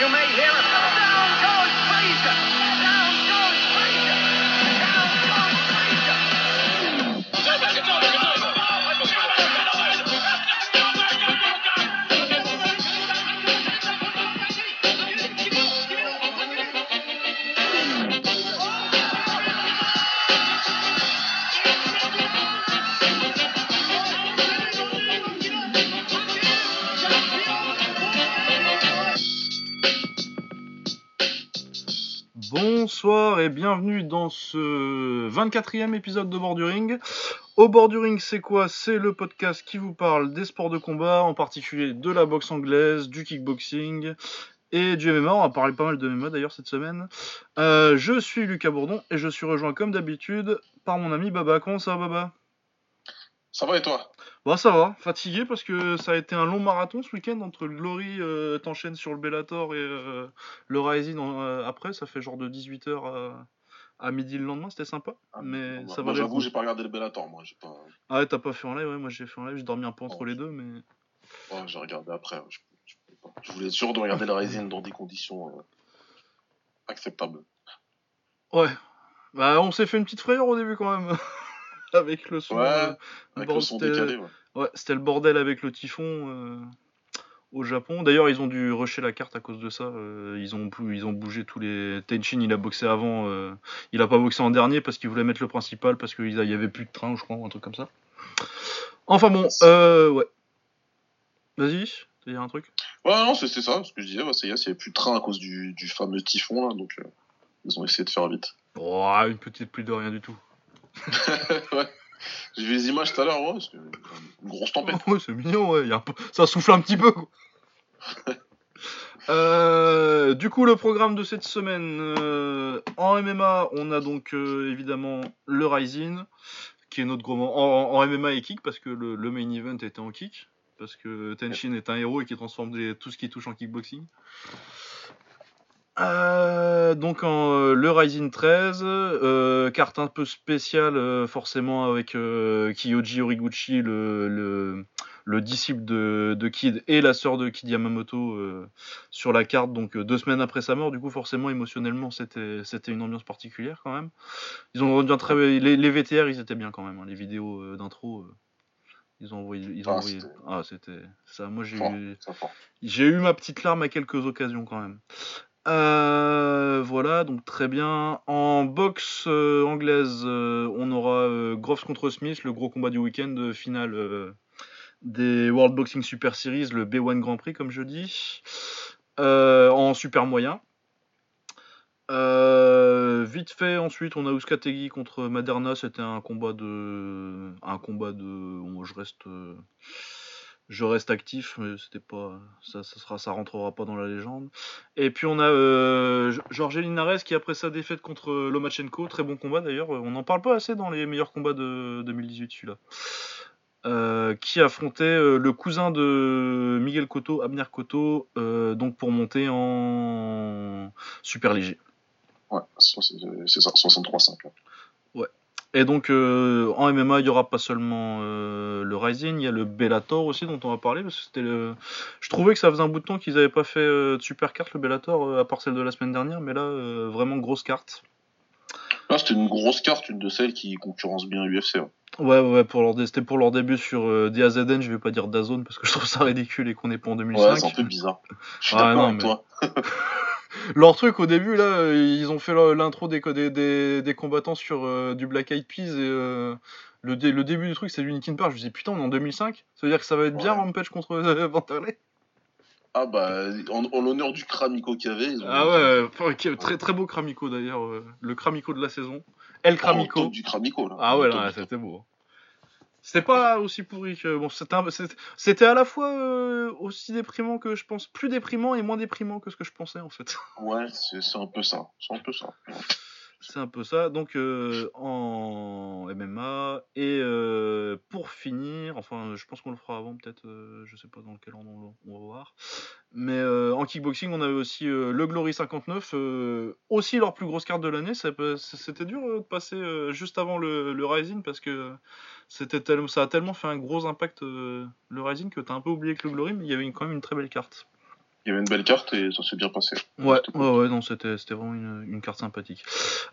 you may hear, bienvenue dans ce 24e épisode de Bord du Ring. Au Bord du Ring, c'est quoi? C'est le podcast qui vous parle des sports de combat, en particulier de la boxe anglaise, du kickboxing et du MMA. On va parler pas mal de MMA d'ailleurs cette semaine. Euh, je suis Lucas Bourdon et je suis rejoint comme d'habitude par mon ami Baba. Comment ça Baba? Ça va et toi? Bah ça va, fatigué parce que ça a été un long marathon ce week-end entre le Glory euh, t'enchaînes sur le Bellator et euh, le Rising euh, après, ça fait genre de 18h à, à midi le lendemain, c'était sympa. mais Moi, ça le j'avoue, j'ai pas regardé le Bellator, moi. J'ai pas... Ah ouais, t'as pas fait en live, ouais, moi j'ai fait en live, j'ai dormi un peu entre Oh. les deux, mais. ouais, j'ai regardé après. Je, je voulais être sûr de regarder le Rising dans des conditions euh, acceptables. Ouais. Bah on s'est fait une petite frayeur au début quand même. Avec le son. Ouais, euh, avec bon, le son c'était- décalé. Ouais. Ouais, c'était le bordel avec le typhon euh, au Japon. D'ailleurs, ils ont dû rusher la carte à cause de ça. euh, ils, ont, bou- ils ont bougé tous les. Tenchin, il a boxé avant. euh, il a pas boxé en dernier parce qu'il voulait mettre le principal parce qu'il y avait plus de train, je crois, ou un truc comme ça. Enfin bon, euh, ouais. Vas-y, t'as dit un truc? Ouais, non, c'est ça, ce que je disais. Ouais, c'est il y avait plus de train à cause du, du fameux typhon, là. Donc, euh, ils ont essayé de faire vite. Oh, une petite pluie de rien du tout. ouais. J'ai vu les images tout à l'heure, ouais. c'est Une grosse tempête. Ouais, c'est mignon, ouais. y a peu- Ça souffle un petit peu. quoi. Euh, du coup, le programme de cette semaine euh, en MMA, on a donc euh, évidemment le Rising, qui est notre gros moment. En, en MMA et kick, parce que le, le main event était en kick. Parce que Tenshin est un héros et qui transforme tout ce qui touche en kickboxing. Euh, donc en, euh, le Rising 13, euh, carte un peu spéciale euh, forcément avec Kiyoji Origuchi, le, le, le disciple de, de Kid et la sœur de Kid Yamamoto sur la carte, donc deux semaines après sa mort, du coup forcément émotionnellement c'était c'était une ambiance particulière quand même. Ils ont rendu un très les, les VTR ils étaient bien quand même, hein, les vidéos d'intro. ils ont envoyé, ils ont Ah, envoyé- c'était- ah c'était ça. Moi eu, j'ai eu ma petite larme à quelques occasions quand même. Euh, voilà, donc très bien. En boxe euh, anglaise, euh, on aura Groves contre Smith, le gros combat du week-end final des World Boxing Super Series, le B1 Grand Prix, comme je dis, en super moyen. Vite fait, ensuite, on a Ouskategui contre Maderna. C'était un combat de, un combat de, je reste, je reste actif, mais c'était pas, ça, ça rentrera pas dans la légende. Et puis on a euh, Linares qui après sa défaite contre Lomachenko, très bon combat d'ailleurs. On n'en parle pas assez dans les meilleurs combats de 2018 celui-là. Euh, qui affrontait euh, le cousin de Miguel Cotto, Abner Cotto, euh, donc pour monter en super léger. Ouais, c'est ça, 63-5. Et donc euh, en MMA, il y aura pas seulement euh, le Rising, il y a le Bellator aussi dont on va parler parce que c'était le... Je trouvais que ça faisait un bout de temps qu'ils avaient pas fait euh, de super carte le Bellator à part celle de la semaine dernière, mais là vraiment grosse carte. Là, c'était une grosse carte, une de celles qui concurrence bien l'UFC. Ouais. Ouais ouais pour leur c'était pour leur début sur euh, DAZN, je vais pas dire Dazone parce que je trouve ça ridicule et qu'on est pas en 2005. Ouais, c'est un peu bizarre. Je suis Ah, d'accord non, avec mais- toi. Leur truc au début là, ils ont fait l'intro des, des, des, des combattants sur euh, du Black Eyed Peas et euh, le, dé- le début du truc c'est du Linkin Park. Je me dis putain on est en 2005, ça veut dire que ça va être bien Ouais. Rampage contre euh, Vanderlei. Ah bah, en, en l'honneur du Kramiko qu'il y avait, ils ont Ah ouais, très très beau Kramiko d'ailleurs, euh, le Kramiko de la saison. El Oh, Kramiko. du Kramiko, là. Ah ouais, là, c'était beau. hein. C'était pas aussi pourri que. Bon, c'était un- c'était- c'était à la fois euh, aussi déprimant que je pense. Plus déprimant et moins déprimant que ce que je pensais en fait. Ouais, c'est c'est un peu ça. C'est un peu ça. C'est un peu ça. Donc euh, en MMA. Et euh, pour finir, enfin, je pense qu'on le fera avant peut-être. euh, je sais pas dans quel ordre on, va voir. Mais en kickboxing, on avait aussi le Glory 59. euh, aussi leur plus grosse carte de l'année. Ça C'était dur de passer juste avant le, le Rising parce que c'était tellement, ça a tellement fait un gros impact euh, le Rising que t'as un peu oublié que le Glory, mais il y avait une- quand même une très belle carte. Il y avait une belle carte et ça s'est bien passé. Ouais, C'était ouais, cool. ouais, non, c'était, c'était vraiment une, une carte sympathique.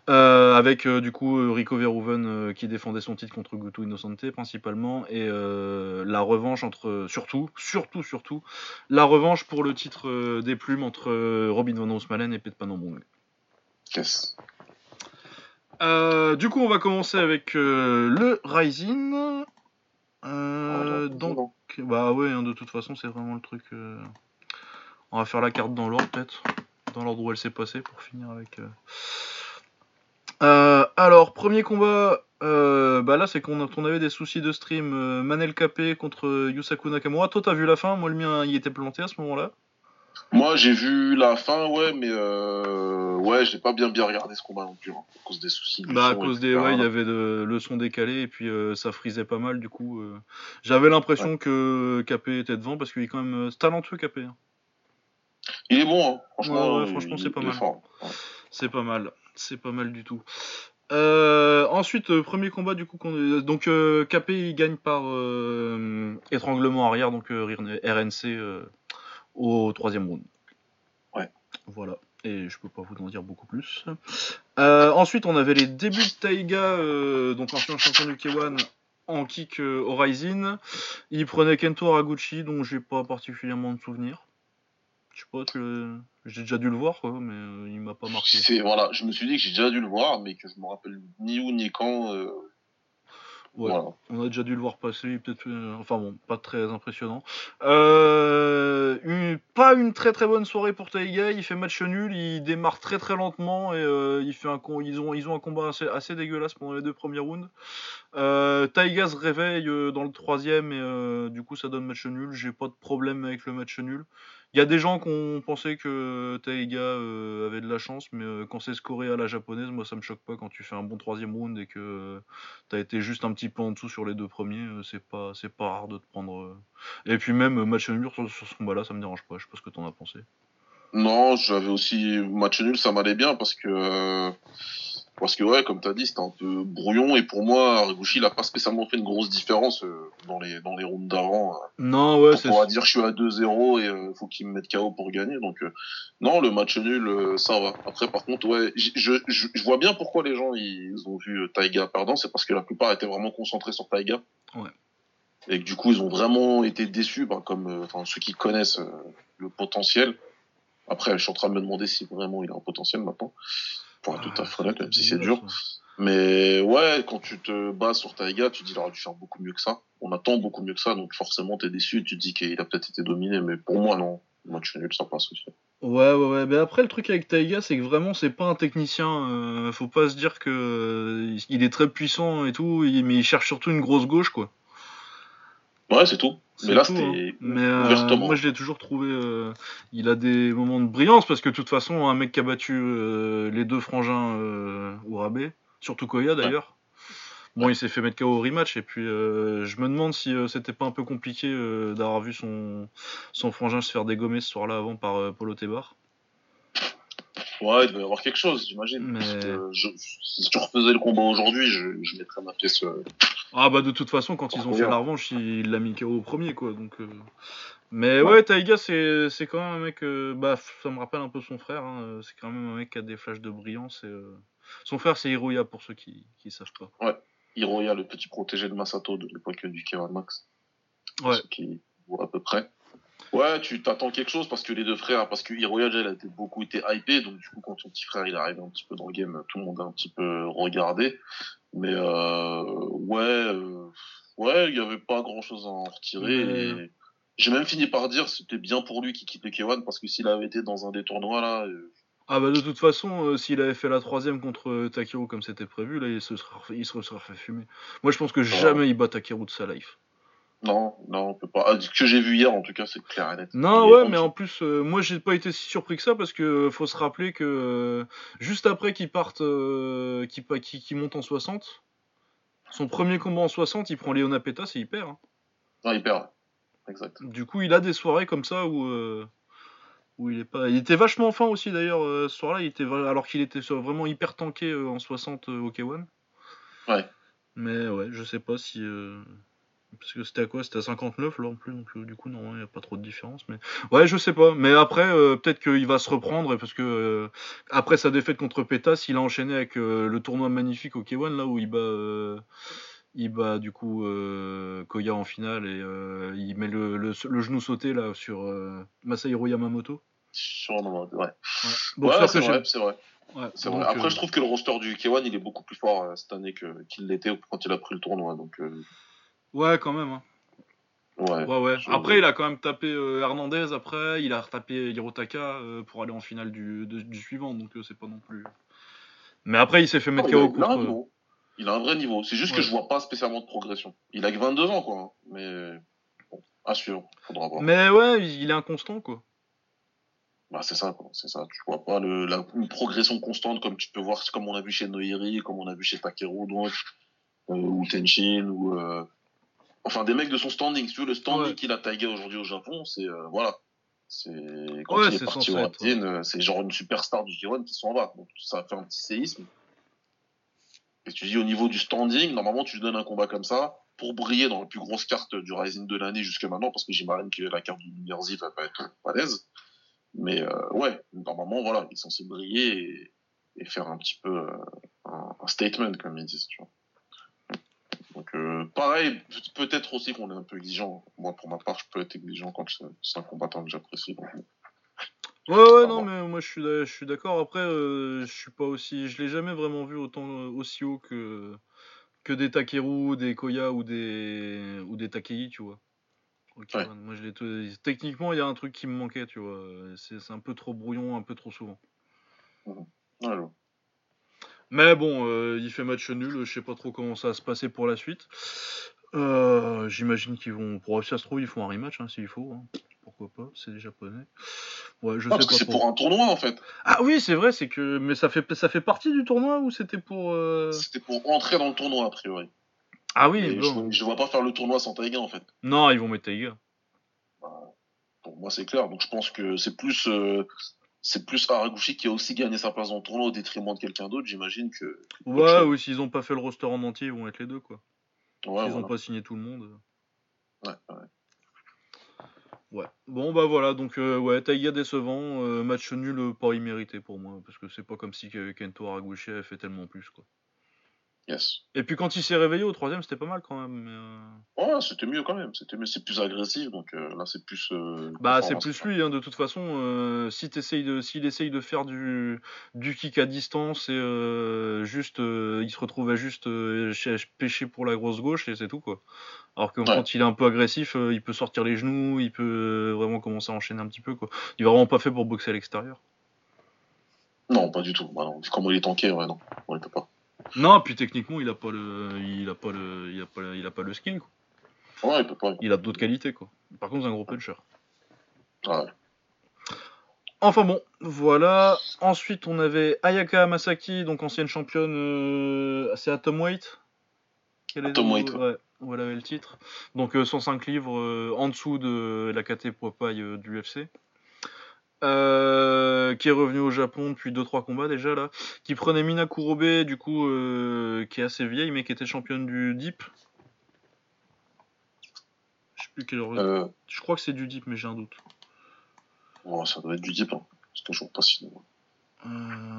Euh, avec euh, du coup Rico Verhoeven qui défendait son titre contre Guto Innocente principalement et la revanche entre surtout, surtout, surtout la revanche pour le titre des plumes entre Robin van Roosmalen et Pet Panambong. Yes. Euh, du coup, on va commencer avec euh, le Rising. Euh, Voilà, donc, bah ouais, hein, de toute façon, c'est vraiment le truc. On va faire la carte dans l'ordre, peut-être. Dans l'ordre où elle s'est passée pour finir avec. alors, premier combat. bah là, c'est qu'on on avait des soucis de stream. Manel Capé contre Yusaku Nakamura. Toi, t'as vu la fin Moi, le mien, il était planté à ce moment-là. Moi, j'ai vu la fin, ouais, mais euh... ouais, j'ai pas bien bien regardé ce combat non plus, hein, à cause des soucis. Bah à cause des ouais il y avait de, le son décalé et puis euh, ça frisait pas mal du coup euh, j'avais l'impression que Capé était devant parce qu'il est quand même euh, talentueux Capé hein. Il est bon, hein. franchement. Ouais, ouais, euh, franchement, c'est pas est mal. Ouais. c'est pas mal c'est pas mal du tout Euh, ensuite euh, premier combat du coup qu'on donc euh, Capé il gagne par euh, étranglement arrière donc euh, RNC euh, au troisième round Ouais. voilà et je peux pas vous en dire beaucoup plus. Euh, ensuite, on avait les débuts de Taiga, euh, donc ancien champion du K1 en kick euh, au Rising. Il prenait Kento Haraguchi, dont j'ai pas particulièrement de souvenirs. Je sais pas, tu- j'ai déjà dû le voir, quoi, mais euh, il m'a pas marqué. Voilà, je me suis dit que j'ai déjà dû le voir, mais que je me rappelle ni où ni quand. Ouais. Voilà. On a déjà dû le voir passer, peut-être. euh, enfin bon, pas très impressionnant. Euh, une- pas une très très bonne soirée pour Taiga. Il fait match nul, il démarre très très lentement et euh, il fait un con- ils ont ils ont un combat assez, assez dégueulasse pendant les deux premiers rounds. Taiga se réveille dans le troisième et du coup ça donne match nul. J'ai pas de problème avec le match nul. Il y a des gens qui ont pensé que Taiga euh, avait de la chance, mais euh, quand c'est scoré à la japonaise, moi ça me choque pas quand tu fais un bon troisième round et que euh, t'as été juste un petit peu en dessous sur les deux premiers, c'est pas c'est pas rare de te prendre. Et puis même match nul sur, sur ce combat-là, ça me dérange pas. Je sais pas ce que t'en as pensé. Non, j'avais aussi match nul, ça m'allait bien parce que parce que ouais, comme t'as dit, c'était un peu brouillon et pour moi, Haraguchi, il a pas spécialement fait une grosse différence euh, dans les dans les rounds d'avant. euh, Non, ouais, c'est pouvoir dire je suis à 2-0 et euh, faut qu'il me mette KO pour gagner. Donc euh, non, le match nul, ça va. Après, par contre, ouais, je, je, je vois bien pourquoi les gens ils ont vu Taiga perdant, c'est parce que la plupart étaient vraiment concentrés sur Taiga. Ouais. Et que du coup, ils ont vraiment été déçus, bah, comme ceux qui connaissent le potentiel. Après, je suis en train de me demander si vraiment il a un potentiel maintenant. Pour être tout à fait même si c'est dur. Mais ouais, quand tu te bases sur Taiga, tu te dis il aurait dû faire beaucoup mieux que ça. On attend beaucoup mieux que ça, donc forcément t'es déçu, tu te dis qu'il a peut-être été dominé, mais pour moi non. Match nul, ça passe aussi. Ouais, ouais, ouais. Mais après, le truc avec Taiga, c'est que vraiment, c'est pas un technicien. euh, faut pas se dire que euh, il est très puissant et tout, mais il cherche surtout une grosse gauche, quoi. Ouais, c'est tout. Mais là, c'était hein. Mais euh, moi, je l'ai toujours trouvé. euh, il a des moments de brillance parce que de toute façon, un mec qui a battu euh, les deux frangins euh, au rabais, surtout Koya d'ailleurs. Bon, il s'est fait mettre KO au rematch et puis euh, je me demande si euh, c'était pas un peu compliqué euh, d'avoir vu son son frangin se faire dégommer ce soir-là avant par euh, Polo Tebar. Ouais, il devait y avoir quelque chose, j'imagine. Mais- si tu refaisais le combat aujourd'hui, je, je mettrais ma pièce. euh, Ah bah de toute façon, quand ils ont fait la revanche, il l'a mis KO au premier quoi. Donc. euh, Mais Ouais. ouais, Taiga, c'est c'est quand même un mec. euh, bah, ça me rappelle un peu son frère. hein, euh, C'est quand même un mec qui a des flashs de brillance. Et, euh, Son frère, c'est Hiroya pour ceux qui qui savent pas. Hiroya, le petit protégé de Masato de l'époque du K1 Max. Pour Ouais. Ceux qui voient à peu près. Ouais, tu t'attends quelque chose parce que les deux frères, parce que Hiroya, déjà, il a été, beaucoup été hypé, donc du coup, quand ton petit frère, il arrive un petit peu dans le game, tout le monde a un petit peu regardé. Mais euh, ouais, euh, ouais, il y avait pas grand chose à en retirer. Et J'ai même fini par dire c'était bien pour lui qu'il quitte le K1 parce que s'il avait été dans un des tournois là, euh, Ah bah de toute façon, euh, s'il avait fait la troisième contre euh, Takeru comme c'était prévu, là il se serait, il se serait fait fumer. Moi je pense que jamais il bat Takeru de sa life. Non, non, on peut pas. Ah, ce que j'ai vu hier, en tout cas, c'est clair et net. Non, ouais, mais en plus, euh, moi j'ai pas été si surpris que ça parce que euh, faut se rappeler que euh, juste après qu'il parte, euh, qu'il pa- qu'il- qu'il monte en 60, son premier combat en 60, il prend Léona Petas et il perd. hein. Non, il perd. Exact. Du coup, il a des soirées comme ça où, où il est pas. Il était vachement fin aussi d'ailleurs ce soir-là, il était alors qu'il était vraiment hyper tanké en 60 euh, au K1. Ouais. Mais ouais, je sais pas si. Parce que c'était à quoi? C'était à 59 là en plus, donc euh, du coup, non, il n'y a pas trop de différence. Mais ouais, je sais pas. Mais après, euh, peut-être qu'il va se reprendre parce que euh, après sa défaite contre Pétas, il a enchaîné avec le tournoi magnifique au K1 là où il bat, il bat du coup Koya en finale et il met le, le, le genou sauté là sur Masahiro Yamamoto. Moment, ouais. Ouais, Ouais, Boxeur c'est vrai, c'est vrai. Ouais, C'est donc, vrai. Après, euh, je trouve que le roster du K1, il est beaucoup plus fort euh, cette année que- qu'il l'était quand il a pris le tournoi. Donc, euh, ouais, quand même. hein. ouais. Ouais, ouais. je- Après, il a quand même tapé euh, Hernandez. Après, il a retapé Hirotaka euh, pour aller en finale du, de- du suivant. Donc, euh, c'est pas non plus. Mais après, il s'est fait mettre KO il contre. Il a un vrai niveau. C'est juste Ouais. que je vois pas spécialement de progression. Il a que 22 ans, quoi. hein. Mais bon, à suivre. Faudra voir. Mais ouais, il est inconstant, quoi. Bah, c'est ça, quoi. C'est ça. Tu vois pas le, la, une progression constante comme tu peux voir, comme on a vu chez Noiri, comme on a vu chez Takeru, donc, ou Tenshin, ou, enfin, des mecs de son standing. Si tu veux, le standing Ouais. qu'il a tagué aujourd'hui au Japon, c'est, euh, voilà. C'est, quand Ouais, il est parti au Raptine, euh, c'est genre une superstar du G1 qui s'en va. Donc, ça fait un petit séisme. Et tu dis, au niveau du standing, normalement, tu donnes un combat comme ça pour briller dans la plus grosse carte du Rising de l'année jusque maintenant, parce que j'imagine que la carte du New Year's Eve va pas être balèze. Mais euh, ouais, normalement, voilà, il est censé briller et, et faire un petit peu euh, un, un statement, comme ils disent, tu vois. Donc, euh, pareil, peut- peut-être aussi qu'on est un peu exigeant. Moi, pour ma part, je peux être exigeant quand c'est un combattant que j'apprécie. donc, Ouais, ouais, Ah non, mais moi, je suis, d'accord. Après, euh, je suis pas aussi. Je l'ai jamais vraiment vu autant euh, aussi haut que que des Takeru, des Koya ou des ou des Takei, tu vois. Ok, Ouais. ouais, Moi, je l'ai Techniquement, il y a un truc qui me manquait, tu vois. C'est un peu trop brouillon, un peu trop souvent. Je vois. Mais bon, euh, il fait match nul. Je sais pas trop comment ça va se passer pour la suite. Euh, J'imagine qu'ils vont. Pour si ça se trouve, ils font un rematch hein, s'il faut. hein. Pourquoi pas C'est des japonais. Ouais, je parce sais que c'est pour un tournoi, en fait. Ah oui, c'est vrai, c'est que. Mais ça fait ça fait partie du tournoi ou c'était pour. euh, C'était pour entrer dans le tournoi, a priori. Ah oui, bon. je, je vois pas faire le tournoi sans Taiga, en fait. Non, ils vont mettre Taiga. Pour moi, c'est clair. Donc, je pense que c'est plus, c'est plus Haraguchi qui a aussi gagné sa place dans le tournoi au détriment de quelqu'un d'autre. J'imagine que. Ouais, ou s'ils ont pas fait le roster en entier, ils vont être les deux, quoi. Ouais, S'ils voilà. ont pas signé tout le monde. Ouais, ouais. Ouais. Bon, bah voilà, donc euh, ouais, Taiga décevant, euh, match nul pas immérité pour moi, parce que c'est pas comme si Kento Haraguchi avait fait tellement plus, quoi. Yes. Et puis quand il s'est réveillé au troisième, c'était pas mal quand même. mais, euh, Ouais, c'était mieux quand même. C'était mieux. C'est plus agressif, donc euh, là, c'est plus. euh, Bah c'est plus lui, hein, de toute façon. Euh, si t'essayes de, s'il essaye de faire du, du kick à distance et juste, il se retrouve à juste ch- pêcher pour la grosse gauche et c'est tout quoi. Alors que Ouais. quand il est un peu agressif, il peut sortir les genoux, il peut vraiment commencer à enchaîner un petit peu quoi. Il est vraiment pas fait pour boxer à l'extérieur. Non, pas du tout. Bah non. Comment il est tanké, ouais, non. On ne peut pas. Non, puis techniquement, il a pas le, il a pas le, il a pas, le- il a pas le skill quoi. Ouais, il peut pas. Il a d'autres qualités quoi. Par contre, c'est un gros puncher. Ouais. Enfin bon, voilà. Ensuite, on avait Ayaka Masaki, donc ancienne championne, euh, c'est Atomweight. Quel est le- Atomweight, ouais. Voilà le titre. Donc euh, 105 livres euh, en dessous de la KT Popeye euh, du UFC. Euh, qui est revenu au Japon depuis 2-3 combats déjà là. Qui prenait Mina Kurobe, du coup, euh, qui est assez vieille, mais qui était championne du Deep. Je sais plus quelle Euh, Je crois que c'est du Deep, mais j'ai un doute. bon, ça doit être du type, hein. Je vois pas si. Euh,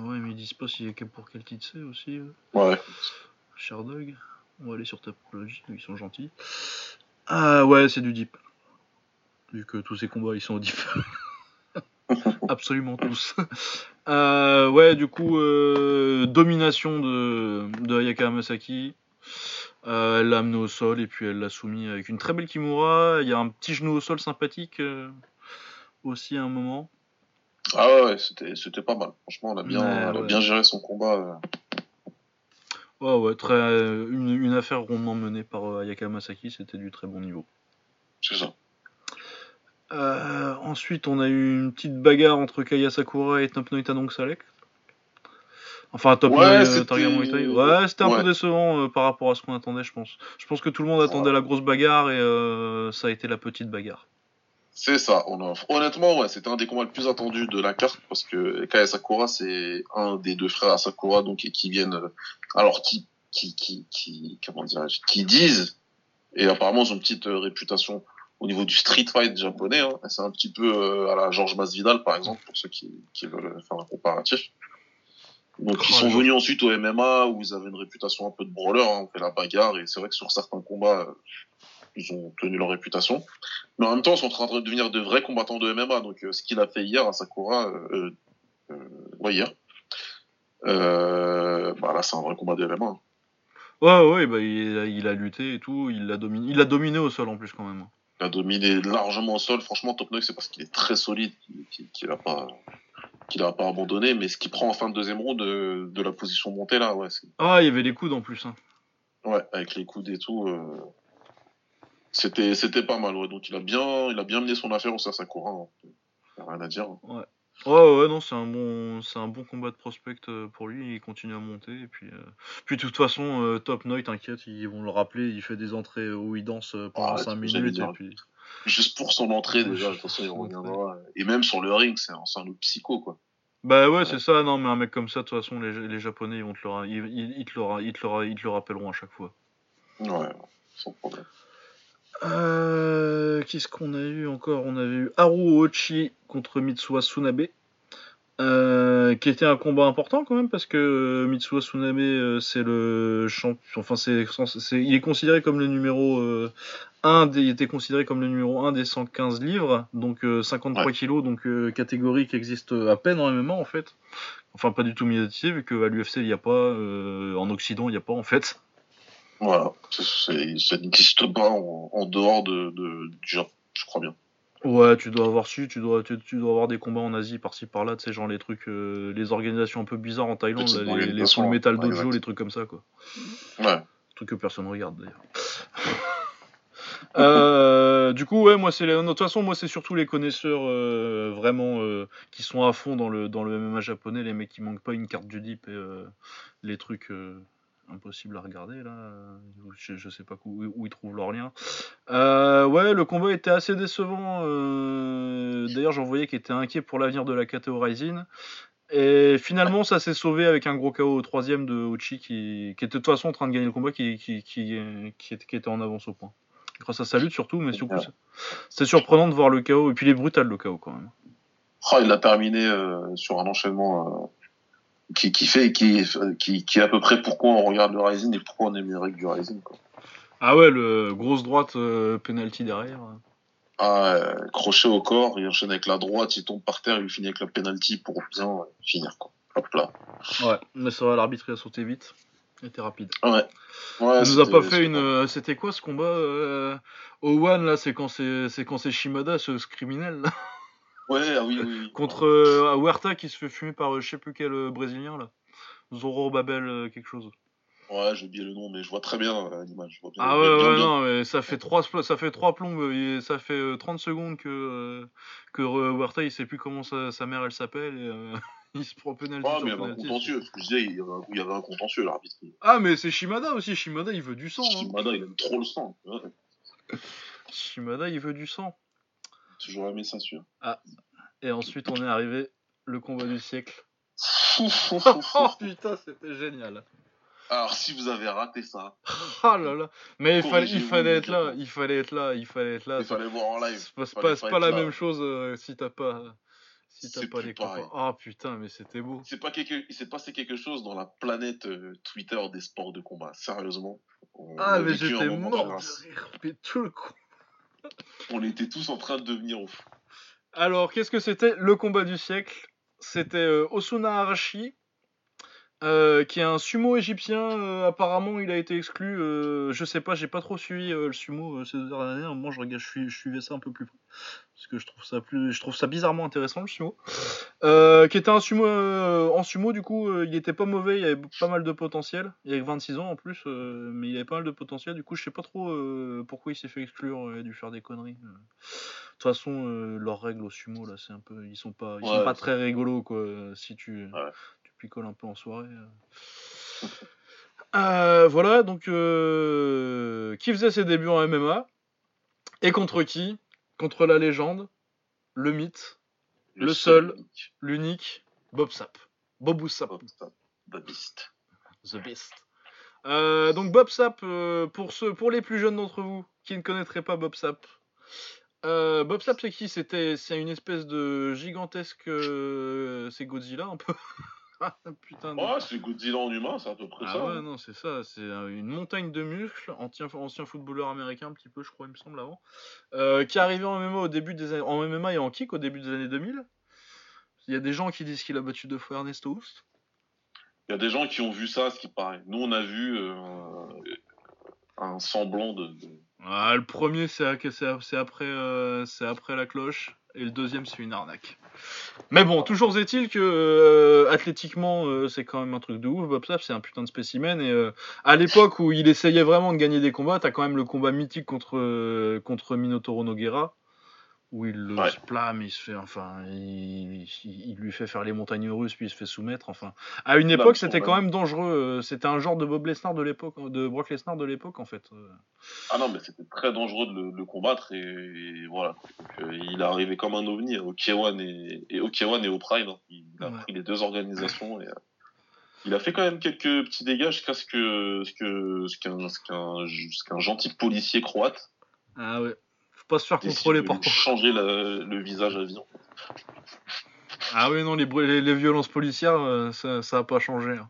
ouais, mais ils disent pas si, pour quel titre c'est aussi. euh. Ouais. Sherdog. On va aller sur Tapology, ils sont gentils. Ah ouais, c'est du deep. Vu que tous ces combats, ils sont au deep. Absolument tous. Euh, ouais, du coup, euh, domination de, de Ayaka Masaki. Euh, elle l'a amené au sol et puis elle l'a soumis avec une très belle Kimura. Il y a un petit genou au sol sympathique aussi à un moment. Ah ouais, c'était, c'était pas mal. Franchement, elle a bien, Ouais, elle a ouais. bien géré son combat. Ouais, ouais, très, une, une affaire rondement menée par Ayaka Masaki, c'était du très bon niveau. C'est ça. Euh, ensuite, on a eu une petite bagarre entre Kaya Sakura et Top Noita Dong Salek. Enfin, Top Ouais, c'était-. Ouais, un Ouais. peu décevant euh, par rapport à ce qu'on attendait, je pense. Je pense que tout le monde attendait la grosse bagarre et euh, ça a été la petite bagarre. C'est ça. On a... Honnêtement, ouais, c'était un des combats les plus attendus de la carte parce que Kaya Sakura, c'est un des deux frères à Sakura, donc et qui viennent, euh, alors qui, qui, qui, qui, comment dirais-je, qui disent Et apparemment, ils ont une petite euh, réputation au niveau du street fight japonais. Hein. C'est un petit peu euh, à la Georges Masvidal, par exemple, pour ceux qui, qui veulent faire un comparatif. Donc, ils Oh, sont venus ensuite au MMA où ils avaient une réputation un peu de brawler, hein, on fait la bagarre, et c'est vrai que sur certains combats, euh, ils ont tenu leur réputation. Mais en même temps, ils sont en train de devenir de vrais combattants de MMA. Donc, euh, ce qu'il a fait hier à Sakura, ouais, hier, bah là, c'est un vrai combat de MMA. hein. Ouais, ouais, bah, il, a, il a lutté et tout, il l'a dominé. Il a dominé au sol en plus quand même. Il a dominé largement au sol. Franchement, Top c'est parce qu'il est très solide qu'il- qu'il qu'il a pas qu'il pas abandonné. Mais ce qu'il prend en fin de deuxième round de, de la position montée là, ouais, Ah, il y avait les coudes en plus. Hein. ouais, avec les coudes et tout, euh, c'était c'était pas mal. Ouais. Donc il a bien il a bien mené son affaire au Sakura. Hein. Rien à dire. Ouais, ouais, non, c'est un bon, c'est un bon combat de prospect euh, pour lui. Il continue à monter et puis, euh, puis de toute façon, euh, Top Noy, t'inquiète, ils vont le rappeler. Il fait des entrées où il danse euh, pendant Ah, 5 j'allais minutes dire. et puis. Juste pour son entrée déjà, de Ouais, toute façon il reviendra. Et même sur le ring, c'est un, un autre psycho quoi. Bah ouais, c'est ça. Non, mais un mec comme ça, de toute façon, les, les Japonais, ils vont te le, ra- ils, ils- ils te le, ra- ils te le, ra- ils te le rappelleront à chaque fois. Ouais, sans problème. Euh, Qu'est-ce qu'on a eu encore? On avait eu Haru Ochi contre Mitsuha Tsunabe. Euh, qui était un combat important quand même parce que euh, Mitsuha Tsunabe euh, c'est le champion enfin c'est il est considéré comme le numéro euh, 1 des, il était considéré comme le numéro 1 des 115 livres donc euh, 53 Ouais. kilos donc catégorie qui existe à peine en MMA en fait enfin pas du tout médiatisé vu qu'à l'UFC il n'y a pas euh, en Occident il n'y a pas en fait Voilà, C'est- c'est- ça n'existe pas en, en dehors de, de, du Japon, je crois bien. Ouais, tu dois avoir su, tu dois, tu, tu dois avoir des combats en Asie par-ci par-là, tu sais, genre les trucs, euh, les organisations un peu bizarres en Thaïlande, là, les, les Full Metal ouais, Dojo, exact. les trucs comme ça, quoi. Ouais. Trucs que personne regarde d'ailleurs. Euh, du coup, ouais, moi c'est les... de toute façon, moi c'est surtout les connaisseurs euh, vraiment qui sont à fond dans le dans le MMA japonais, les mecs qui manquent pas une carte du dip et les trucs impossibles à regarder là. Je, je sais pas où, où ils trouvent leur lien. Euh, ouais, le combat était assez décevant. euh, D'ailleurs, j'en voyais qui était inquiet pour l'avenir de la Rising. Et finalement, ça s'est sauvé avec un gros KO au troisième de Ochi qui, qui était de toute façon en train de gagner le combat, qui, qui, qui, qui était, en avance au point. Grâce à sa lutte surtout, mais surtout, c'est- c'était surprenant de voir le KO. Et puis il est brutal le KO quand même. Oh, il l'a terminé euh, sur un enchaînement qui, qui fait qui, qui, qui est à peu près pourquoi on regarde le Rising et pourquoi on aime les règles du Rising. Quoi. Ah ouais, le grosse droite euh, penalty derrière. Ah, euh, crochet au corps, il enchaîne avec la droite, il tombe par terre, il finit avec la penalty pour bien euh, finir. Quoi. Hop là. Ouais, mais c'est vrai, l'arbitre il a sauté vite. Il était rapide. Ouais. ouais Il nous a pas fait une. euh, C'était quoi ce combat euh, One là C'est quand c'est c'est quand c'est Shimada, ce, ce criminel là, Ouais, ah oui, oui. oui. contre euh, Huerta qui se fait fumer par euh, je sais plus quel euh, brésilien là. Zoro Babel euh, quelque chose. Ouais, j'ai oublié le nom, mais je vois très bien euh, l'image. Ah ouais bien- ouais bien. non mais ça fait trois ça fait trois plombes et ça fait euh, 30 secondes que que Huerta il sait plus comment sa, sa mère elle s'appelle et il se prend penalty Ah, mais il y avait un contentieux. Ce que je disais, il y avait un, il y avait un contentieux, l'arbitre. Ah mais c'est Shimada aussi, Shimada il veut du sang. Hein. Shimada, il aime trop le sang. Ouais, Shimada il veut du sang. Toujours aimé ça, sûr. Et ensuite on est arrivé le combat du siècle. oh putain, c'était génial. Alors, si vous avez raté ça, Ah là là. Mais il fallait, il Corrigez-vous fallait être là, il fallait être là, il fallait être là. il fallait voir en live. C'est pas, la là. même chose euh, si t'as pas, si t'as pas les. Ah putain, mais c'était beau. C'est pas quelque... Il s'est passé quelque chose dans la planète euh, Twitter des sports de combat. Sérieusement. On Ah mais j'étais mort de rire. Mais tout le coup. On était tous en train de devenir ouf. Alors, qu'est-ce que c'était le combat du siècle? C'était euh, Osuna Arashi, euh, qui est un sumo égyptien. euh, apparemment, il a été exclu. je sais pas, j'ai pas trop suivi le sumo ces dernières années. Moi, je, regarde, je, suivais ça un peu plus. Parce que je trouve ça, plus, je trouve ça bizarrement intéressant, le sumo. Euh, qui était un sumo. euh, en sumo, du coup, euh, il était pas mauvais. Il avait pas mal de potentiel. Il avait 26 ans en plus, mais il avait pas mal de potentiel. Du coup, je sais pas trop pourquoi il s'est fait exclure. Il a dû faire des conneries. De toute façon, leurs règles au sumo, là, c'est un peu. Ils sont pas, ils sont pas très rigolos, quoi. Si tu, Ouais. tu picoles un peu en soirée. voilà, donc. qui faisait ses débuts en MMA Et contre qui Contre la légende, le mythe, Le seul. unique. l'unique, Bob Sapp. Bob ça, The Beast. The Beast. Euh, donc Bob Sapp, euh, pour ceux, pour les plus jeunes d'entre vous qui ne connaîtraient pas Bob Sapp, euh, Bob Sapp c'est qui? C'était, c'est une espèce de gigantesque, c'est Godzilla un peu. Ah, Putain. de- Ouais, c'est Godzilla en humain, c'est à peu près Ah ça. ouais, hein. non, c'est ça, c'est euh, une montagne de muscles, ancien, ancien footballeur américain un petit peu, je crois, il me semble, avant, euh, qui est arrivé en MMA, au début des années, en MMA et en kick au début des années 2000. Il y a des gens qui disent qu'il a battu deux fois Ernesto Houst. Il y a des gens qui ont vu ça, ce qui paraît. Nous, on a vu euh, un semblant de. de- Ah, le premier, c'est après, euh, c'est après la cloche, et le deuxième, c'est une arnaque. Mais bon, toujours est-il que euh, athlétiquement, euh, c'est quand même un truc de ouf. Bob Sapp, c'est un putain de spécimen. Et euh, à l'époque où il essayait vraiment de gagner des combats, t'as quand même le combat mythique contre, contre Minotauro Nogueira, où il le Ouais. splame, il se fait, enfin, il, il- il lui fait faire les montagnes russes, puis il se fait soumettre. Enfin, à une Bah, époque, c'était quand même dangereux. euh, C'était un genre de Bob Lesnar de l'époque, de Brock Lesnar de l'époque, en fait. euh. Ah non, mais c'était très dangereux de le, de le combattre et, et voilà. Donc, euh, il est arrivé comme un ovni au K1 et, et au K1 et au Pride. hein. Il a Ouais. pris les deux organisations et euh, il a fait quand même quelques petits dégâts jusqu'à ce que qu'un ce qu'un gentil policier croate Ah ouais. Faut pas se faire contrôler par contre. changer la- le visage à vie. Ah oui, non, les, brû- les, les violences policières, euh, ça, ça a pas changé. hein.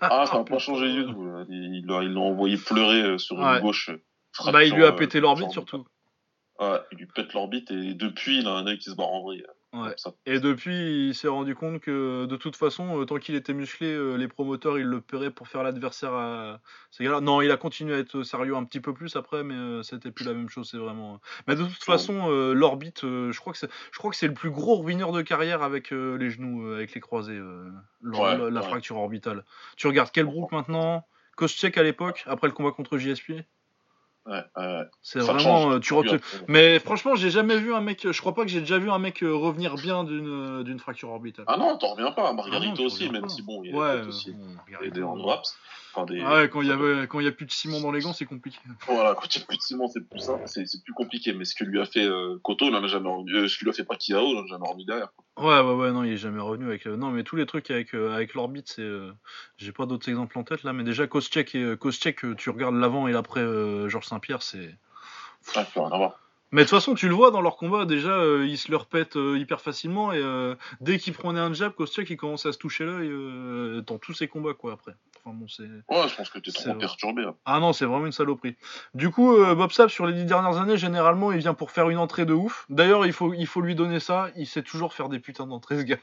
Ah, ça n'a putain. pas changé du tout. là. Il l'a il l'a envoyé pleurer euh, sur Ouais. une gauche. euh, Bah, il lui a pété euh, l'orbite surtout. Ouais, il lui pète l'orbite et depuis, il a un œil qui se barre en vrille. Ouais. Et depuis, il s'est rendu compte que de toute façon, euh, tant qu'il était musclé, euh, les promoteurs, ils le paieraient pour faire l'adversaire à ces gars-là. Non, il a continué à être sérieux un petit peu plus après, mais euh, c'était plus la même chose, c'est vraiment. Mais de toute façon, l'orbite, je crois que c'est, je crois que c'est le plus gros ruineur de carrière avec les genoux, avec les croisés, Ouais, la, la ouais. fracture orbitale. Tu regardes Kelbrook maintenant, Koscheck à l'époque, après le combat contre JSP. Ouais, ouais. C'est vraiment, euh, tu rete- Mais franchement, j'ai jamais vu un mec. Je crois pas que j'ai déjà vu un mec euh, revenir bien d'une euh, d'une fracture orbitale. Ah non, t'en reviens pas. Ah Margarito non, t'en aussi, même pas. si bon, il y a ouais. aussi des, Garrido, des. Enfin, des... Ah ouais, quand il y avait, quand il y a plus de ciment dans les gants, c'est compliqué. Voilà, quand il y a plus de ciment, c'est plus simple, c'est plus compliqué. Mais ce que lui a fait euh, Koto, il en a jamais remis. euh, ce que lui a fait Pacquiao, il en a jamais remis derrière. Ouais, ouais, ouais, non, il est jamais revenu avec. euh, Non, mais tous les trucs avec avec l'orbite, c'est. euh, J'ai pas d'autres exemples en tête là, mais déjà Koscheck et Koscheck, tu regardes l'avant et l'après Georges Saint-Pierre, c'est. Ah, rien à voir. Mais de toute façon, tu le vois dans leur combat, déjà, euh, ils se le répètent euh, hyper facilement et euh, dès qu'il prenait un jab, Koscheck il commence à se toucher l'œil euh, dans tous ses combats quoi après. Enfin bon, c'est. Ouais, je pense que t'es trop perturbé. hein. Ah non, c'est vraiment une saloperie. Du coup, euh, Bob Sapp, sur les dix dernières années, généralement, il vient pour faire une entrée de ouf. D'ailleurs, il faut, il faut lui donner ça. Il sait toujours faire des putains d'entrées, ce gars.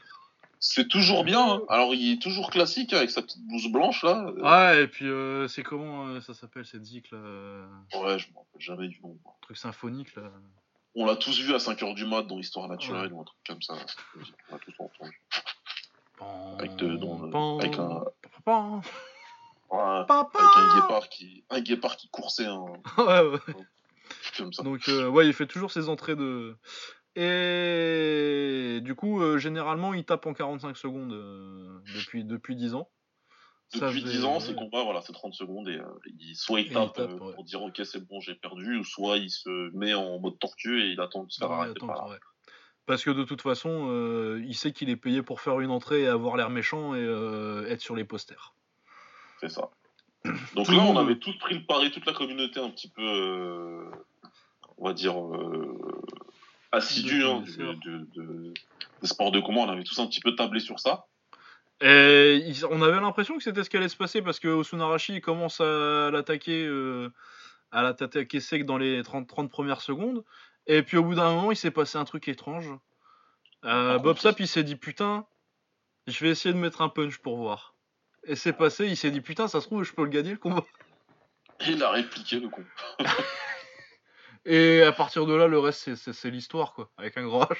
C'est toujours bien. Hein. Alors, il est toujours classique hein, avec sa petite blouse blanche là. Ouais, et puis, euh, c'est comment euh, ça s'appelle cette zik là euh, Ouais, je me rappelle jamais du nom. Truc symphonique là. On l'a tous vu à 5h du mat dans Histoire naturelle ou un truc comme ça. On l'a tous entendu. Avec de- dans- avec un- Ouais, pan. avec un guépard qui, un guépard qui coursait un Ouais, ouais. comme ça. Donc, euh, ouais, il fait toujours ses entrées de. Et du coup, euh, généralement, il tape en 45 secondes euh, depuis, depuis 10 ans. Depuis faisait- 10 ans, ses combats, voilà, c'est 30 secondes et euh, il, soit il tape, ouais. pour dire ok c'est bon j'ai perdu, ou soit il se met en mode tortue et il attend de se faire arrêter attends, par- ouais. Parce que de toute façon, il sait qu'il est payé pour faire une entrée et avoir l'air méchant et être sur les posters. C'est ça. Donc là, on avait tous pris le pari, toute la communauté un petit peu, on va dire, assidue De hein, de, sports de combat. On avait tous un petit peu tablé sur ça. Et on avait l'impression que c'était ce qui allait se passer parce que Osunarashi il commence à l'attaquer euh, à l'attaquer sec dans les 30, 30 premières secondes. Et puis au bout d'un moment, il s'est passé un truc étrange. Euh, Par Bob Sapp, il s'est dit putain, je vais essayer de mettre un punch pour voir. Et c'est passé, il s'est dit putain, ça se trouve, je peux le gagner le combat. Et il a répliqué le con. Et à partir de là, le reste, c'est- l'histoire, quoi, avec un grand H.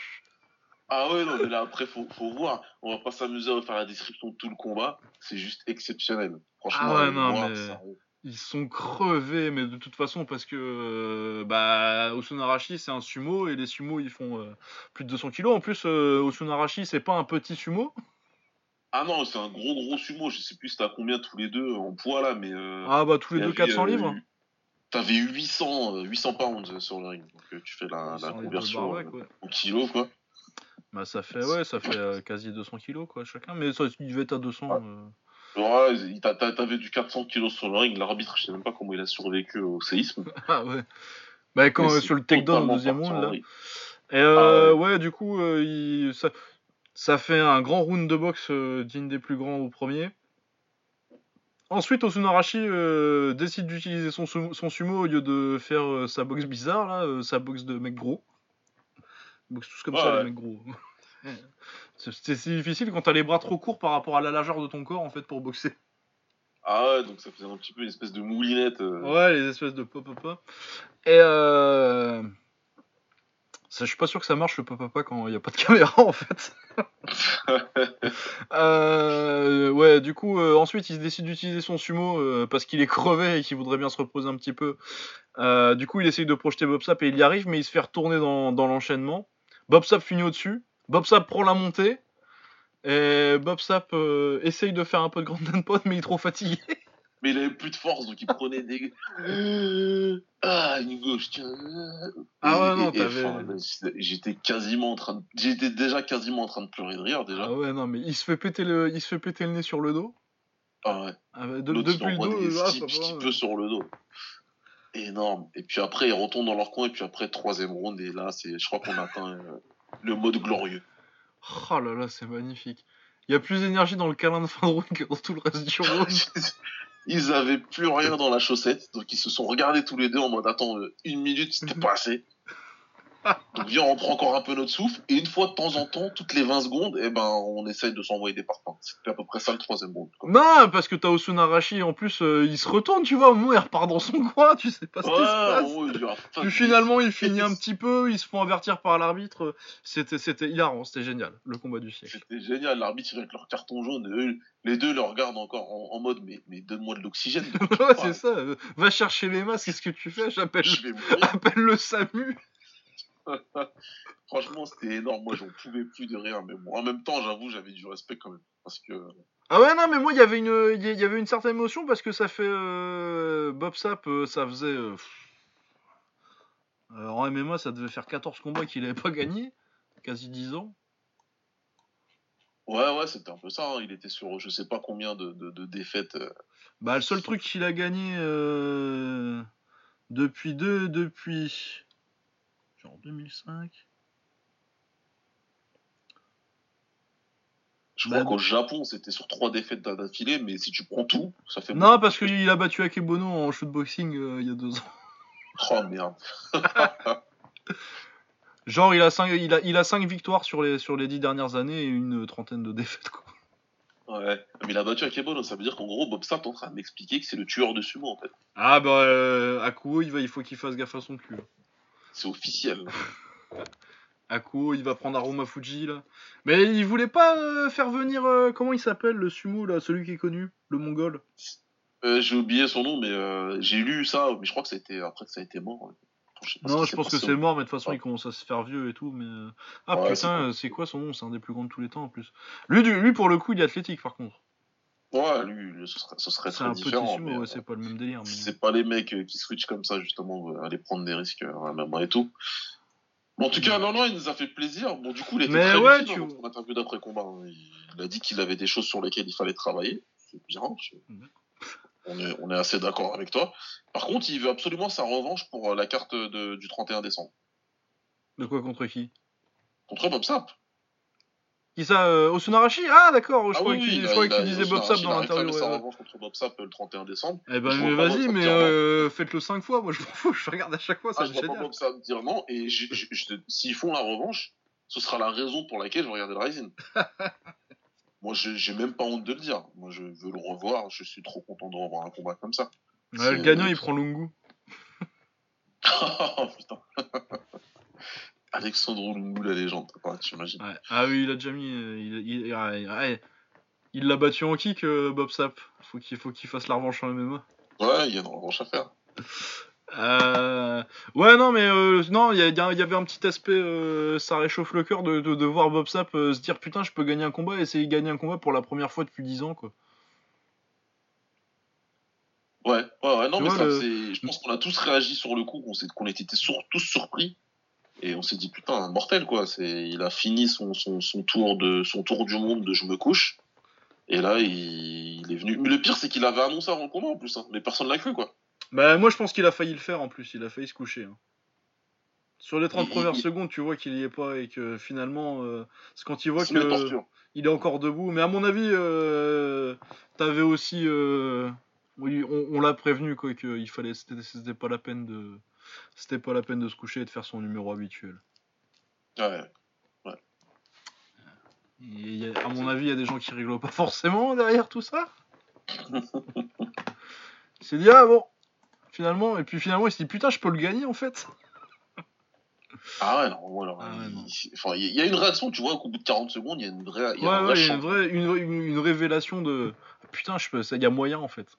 Ah ouais, non, mais là, après, faut, faut voir. On va pas s'amuser à faire la description de tout le combat. C'est juste exceptionnel. Franchement, Ah ouais, non, voir, mais- ça- Ils sont crevés, mais de toute façon, parce que euh, bah, Osunarashi, c'est un sumo, et les sumo, ils font euh, plus de 200 kilos. En plus, euh, Osunarashi, c'est pas un petit sumo? Ah non, c'est un gros gros sumo. Je sais plus c'était à combien tous les deux en poids là, mais. Ah bah, tous les deux avait, 400 euh, livres. T'avais 800, euh, 800 pounds sur le ring. Donc euh, tu fais la, conversion euh, ouais. en kilos quoi. Bah, ça fait, ouais, ça fait euh, quasi 200 kilos, quoi, chacun. Mais ça, il devait être à 200. Ouais. euh. Ouais, t'avais du 400 kilos sur le ring, l'arbitre, je sais même pas comment il a survécu au séisme. Ah ouais. Bah, quand, euh, sur le takedown au deuxième round, en là. Et euh, Ah ouais. du coup, euh, il- ça, ça fait un grand round de boxe euh, digne des plus grands au premier. Ensuite, Osunarashi euh, décide d'utiliser son, sumo- son sumo au lieu de faire euh, sa boxe bizarre, là, euh, sa boxe de mec gros. Boxent tous comme Ouais, ça, les mecs gros. C'est si difficile quand t'as les bras trop courts par rapport à la largeur de ton corps, en fait, pour boxer. Ah ouais, donc ça faisait un petit peu une espèce de moulinette. Ouais, les espèces de pop-pop. Et euh... je suis pas sûr que ça marche le pop-pop quand il n'y a pas de caméra en fait. Euh, ouais, du coup, euh, ensuite il se décide d'utiliser son sumo euh, parce qu'il est crevé et qu'il voudrait bien se reposer un petit peu. Euh, du coup, il essaye de projeter Bob Sap et il y arrive, mais il se fait retourner dans, dans l'enchaînement. Bob Sap finit au-dessus. Bob Sap prend la montée. Et Bob Sap euh, essaye de faire un peu de grand pot, mais il est trop fatigué. Mais il avait plus de force, donc il prenait des. Ah, une gauche, tiens. Ah ouais, non, t'avais- J'étais quasiment en train de. J'étais déjà quasiment en train de pleurer de rire, déjà. Ah ouais, non, mais il se fait péter le, il se fait péter le nez sur le dos. Ah ouais. Ah bah, de- depuis le dos, des ah, ça skips va, qui ouais. peut sur le dos. Énorme. Et puis après, ils retournent dans leur coin, et puis après, troisième round, et là, c'est, je crois qu'on atteint euh, le mode glorieux. Oh là là, c'est magnifique. Il y a plus d'énergie dans le câlin de fin de round que dans tout le reste du round. Ils avaient plus rien dans la chaussette, donc ils se sont regardés tous les deux en mode attends, euh, une minute, c'était pas assez. Donc viens, on prend encore un peu notre souffle, et une fois de temps en temps, toutes les 20 secondes, eh ben, on essaye de s'envoyer des parpaings. C'était à peu près ça le troisième round. quoi. non, parce que t'as Osunarashi, en plus, euh, il se retourne, tu vois, au où il repart dans son coin, tu sais pas ce qui se Ouais, passe. fuck Puis finalement, il finit un petit peu, ils se font avertir par l'arbitre. C'était, c'était hilarant, c'était génial, le combat du siècle. C'était génial, l'arbitre avec leur carton jaune, et eux, les deux le regardent encore en, en mode mais, mais donne-moi de l'oxygène. ouais, c'est ça. Va chercher les masques, qu'est-ce que tu fais? J'appelle, appelle le SAMU. Franchement, c'était énorme. Moi, j'en pouvais plus de rire. Mais bon, en même temps, j'avoue, j'avais du respect quand même. Parce que. Ah ouais non mais moi il y avait une il y avait une certaine émotion parce que ça fait euh, Bob Sap euh, ça faisait euh, en MMA ça devait faire 14 combats qu'il avait pas gagné quasi 10 ans Ouais, ouais, c'était un peu ça. hein. Il était sur je sais pas combien de, de, de défaites. euh. bah le seul truc qu'il a gagné euh, depuis deux depuis genre 2005 Je Bah, crois qu'au Japon, c'était sur trois défaites d'a- d'affilée. Mais si tu prends tout, ça fait. non parce qu'il a battu Akebono en shootboxing euh, il y a deux ans Oh merde. genre il a cinq il a il a cinq victoires sur les sur les 10 dernières années et une trentaine de défaites quoi Ouais. Mais il a battu Akebono. Ça veut dire qu'en gros, Bob Sapp est en train de m'expliquer que c'est le tueur de sumo en fait. ah bah euh, Akuo il va il faut qu'il fasse gaffe à son cul C'est officiel. Akuo, il va prendre Aruma Fuji là. Mais il voulait pas euh, faire venir euh, comment il s'appelle le sumo là, celui qui est connu, le mongol? Euh, j'ai oublié son nom, mais j'ai lu ça. Mais je crois que ça a été après que ça a été mort. ouais. Non, je pense que c'est au- mort, mais de toute façon il commence à se faire vieux et tout. Mais ah Ouais, putain, c'est quoi son nom? C'est un des plus grands de tous les temps en plus. Lui, du- lui pour le coup, il est athlétique par contre. Ouais, lui, ce serait, ce serait C'est très différent. mais, ouais, c'est pas le même délire. Mais... c'est pas les mecs euh, qui switchent comme ça, justement, euh, aller prendre des risques euh, à la main et tout. En tout cas, non, non, il nous a fait plaisir. Bon, du coup, il était Mais très ouais, tu- dans interview d'après combat. hein. Il a dit qu'il avait des choses sur lesquelles il fallait travailler. C'est bien. je- Mhm. On est, on est assez d'accord avec toi. Par contre, il veut absolument sa revanche pour la carte de- du 31 décembre. De quoi contre qui? Contre Bob Sapp. Qui ça euh, Osunarashi Ah d'accord, je Ah croyais oui, qu'il oui, je il croyais il qu'il disait il a- Bob Sap il dans l'interview. sa ouais, contre Bob Sapp euh, le 31 décembre. Eh ben mais vas-y, mais euh, faites-le 5 fois, moi je m'en fous, je regarde à chaque fois, Ah, c'est je vois pas génial. Bob Sapp dire non. Et s'ils font la revanche, ce sera la raison pour laquelle je vais regarder le Rising. Moi, j'ai même pas honte de le dire. Moi, je veux le revoir. Je suis trop content de revoir un combat comme ça. Ouais, le gagnant il prend Lungu. oh putain. Alexandre Lungu, la légende. Ouais, j'imagine. Ouais. Ah oui, il a déjà mis. euh, Il l'a battu en kick, euh, Bob Sap. Faut qu'il faut qu'il fasse la revanche en MMA. Ouais, il y a une revanche à faire. Euh... Ouais, non, mais euh, non, il y, avait un petit aspect, euh, ça réchauffe le cœur de, de, de voir Bob Sap euh, se dire putain, je peux gagner un combat et essayer de gagner un combat pour la première fois depuis 10 ans, quoi. Ouais, ouais, ouais. Non, Tu mais vois, ça, le- c'est. Je pense qu'on a tous réagi sur le coup, qu'on était sur- tous surpris. Et on s'est dit, putain, mortel, quoi. C'est, il a fini son, son, son tour de, son tour du monde de je me couche. Et là, il, il est venu. Mais le pire, c'est qu'il avait annoncé avant le combat en plus, hein. mais personne l'a cru quoi. Bah, moi, je pense qu'il a failli le faire en plus. Il a failli se coucher. hein. Sur les 30 Il- premières il- secondes, tu vois qu'il y est pas et que finalement, euh, c'est quand il voit Il se met que torture. il est encore debout. Mais à mon avis, euh, t'avais aussi, euh, oui, on, on l'a prévenu quoi qu'il fallait, c'était c'était pas la peine de, c'était pas la peine de se coucher et de faire son numéro habituel. Ouais. Y a- à mon avis, il y a des gens qui rigolent pas forcément derrière tout ça. Il s'est dit ah bon, finalement, et puis finalement il s'est dit putain, je peux le gagner en fait. Ah ouais, non. Ah ouais, il- non. Enfin, il y, a- il y a une réaction, tu vois, qu'au bout de 40 secondes, il y a une vraie. Il y Ouais, ouais, vrai il y a une chant. vraie, une, une- une révélation de putain, je peux, ça, il y a moyen en fait.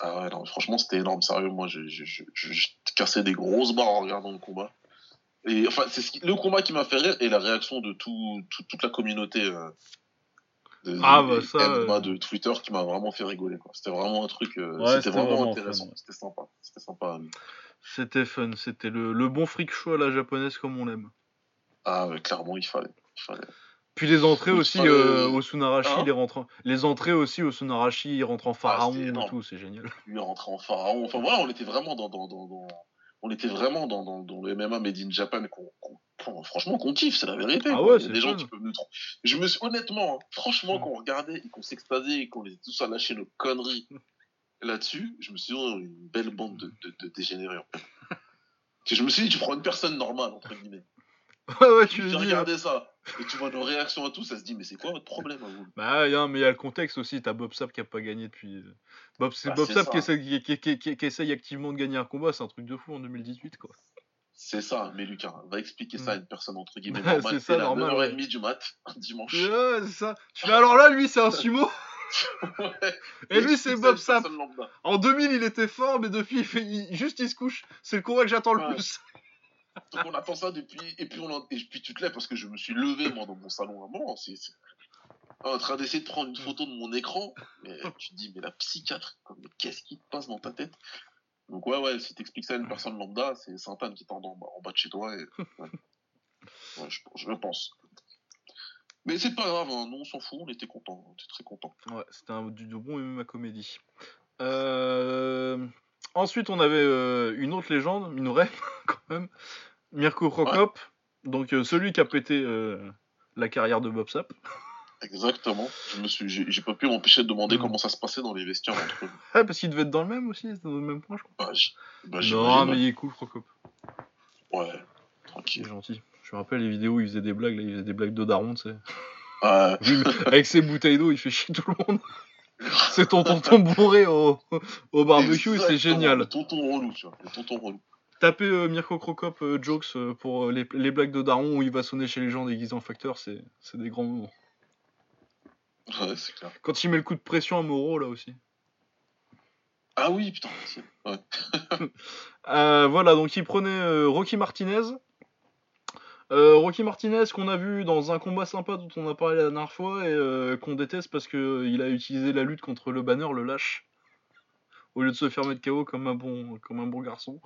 Ah ouais, non, franchement, c'était énorme, sérieux. Moi, j'ai j'ai- j'ai- j'ai cassé des grosses barres en regardant le combat. Et enfin, c'est ce qui- le combat qui m'a fait rire et la réaction de tout, tout- toute la communauté euh, de, Ah, de- bah, ça, euh. de Twitter qui m'a vraiment fait rigoler. quoi. C'était vraiment un truc. euh, Ouais, c'était vraiment, vraiment intéressant. fun. C'était sympa. C'était sympa. C'était fun, c'était le, le bon freak show à la japonaise comme on l'aime. Ah, ouais, clairement, il fallait. Il fallait. Puis les entrées Il aussi euh, au Sunarashi, Hein les, rentrent, les entrées aussi au Sunarashi, ils rentrent en pharaon et tout, c'est génial. Lui rentrer en pharaon. Enfin voilà, on était vraiment dans, dans, dans, dans- on était vraiment dans, le MMA Made in Japan qu'on, qu'on- qu'on- franchement qu'on kiffe, c'est la vérité. Ah ouais, Il y a c'est des gens qui peuvent nous tromper. Je me suis honnêtement, hein, franchement, Mm. quand on regardait et qu'on s'extasiait et qu'on était tous à lâcher nos conneries là-dessus, je me suis dit, oh, une belle bande de, de, de dégénérés. en je me suis dit, tu prends une personne normale, entre guillemets. Ouais, ouais, tu hein. regarder ça, et tu vois nos réactions à tout, ça se dit, mais c'est quoi votre problème à vous Bah, y a- mais il y a le contexte aussi, t'as Bob Sapp qui a pas gagné depuis. euh, Bob, c'est Bah, Bob Sapp ça. qui essaye, qui, qui- qui- qui essaye activement de gagner un combat, c'est un truc de fou en 2018, quoi. C'est ça, mais Lucas, va expliquer ça à une personne entre guillemets normale. c'est ça, la normal, 9h30 du mat, un dimanche. Ouais, c'est ça. Tu fais alors là, lui, c'est un sumo. Ouais. Et lui, c'est Bob lambda. En 2000, il était fort, mais depuis, il fait, il- juste il se couche. C'est le combat que j'attends le plus. Donc on attend ça depuis, et puis, on et puis tu te lèves parce que je me suis levé moi dans mon salon à un moment, c'est, en train d'essayer de prendre une photo de mon écran, mais tu te dis mais la psychiatre, qu'est-ce qui te passe dans ta tête? Donc ouais ouais, si t'expliques ça à une personne lambda, c'est Sainte-Anne qui t'entend en bas, en bas de chez toi, et, ouais. Ouais, je, je pense. Mais c'est pas grave, hein, nous on s'en fout, on était contents, on était très contents. Ouais, c'était un du, du bon MMA comédie. Euh, Ensuite, on avait euh, une autre légende, une vraie quand même, Mirko Krokop, donc euh, celui qui a pété euh, la carrière de Bob Sapp. Exactement. Je me suis, j'ai, pas pu m'empêcher de demander Mm. comment ça se passait dans les vestiaires entre eux. Ah, parce qu'il devait être dans le même aussi, c'était dans le même point, je crois. Bah, bah, non, mais il est cool, Krokop. Ouais, Il tranquille. est gentil. Je me rappelle les vidéos où il faisait des blagues, là, il faisait des blagues de daron, tu sais. Ouais. Avec ses bouteilles d'eau, il fait chier tout le monde. C'est ton tonton bourré au, au barbecue et c'est génial. Le tonton relou, tu vois. Le tonton relou. Tapez euh, Mirko Krokop euh, jokes euh, pour les, les blagues de daron où il va sonner chez les gens déguisés en facteur, c'est c'est des grands moments. Ouais, c'est clair. Quand il met le coup de pression à Moreau, là aussi. Ah oui, putain. c'est- Ouais. Voilà, donc il prenait Rocky Martinez. Euh, Rocky Martinez qu'on a vu dans un combat sympa dont on a parlé la dernière fois et euh, qu'on déteste parce qu'il a utilisé la lutte contre le banner, le lâche. Au lieu de se faire mettre KO comme un bon, comme un bon garçon.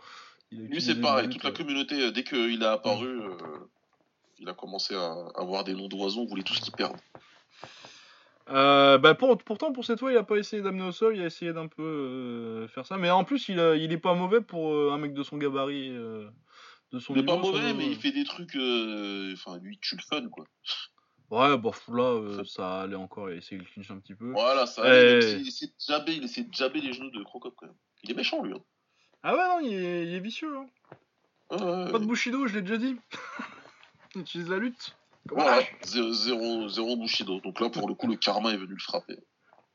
il a Lui, c'est pareil. lutte, Toute la euh, communauté, euh, dès qu'il est apparu, euh, il a commencé à avoir des noms d'oiseaux. On voulait tous qu'ils perdent. Euh, bah pour- pourtant pour cette fois il a pas essayé d'amener au sol, il a essayé d'un peu euh, faire ça. Mais en plus il, a- il est pas mauvais pour euh, un mec de son gabarit, euh, de son Il est pas mauvais, mais euh. il fait des trucs. euh, Enfin, lui, tu le fun, quoi. Ouais, bon là euh, ça allait encore, il a essayé de clinch un petit peu. Voilà, ça. Eh. allait, s'il Il essaie de jabber, il essaie de jabber les genoux de Crocop, quand même. Il est méchant, lui. Hein. Ah ouais non, il est, il est vicieux. Hein. Ouais, ouais, Pas de ouais. Bushido, je l'ai déjà dit. il utilise la lutte. Voilà, lâche. zéro, zéro, zéro Bushido. Donc là, pour le coup, le karma est venu le frapper.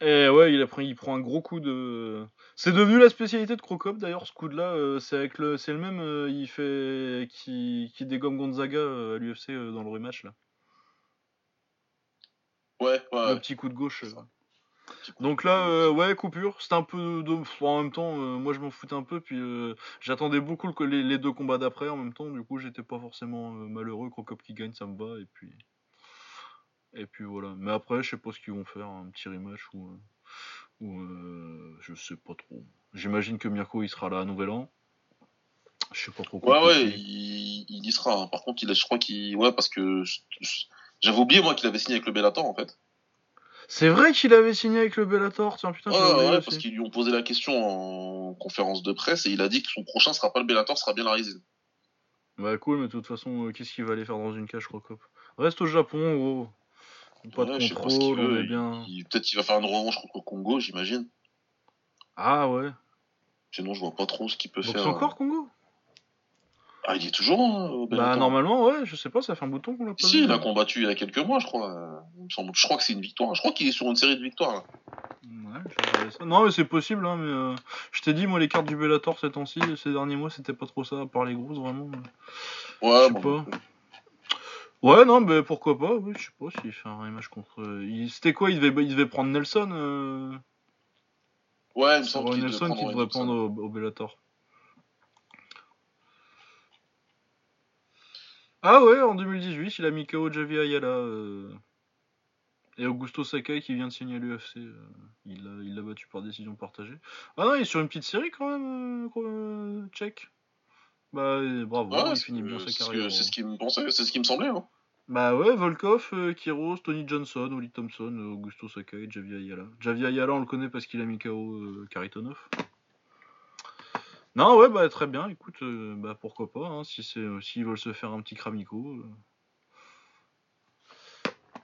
Et ouais, il, a pris, il prend un gros coup de. C'est devenu la spécialité de Crocop d'ailleurs, ce coup de là. euh, c'est avec le, c'est le même, euh, il fait, qui, qui dégomme Gonzaga euh, à l'UFC dans le rematch là. Ouais, ouais. Le petit coup de gauche. Coup Donc de- là, ouais, coupure. C'était un peu de... En même temps, moi je m'en foutais un peu, puis euh, j'attendais beaucoup le- les, les deux combats d'après en même temps. Du coup, j'étais pas forcément malheureux. Crocop qui gagne, ça me va. Et puis, et puis voilà. Mais après, je sais pas ce qu'ils vont faire, un petit rematch ou, ou euh, je sais pas trop. J'imagine que Mirko il sera là à Nouvel An. Je sais pas trop. quoi Ouais, ouais, il, il y sera. hein. Par contre, il je crois qu'il. Ouais, parce que. J'avais oublié, moi, qu'il avait signé avec le Bellator, en fait. C'est vrai qu'il avait signé avec le Bellator, tiens putain, Ouais, oublié ouais, aussi. parce qu'ils lui ont posé la question en conférence de presse et il a dit que son prochain sera pas le Bellator, sera bien la Rising. Bah cool, mais de toute façon, euh, qu'est-ce qu'il va aller faire dans une cage Crocop Reste au Japon, gros. Pas Ouais, de je sais pas ce qu'il contrôle, on veut. est bien. Il- Peut-être qu'il va faire une revanche contre le Congo, j'imagine. Ah ouais. Sinon, je vois pas trop ce qu'il peut Donc faire. c'est encore Congo? Ah, il est toujours hein, au Bah normalement, ouais, je sais pas, ça fait un bouton qu'on l'a pas Si, vu. il a combattu il y a quelques mois, je crois. Il me semble. Je crois que c'est une victoire. Je crois qu'il est sur une série de victoires. là. Ouais, je ça. Non, mais c'est possible, hein, mais euh, je t'ai dit, moi, les cartes du Bellator ces temps-ci, ces derniers mois, c'était pas trop ça, à part les grosses, vraiment. Ouais, bon, pas. Ouais, non, mais pourquoi pas, oui, je sais pas s'il fait un rematch contre. il- C'était quoi il devait, il devait prendre Nelson euh... Ouais, il me semble qu'il Nelson qui devrait prendre au, au Bellator. Ah ouais, en 2018, il a mis KO Javi Ayala euh, et Augusto Sakai qui vient de signer à l'UFC. euh, il l'a il l'a battu par décision partagée. Ah non, il est sur une petite série quand même, tchèque. Bah euh, bravo, il finit bien euh, sa c'est ce carrière. que- c'est ce qui me pensait, c'est ce qui me semblait. Hein. Bah ouais, Volkov, euh, Kiros, Tony Johnson, Oli Thompson, euh, Augusto Sakai, Javi Ayala. Javi Ayala, on le connaît parce qu'il a mis KO euh, Karitonov. Non, ouais, bah très bien, écoute, euh, bah pourquoi pas, hein, si c'est, euh, s'ils veulent se faire un petit Kramiko. euh,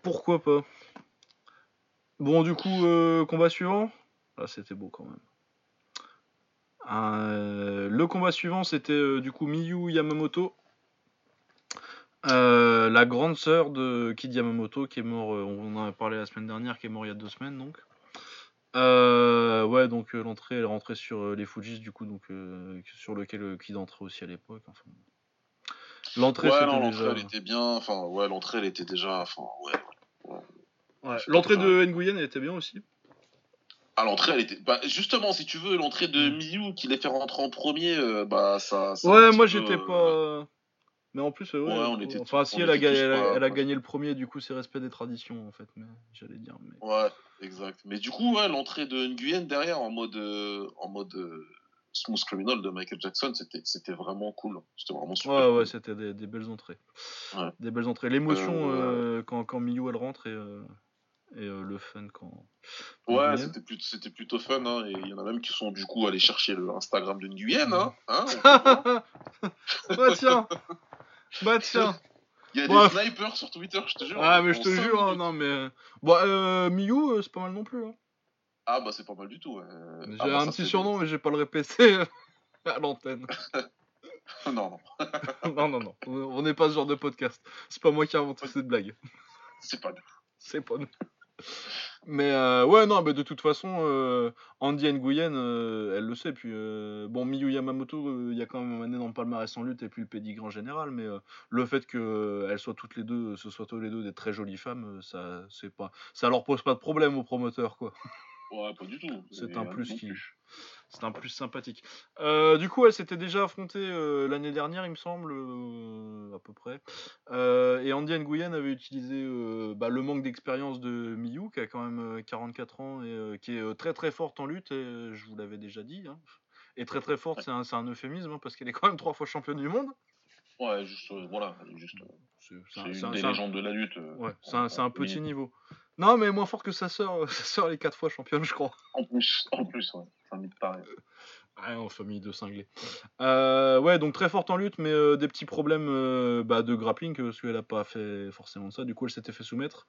Pourquoi pas. Bon, du coup, euh, combat suivant? Ah, c'était beau quand même. Euh, le combat suivant, c'était euh, du coup Miyu Yamamoto. Euh, la grande sœur de Kid Yamamoto qui est mort, euh, on en a parlé la semaine dernière, qui est mort il y a deux semaines donc. Euh, ouais, donc euh, l'entrée, elle est rentrée sur euh, les Fujis du coup, donc euh, sur lequel euh, Kid entrait aussi à l'époque. Enfin, l'entrée, Ouais, l'entrée, déjà. elle était bien. Enfin, ouais, l'entrée, elle était déjà. Enfin, ouais. L'entrée de Nguyen, elle était bien aussi. À l'entrée, elle était. Bah, justement, si tu veux, l'entrée de Mm. Miyu qui les fait rentrer en premier, euh, bah, ça. ça Ouais, moi peu, j'étais euh, pas. Mais en plus, euh, ouais, Ouais, on était enfin, si on elle a, gagné, elle, a, elle gagné le premier, du coup, c'est respect des traditions en fait, mais j'allais dire. Mais... Ouais, exact. Mais du coup, ouais, l'entrée de Nguyen derrière en mode, euh, en mode euh, Smooth Criminal de Michael Jackson, c'était, c'était vraiment cool. C'était vraiment super. Ouais, ouais, c'était des, des belles entrées. Des belles entrées. L'émotion Euh, euh, quand, quand Miyu elle rentre et, euh, et euh, le fun quand. Ouais, c'était plutôt, c'était plutôt fun, hein, et il y en a même qui sont du coup allés chercher le Instagram de Nguyen, hein, hein, on peut voir. bah tiens Bah tiens Il y a des snipers sur Twitter, je te jure. Ah, mais je te jure, hein, non mais. Bon, euh, Miyu, euh, c'est pas mal non plus. Hein. Ah, bah c'est pas mal du tout. J'ai Ah, bah, un petit surnom, mais je vais pas le répéter à l'antenne. non, non, non, non, non. On n'est pas ce genre de podcast. C'est pas moi qui ai inventé cette blague. c'est pas C'est pas nous. Mais euh, ouais, non, mais de toute façon, euh, Andy Nguyen, euh, elle le sait. Puis bon, Miyu Yamamoto, il y a quand même un énorme palmarès en lutte et puis le en général. Mais le fait qu'elles soient toutes les deux, ce soit tous les deux des très jolies femmes, ça, ça leur pose pas de problème aux promoteurs, quoi. Ouais, pas du tout. C'est un euh, plus qui-. C'est un plus sympathique. Euh, du coup, elle s'était déjà affrontée euh, l'année dernière, il me semble, euh, à peu près. Et Andy Nguyen avait utilisé bah, le manque d'expérience de Miyu, qui a quand même euh, 44 ans et qui est très très forte en lutte, et je vous l'avais déjà dit. hein. Et très très forte, c'est un, euphémisme, hein, parce qu'elle est quand même trois fois championne du monde. Ouais, juste, voilà, juste. C'est C'est un- une des un- légendes de la lutte. ouais, c'est un, petit niveau. Non, mais moins fort que sa sœur. Sa sœur, elle est quatre fois championne, je crois. En plus, en plus, ouais. Ça me paraît. Ouais, en famille de cinglés. Euh, ouais, donc très forte en lutte, mais euh, des petits problèmes euh, bah, de grappling, parce qu'elle a pas fait forcément de ça. Du coup, elle s'était fait soumettre.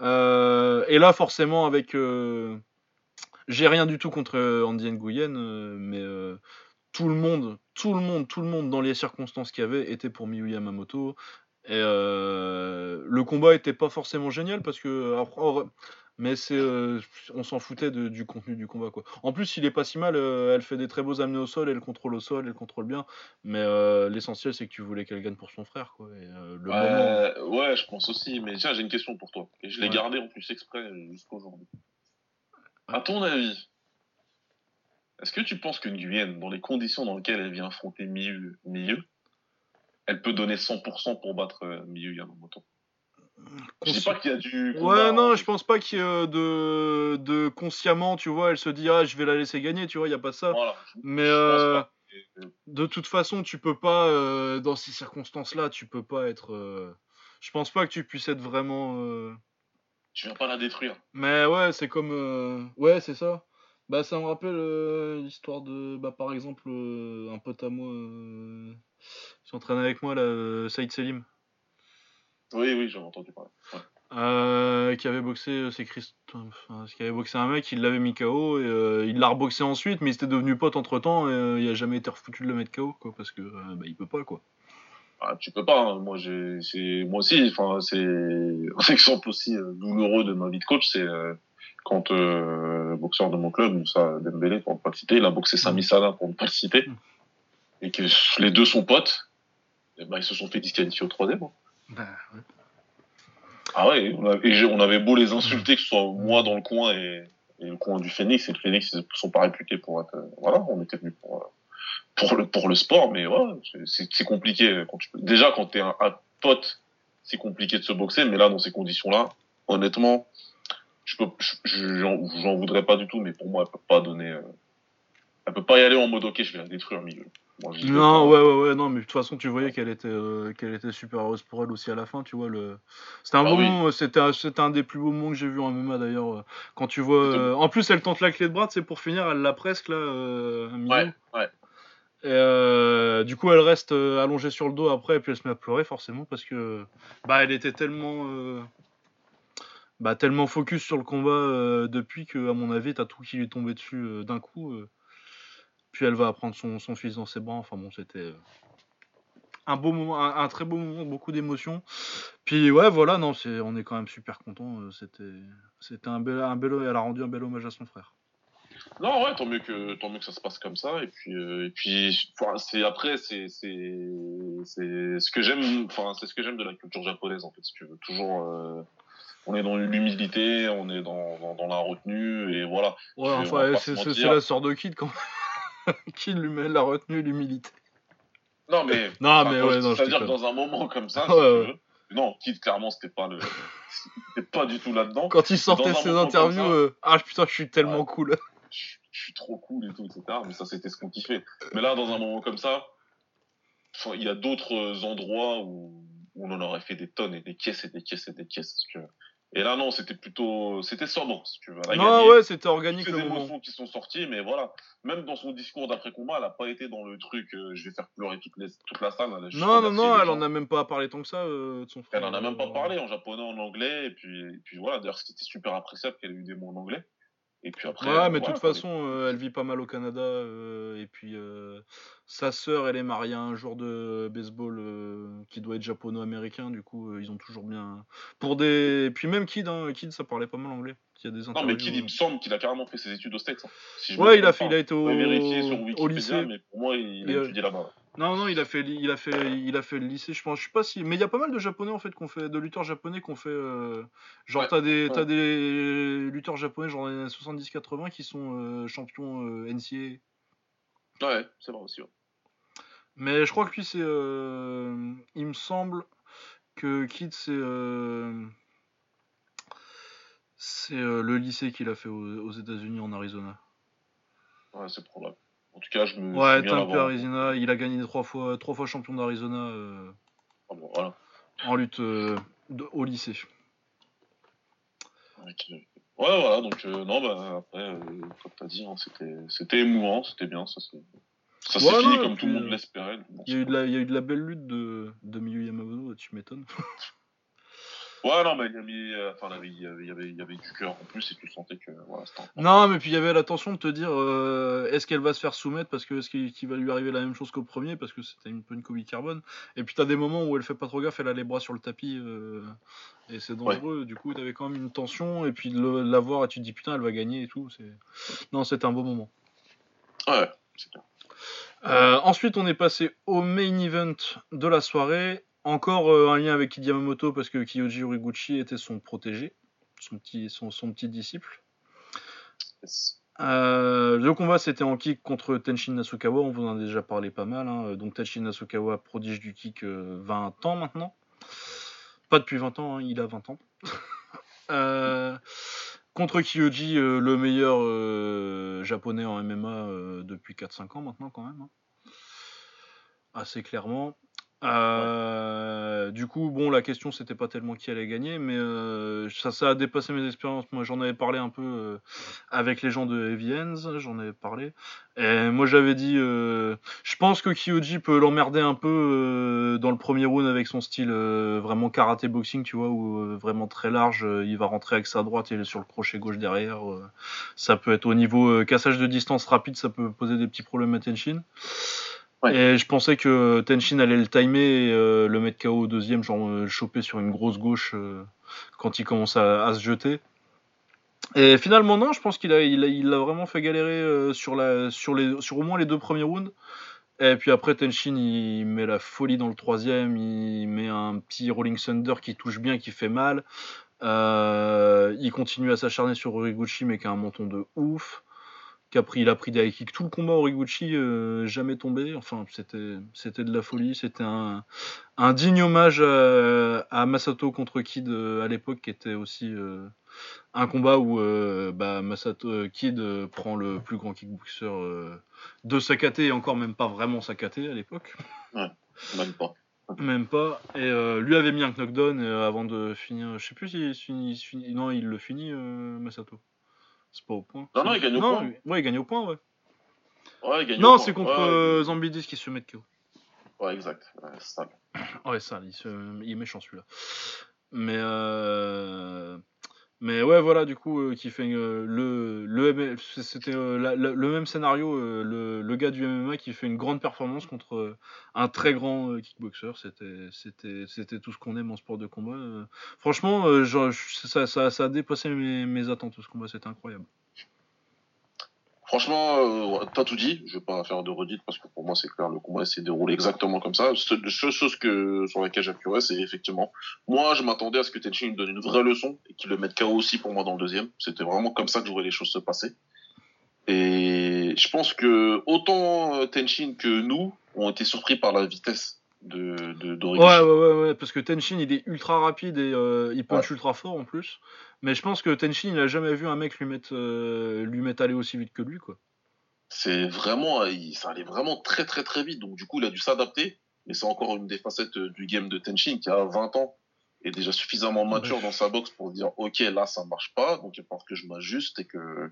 Et là, forcément, avec. J'ai rien du tout contre Andy Nguyen, mais tout le monde, tout le monde, tout le monde, dans les circonstances qu'il y avait, était pour Miyu Yamamoto. Et euh, le combat était pas forcément génial parce que après, en- mais c'est euh, on s'en foutait de- du contenu du combat quoi. En plus, il est pas si mal, euh, elle fait des très beaux amenés au sol, elle contrôle au sol, elle contrôle bien, mais l'essentiel c'est que tu voulais qu'elle gagne pour son frère quoi. Et, le moment ouais, je pense aussi. Mais tiens, j'ai une question pour toi. Et je l'ai Ouais. gardée en plus exprès jusqu'à aujourd'hui. À ton avis, est-ce que tu penses que Nguyen, dans les conditions dans lesquelles elle vient affronter Miyu elle peut donner 100% pour battre euh, Miyu Yamamoto Je dis pas qu'il y a du. Ouais, non, hein. je pense pas qu'il y ait euh, de, de consciemment, tu vois, elle se dit ah je vais la laisser gagner, tu vois, il y a pas ça. Voilà. Mais euh, pas. De toute façon, tu peux pas, euh, dans ces circonstances-là, tu peux pas être. euh, Je pense pas que tu puisses être vraiment. Tu viens pas la détruire. Mais ouais, c'est comme. Ouais, c'est ça. Bah, ça me rappelle l'histoire de. Bah, par exemple, un pote à moi qui s'entraîne avec moi, là, euh, Saïd Selim, Oui, oui, j'en ai entendu parler. Ouais. euh, qui avait boxé. euh, C'est Christ... enfin, qui avait boxé un mec, il l'avait mis KO et euh, il l'a reboxé ensuite, mais il s'était devenu pote entre temps et euh, il a jamais été refoutu de le mettre KO, quoi, parce que bah, il peut pas, quoi. Ah, tu peux pas. hein. Moi, j'ai, c'est, moi aussi. Enfin, c'est un exemple aussi douloureux de ma vie de coach, c'est quand le boxeur de mon club, Moussa Dembélé, pour ne pas le citer, il a boxé Sami Salah pour ne pas le citer, Mm. Et que les deux sont potes. Et ben, ils se sont fait disqualifier au troisième. hein. Bah, ouais. Ah ouais, on avait, on avait beau les insulter, que ce soit moi dans le coin et, et le coin du Phoenix, et le Phoenix, ils sont pas réputés pour être, euh, voilà, on était venus pour, euh, pour le, pour le sport, mais ouais, c'est- compliqué. Quand tu, peux- déjà, quand t'es un, un pote, c'est compliqué de se boxer, mais là, dans ces conditions-là, honnêtement, je peux, je- je- j'en j'en voudrais pas du tout, mais pour moi, elle peut pas donner, euh, elle peut pas y aller en mode, ok, je vais la détruire, milieu. Non, ouais, ouais, ouais, non, mais de toute façon, tu voyais qu'elle était, euh, qu'elle était super heureuse pour elle aussi à la fin, tu vois. Le... C'était un Ah beau oui. moment, c'était un, des plus beaux moments que j'ai vu en MMA d'ailleurs. euh, Quand tu vois. euh, En plus, elle tente la clé de bras, c'est pour finir, elle l'a presque là, euh, un. Ouais, ouais. Et du coup, elle reste allongée sur le dos après, et puis elle se met à pleurer forcément parce que bah, elle était tellement, bah, tellement focus sur le combat depuis que, à mon avis, t'as tout qui lui est tombé dessus d'un coup. Euh. Puis elle va prendre son, son fils dans ses bras. Enfin bon, c'était euh, un beau moment, un, un très beau moment, beaucoup d'émotions. Puis ouais, voilà, non, c'est, on est quand même super content. C'était, c'était un bel, un bel, elle a rendu un bel hommage à son frère. Non, ouais, tant mieux que tant mieux que ça se passe comme ça. Et puis euh, et puis, enfin, c'est après, c'est c'est c'est ce que j'aime. Enfin, c'est ce que j'aime de la culture japonaise en fait. Si tu veux, toujours, euh, on est dans l'humilité, on est dans, dans dans la retenue et voilà. Ouais, enfin, c'est, la sœur de Kid quand même. Kid lui met la retenue, l'humilité. Non mais Non, mais ouais, non, je c'est-à-dire déconne. dans un moment comme ça, Ouais, ouais. Non, Kid clairement c'était pas le, c'était pas du tout là-dedans. Quand il sortait ses interviews, ça. euh, ah putain, je suis tellement cool. je, je suis trop cool et tout, etc. Mais ça, c'était ce qu'on kiffait. Mais là, dans un moment comme ça, il y a d'autres endroits où, où on en aurait fait des tonnes et des caisses et des caisses et des caisses. Et là, non, c'était plutôt, c'était sobre, si tu veux. Elle a Non, gagné. ouais, c'était Toutes organique les le moment. émotions qui sont sorties, mais voilà. Même dans son discours d'après-combat, elle a pas été dans le truc, euh, je vais faire pleurer toute, les, toute la salle. Elle Non, non, non, elle en a même pas parlé tant que ça euh, de son frère. Elle en a même pas parlé en japonais, en anglais, et puis, et puis voilà. D'ailleurs, c'était super appréciable qu'elle ait eu des mots en anglais. Et puis après. Ouais, euh, mais de voilà, toute façon, euh, elle vit pas mal au Canada. euh, et puis, euh, sa sœur, elle est mariée à un joueur de baseball qui doit être japono-américain. Du coup, ils ont toujours bien. Pour des. Et puis, même Kid, hein, Kid, ça parlait pas mal anglais. Il y a des Non, mais Kid, il me semble qu'il a carrément fait ses études au States. hein. Si je me Ouais, il a, fait, il a été au, va vérifier sur au lycée. mais pour moi, il a étudié là-bas. Non, non, il a fait, il a fait, il a fait le lycée, je pense. Je sais pas si, mais il y a pas mal de japonais en fait qu'on fait, de lutteurs japonais qu'on fait. euh, genre, Ouais, t'as des, ouais. t'as des lutteurs japonais genre dans les années 70-80 qui sont euh, champions euh, NCAA. Ouais, c'est vrai aussi. ouais. Mais je crois que lui, c'est, euh, il me semble que Kid, c'est, c'est le lycée qu'il a fait aux, aux États-Unis en Arizona. Ouais, c'est probable. En tout cas, je me Ouais, l'avoir- Arizona. Il a gagné trois fois, trois fois champion d'Arizona euh, Ah bon, voilà. en lutte euh, de- au lycée. Ouais, voilà, donc euh, non, bah après, euh, comme t'as dit, hein, c'était émouvant, c'était bien, ça s'est Ouais, fini comme tout le monde l'espérait. Bon, Il y, a eu de la, il y a eu de la belle lutte de, de Miyu Yamamoto, tu m'étonnes. Ouais, non, mais il y avait, euh, enfin, il y avait, il y avait, il y avait, il y avait du cœur en plus et tu sentais que voilà, Non, mais puis il y avait l'attention de te dire euh, est-ce qu'elle va se faire soumettre parce que est-ce qu'il va lui arriver la même chose qu'au premier parce que c'était un peu une Kobe Carbone. Et puis t'as des moments où elle fait pas trop gaffe, elle a les bras sur le tapis euh, et c'est dangereux. Du coup, t'avais quand même une tension et puis de le- la voir et tu te dis putain, elle va gagner et tout. C'est non, c'était un beau moment. Ouais, c'est clair. Euh, ensuite, on est passé au main event de la soirée. Encore euh, un lien avec Kid Yamamoto parce que Kyoji Horiguchi était son protégé, son petit, disciple. Euh, le combat c'était en kick contre Tenshin Nasukawa, on vous en a déjà parlé pas mal. hein. Donc Tenshin Nasukawa, prodige du kick, euh, 20 ans maintenant. Pas depuis 20 ans, hein, il a 20 ans. Euh, contre Kyoji, euh, le meilleur euh, japonais en MMA euh, depuis 4-5 ans maintenant quand même. hein. Assez clairement. Euh, Du coup, bon, la question c'était pas tellement qui allait gagner, mais euh, ça, ça a dépassé mes expériences. Moi, j'en avais parlé un peu euh, avec les gens de Heavy Hands, j'en avais parlé. Et moi, j'avais dit, euh, je pense que Kyoji peut l'emmerder un peu euh, dans le premier round avec son style vraiment karaté boxing, tu vois, où euh, vraiment très large, il va rentrer avec sa droite et sur le crochet gauche derrière. ça peut être au niveau cassage de distance rapide, ça peut poser des petits problèmes à Tenshin. Et je pensais que Tenshin allait le timer et euh, le mettre KO au deuxième, genre euh, choper sur une grosse gauche euh, quand il commence à, se jeter. Et finalement non, je pense qu'il a, vraiment fait galérer sur, au moins les deux premiers rounds. Et puis après Tenshin il met la folie dans le troisième, il met un petit Rolling Thunder qui touche bien, qui fait mal. Il continue à s'acharner sur Origuchi mais qui a un menton de ouf. Qui a pris, il a pris des high kicks tout le combat Origuchi, euh, jamais tombé. Enfin, c'était, c'était de la folie. C'était un, un digne hommage à, à Masato contre Kid euh, à l'époque, qui était aussi euh, un combat où euh, bah, Masato Kid prend le plus grand kickboxer de Sakate et encore même pas vraiment Sakate à l'époque. Même pas. Même pas. Et euh, lui avait mis un knockdown euh, avant de finir. Je sais plus s'il finit, s'il finit- Non, il le finit, euh, Masato. C'est pas au point. Non, non, il gagne au Non, point. lui- Ouais, il gagne au point, ouais. Ouais, il gagne Non, au c'est point. contre Ouais, euh, Zambidis qui se met KO. Ouais, exact. Ouais, c'est ça. Ouais, ça, il, se- il est méchant celui-là. Mais, euh, mais ouais, voilà, du coup, euh, qui fait euh, le, le c'était euh, le même scénario, le, le gars du MMA qui fait une grande performance contre un très grand kickboxer. C'était, c'était, tout ce qu'on aime en sport de combat. Franchement, ça, ça a dépassé mes, mes attentes ce combat, c'était incroyable. Franchement, euh, t'as tout dit. Je vais pas faire de redite parce que pour moi, c'est clair, le combat s'est déroulé exactement comme ça. Seule chose que, sur laquelle j'appuierais, c'est effectivement, moi, je m'attendais à ce que Tenshin lui donne une vraie leçon et qu'il le mette KO aussi pour moi dans le deuxième. C'était vraiment comme ça que je voyais les choses se passer. Et je pense que autant euh, Tenshin que nous ont été surpris par la vitesse de, de. Ouais, ouais, ouais, ouais, parce que Tenshin il est ultra rapide et euh, il punch ultra fort en plus. Mais je pense que Tenshin il a jamais vu un mec lui mettre, euh, lui mettre aller aussi vite que lui, quoi. c'est vraiment, euh, il- ça allait vraiment très très très vite. Donc du coup, il a dû s'adapter. Mais c'est encore une des facettes euh, du game de Tenshin qui a 20 ans et déjà suffisamment mature Ouais. dans sa boxe pour dire ok là ça marche pas donc il faut que je m'ajuste et que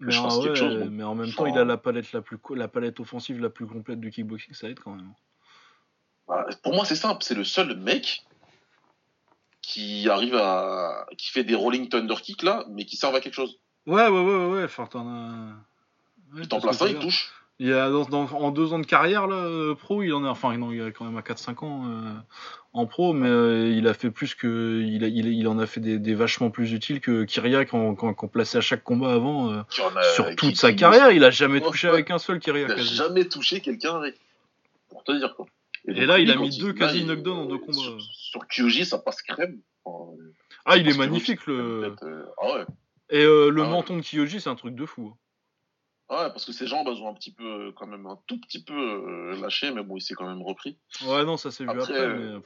Mais, je fasse ah quelque chose, mais en même temps, il a la palette, la, plus, la palette offensive la plus complète du kickboxing, ça aide quand même. Bah, pour moi c'est simple c'est le seul mec qui arrive à qui fait des rolling thunder kicks là mais qui servent à quelque chose. Ouais, ouais, ouais, ouais, enfin, t'en as. Ouais, Il t'en place un il touche. Il y a dans, dans- en deux ans de carrière, là, euh, pro, il en est. Enfin, non, il a quand même à 4-5 ans euh, en pro, mais euh, il a fait plus que. Il, a- il, il en a fait des, des vachement plus utiles que Kyriak qu'on qu'on qu'on plaçait à chaque combat avant. euh, en sur toute sa carrière, il a jamais Ouais, touché ouais. avec un seul Kyriak. Il a quasi. jamais touché quelqu'un avec. Pour te dire quoi. Et donc, là, il a mis deux quasi knockdowns en deux combats. Sur, sur Kyoji, ça passe crème. Enfin, Ah, il est magnifique le. euh, Ah ouais. Et euh, le Ah ouais. menton de Kyoji, c'est un truc de fou. hein. Ah ouais, parce que ses jambes, elles ont un petit peu, euh, quand même, un tout petit peu lâché, mais bon, il s'est quand même repris. Ouais, non, ça s'est vu Après, après. mais...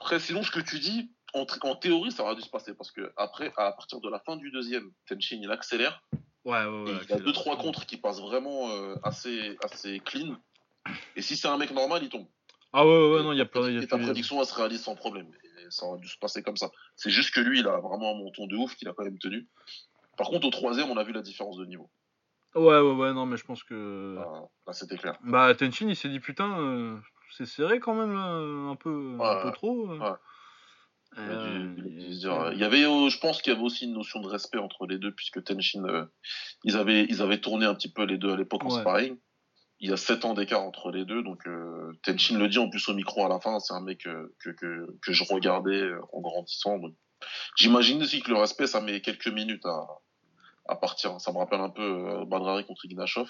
Après, sinon, ce que tu dis, en, théorie, ça aurait dû se passer, parce que après, à partir de la fin du deuxième, Tenshin, il accélère, Ouais, ouais, et ouais. il a accélère. deux, trois contres qui passent vraiment euh, assez, assez clean. Et si c'est un mec normal, il tombe. Ah ouais, ouais, non, il y a plein. Et ta prédiction, elle se réalise sans problème. Et ça aurait dû se passer comme ça. C'est juste que lui, il a vraiment un menton de ouf qu'il a quand même tenu. Par contre, au troisième, on a vu la différence de niveau. Ouais, ouais, ouais, non, mais je pense que. Là, là, c'était clair. Bah, Tenshin, il s'est dit putain, euh, c'est serré quand même, là, un peu, un peu trop. euh. ouais. Euh, il y avait, euh, je pense qu'il y avait aussi une notion de respect entre les deux, puisque Tenshin, euh, ils, avaient, ils avaient tourné un petit peu les deux à l'époque en Ouais. sparring. Il y a 7 ans d'écart entre les deux, donc euh, Tenshin le dit en plus au micro à la fin, c'est un mec euh, que, que, que je regardais euh, en grandissant. donc J'imagine aussi que le respect, ça met quelques minutes à, à partir. Ça me rappelle un peu Badrari contre Ignashov.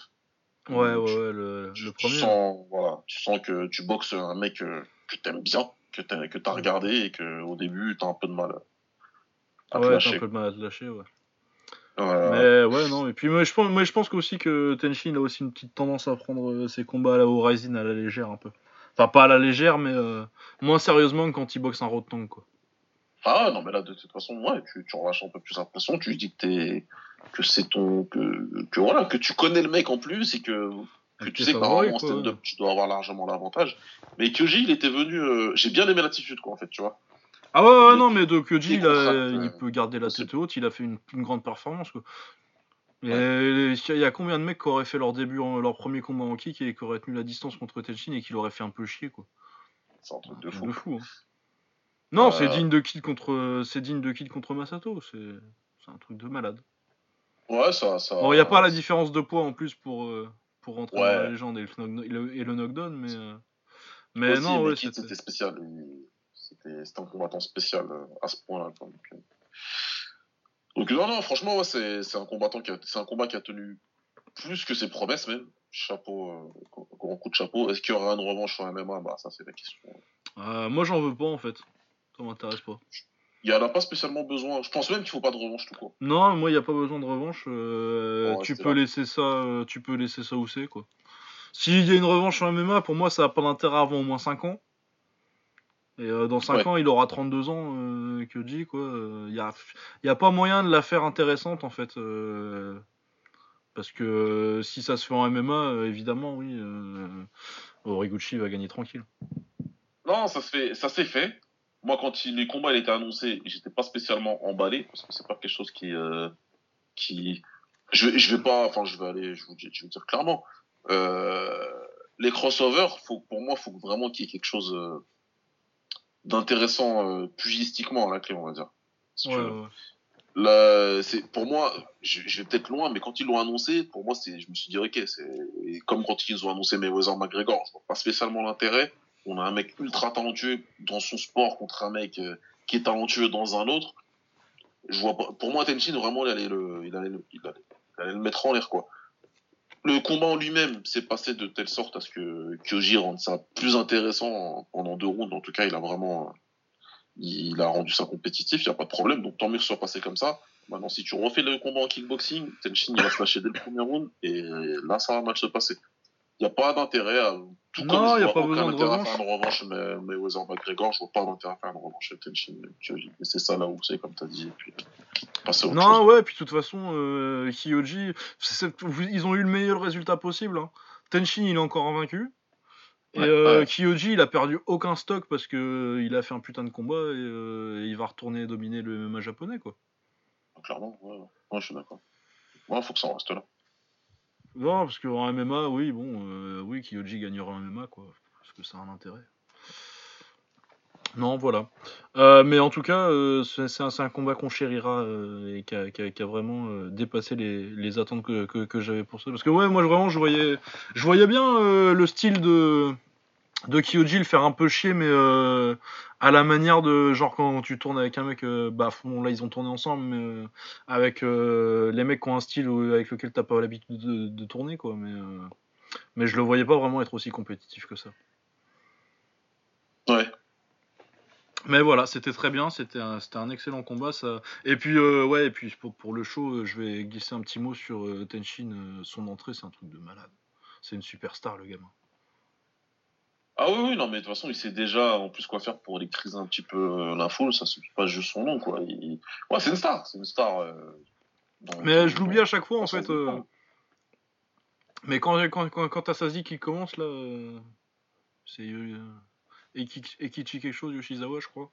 Ouais, ouais, Tu- ouais, le, tu, le tu sens, voilà, tu sens que tu boxes un mec euh, que t'aimes bien, que t'as que t'as regardé et que au début t'as un peu de mal à te Ouais, t'as lâcher. un peu de mal à te lâcher, ouais. Ouais, Mais ouais, non, et puis moi je pense, moi, je pense aussi que Tenshin a aussi une petite tendance à prendre euh, ses combats à la Horizon à la légère un peu. Enfin, pas à la légère, mais euh, moins sérieusement que quand il boxe un Rotang, quoi. Ah non mais là de toute façon ouais tu, tu relâches un peu plus la pression, tu dis que t'es que c'est ton que, que voilà que tu connais le mec en plus et que que tu sais que normalement en stand-up, tu dois avoir largement l'avantage. Mais Kyoji, il était venu. euh, J'ai bien aimé l'attitude, quoi, en fait, tu vois. Ah ouais, non, mais de Kyoji, il il, a- contracte, il euh, peut garder la tête haute, il a fait une, une grande performance. Quoi. Et il y a combien de mecs qui auraient fait leur début, en- leur premier combat en kick et qui auraient tenu la distance contre Tenshin et qui l'auraient fait un peu chier quoi? C'est un truc de fou. hein. Non, Euh, c'est digne de kill contre, c'est digne de contre Masato. C'est, c'est un truc de malade. Ouais, ça. ça Bon, il n'y a pas la différence de poids en plus pour, euh, pour rentrer Ouais. dans la légende et le, knock- et le- et le knockdown, mais, euh, mais Aussi, non, ouais, Kid, c'était- c'était spécial. C'était un combattant spécial euh, à ce point-là. quoi. Donc, euh, donc, non, non, franchement, ouais, c'est un combattant qui a, c'est un combat qui a tenu plus que ses promesses même. Chapeau, euh, grand coup de chapeau. Est-ce qu'il y aura une revanche sur MMA Bah, ça c'est la question. Euh, moi j'en veux pas en fait. Ça m'intéresse pas. Il y en a pas spécialement besoin. Je pense même qu'il faut pas de revanche tout court. Non, moi il y a pas besoin de revanche. euh, tu peux là. laisser ça, tu peux laisser ça où c'est quoi. S'il y a une revanche en MMA, pour moi ça a pas d'intérêt avant au moins 5 ans. Et euh, dans 5 Ouais. ans, il aura 32 ans, euh, dit quoi. Il y a, y a pas moyen de la faire intéressante en fait. euh, parce que euh, si ça se fait en MMA, euh, évidemment, oui, euh, Origuchi va gagner tranquille. Non, ça fait, s'est fait. Moi, quand il, les combats il étaient annoncés, j'étais pas spécialement emballé parce que c'est pas quelque chose qui, euh, qui, je, vais- je vais pas, enfin, je vais aller, je vous, dis- je vais dire clairement, euh, les crossovers, faut, pour moi, faut vraiment qu'il y ait quelque chose euh, d'intéressant euh, pugistiquement à la clé, on va dire. Si tu Ouais, veux. ouais. Là, c'est pour moi, je, je vais peut-être loin, mais quand ils l'ont annoncé, pour moi, c'est, je me suis dit ok, c'est et comme quand ils ont annoncé Mayweather McGregor, je vois pas spécialement l'intérêt. On a un mec ultra talentueux dans son sport contre un mec euh, qui est talentueux dans un autre. Je vois pas. Pour moi, Tenshin vraiment, il allait le, il allait le, il allait, il allait le mettre en l'air quoi. Le combat en lui-même s'est passé de telle sorte à ce que Kyoji rende ça plus intéressant en- pendant deux rounds. En tout cas, il a vraiment, il a rendu ça compétitif, il n'y a pas de problème. Donc tant mieux que ce soit passé comme ça. Maintenant, si tu refais le combat en kickboxing, Tenshin il va se lâcher dès le premier round et là, ça va mal se passer. Il n'y a pas d'intérêt à. Tout Non, comme je y a pas besoin de à faire une revanche, mais Mayweather McGregor, je vois pas d'intérêt à faire une revanche chez Tenshin Kyoji. Et c'est ça là où c'est, comme tu as dit. Et puis, passer à autre Non, chose. ouais, puis de toute façon, euh, Kyoji, c'est- ils ont eu le meilleur résultat possible. hein. Tenshin, il est encore invaincu. Et Ouais, euh, ouais. Kyoji, il a perdu aucun stock parce que euh, il a fait un putain de combat et, euh, il va retourner dominer le MMA japonais, quoi. Clairement, ouais, ouais. Ouais, je suis d'accord. Ouais, faut que ça en reste là. Non, parce qu'en MMA, oui, bon, euh, oui, Kyoji gagnera en MMA, quoi. Parce que ça a un intérêt. Non, voilà. Euh, mais en tout cas, euh, c'est un combat qu'on chérira euh, et qui a, qui a- qui a vraiment euh, dépassé les, les attentes que, que, que j'avais pour ça. Parce que ouais, moi vraiment, je voyais, je voyais bien euh, le style de de Kyoji le faire un peu chier, mais euh, à la manière de genre quand tu tournes avec un mec, euh, bah bon, là ils ont tourné ensemble, mais euh, avec les mecs qui ont un style avec lequel t'as pas l'habitude de, de tourner, quoi. Mais mais je le voyais pas vraiment être aussi compétitif que ça. Ouais. Mais voilà, c'était très bien, c'était un, un excellent combat. Ça... Et puis, ouais, et puis pour, pour le show, je vais glisser un petit mot sur Tenshin. son entrée, c'est un truc de malade. C'est une superstar, le gamin. Ah oui, oui, non, mais de toute façon, il sait déjà en plus quoi faire pour électriser un petit peu euh, la foule. Ça suffit pas juste son nom, quoi. Il... Ouais, c'est une star, c'est une star. euh, dans- Mais je l'oublie à chaque fois, en fait. euh, mouvement. Mais quand, quand, quand, quand t'as Sasi qui commence, là, euh, c'est Eki- Ekichi quelque chose, Yoshizawa, je crois.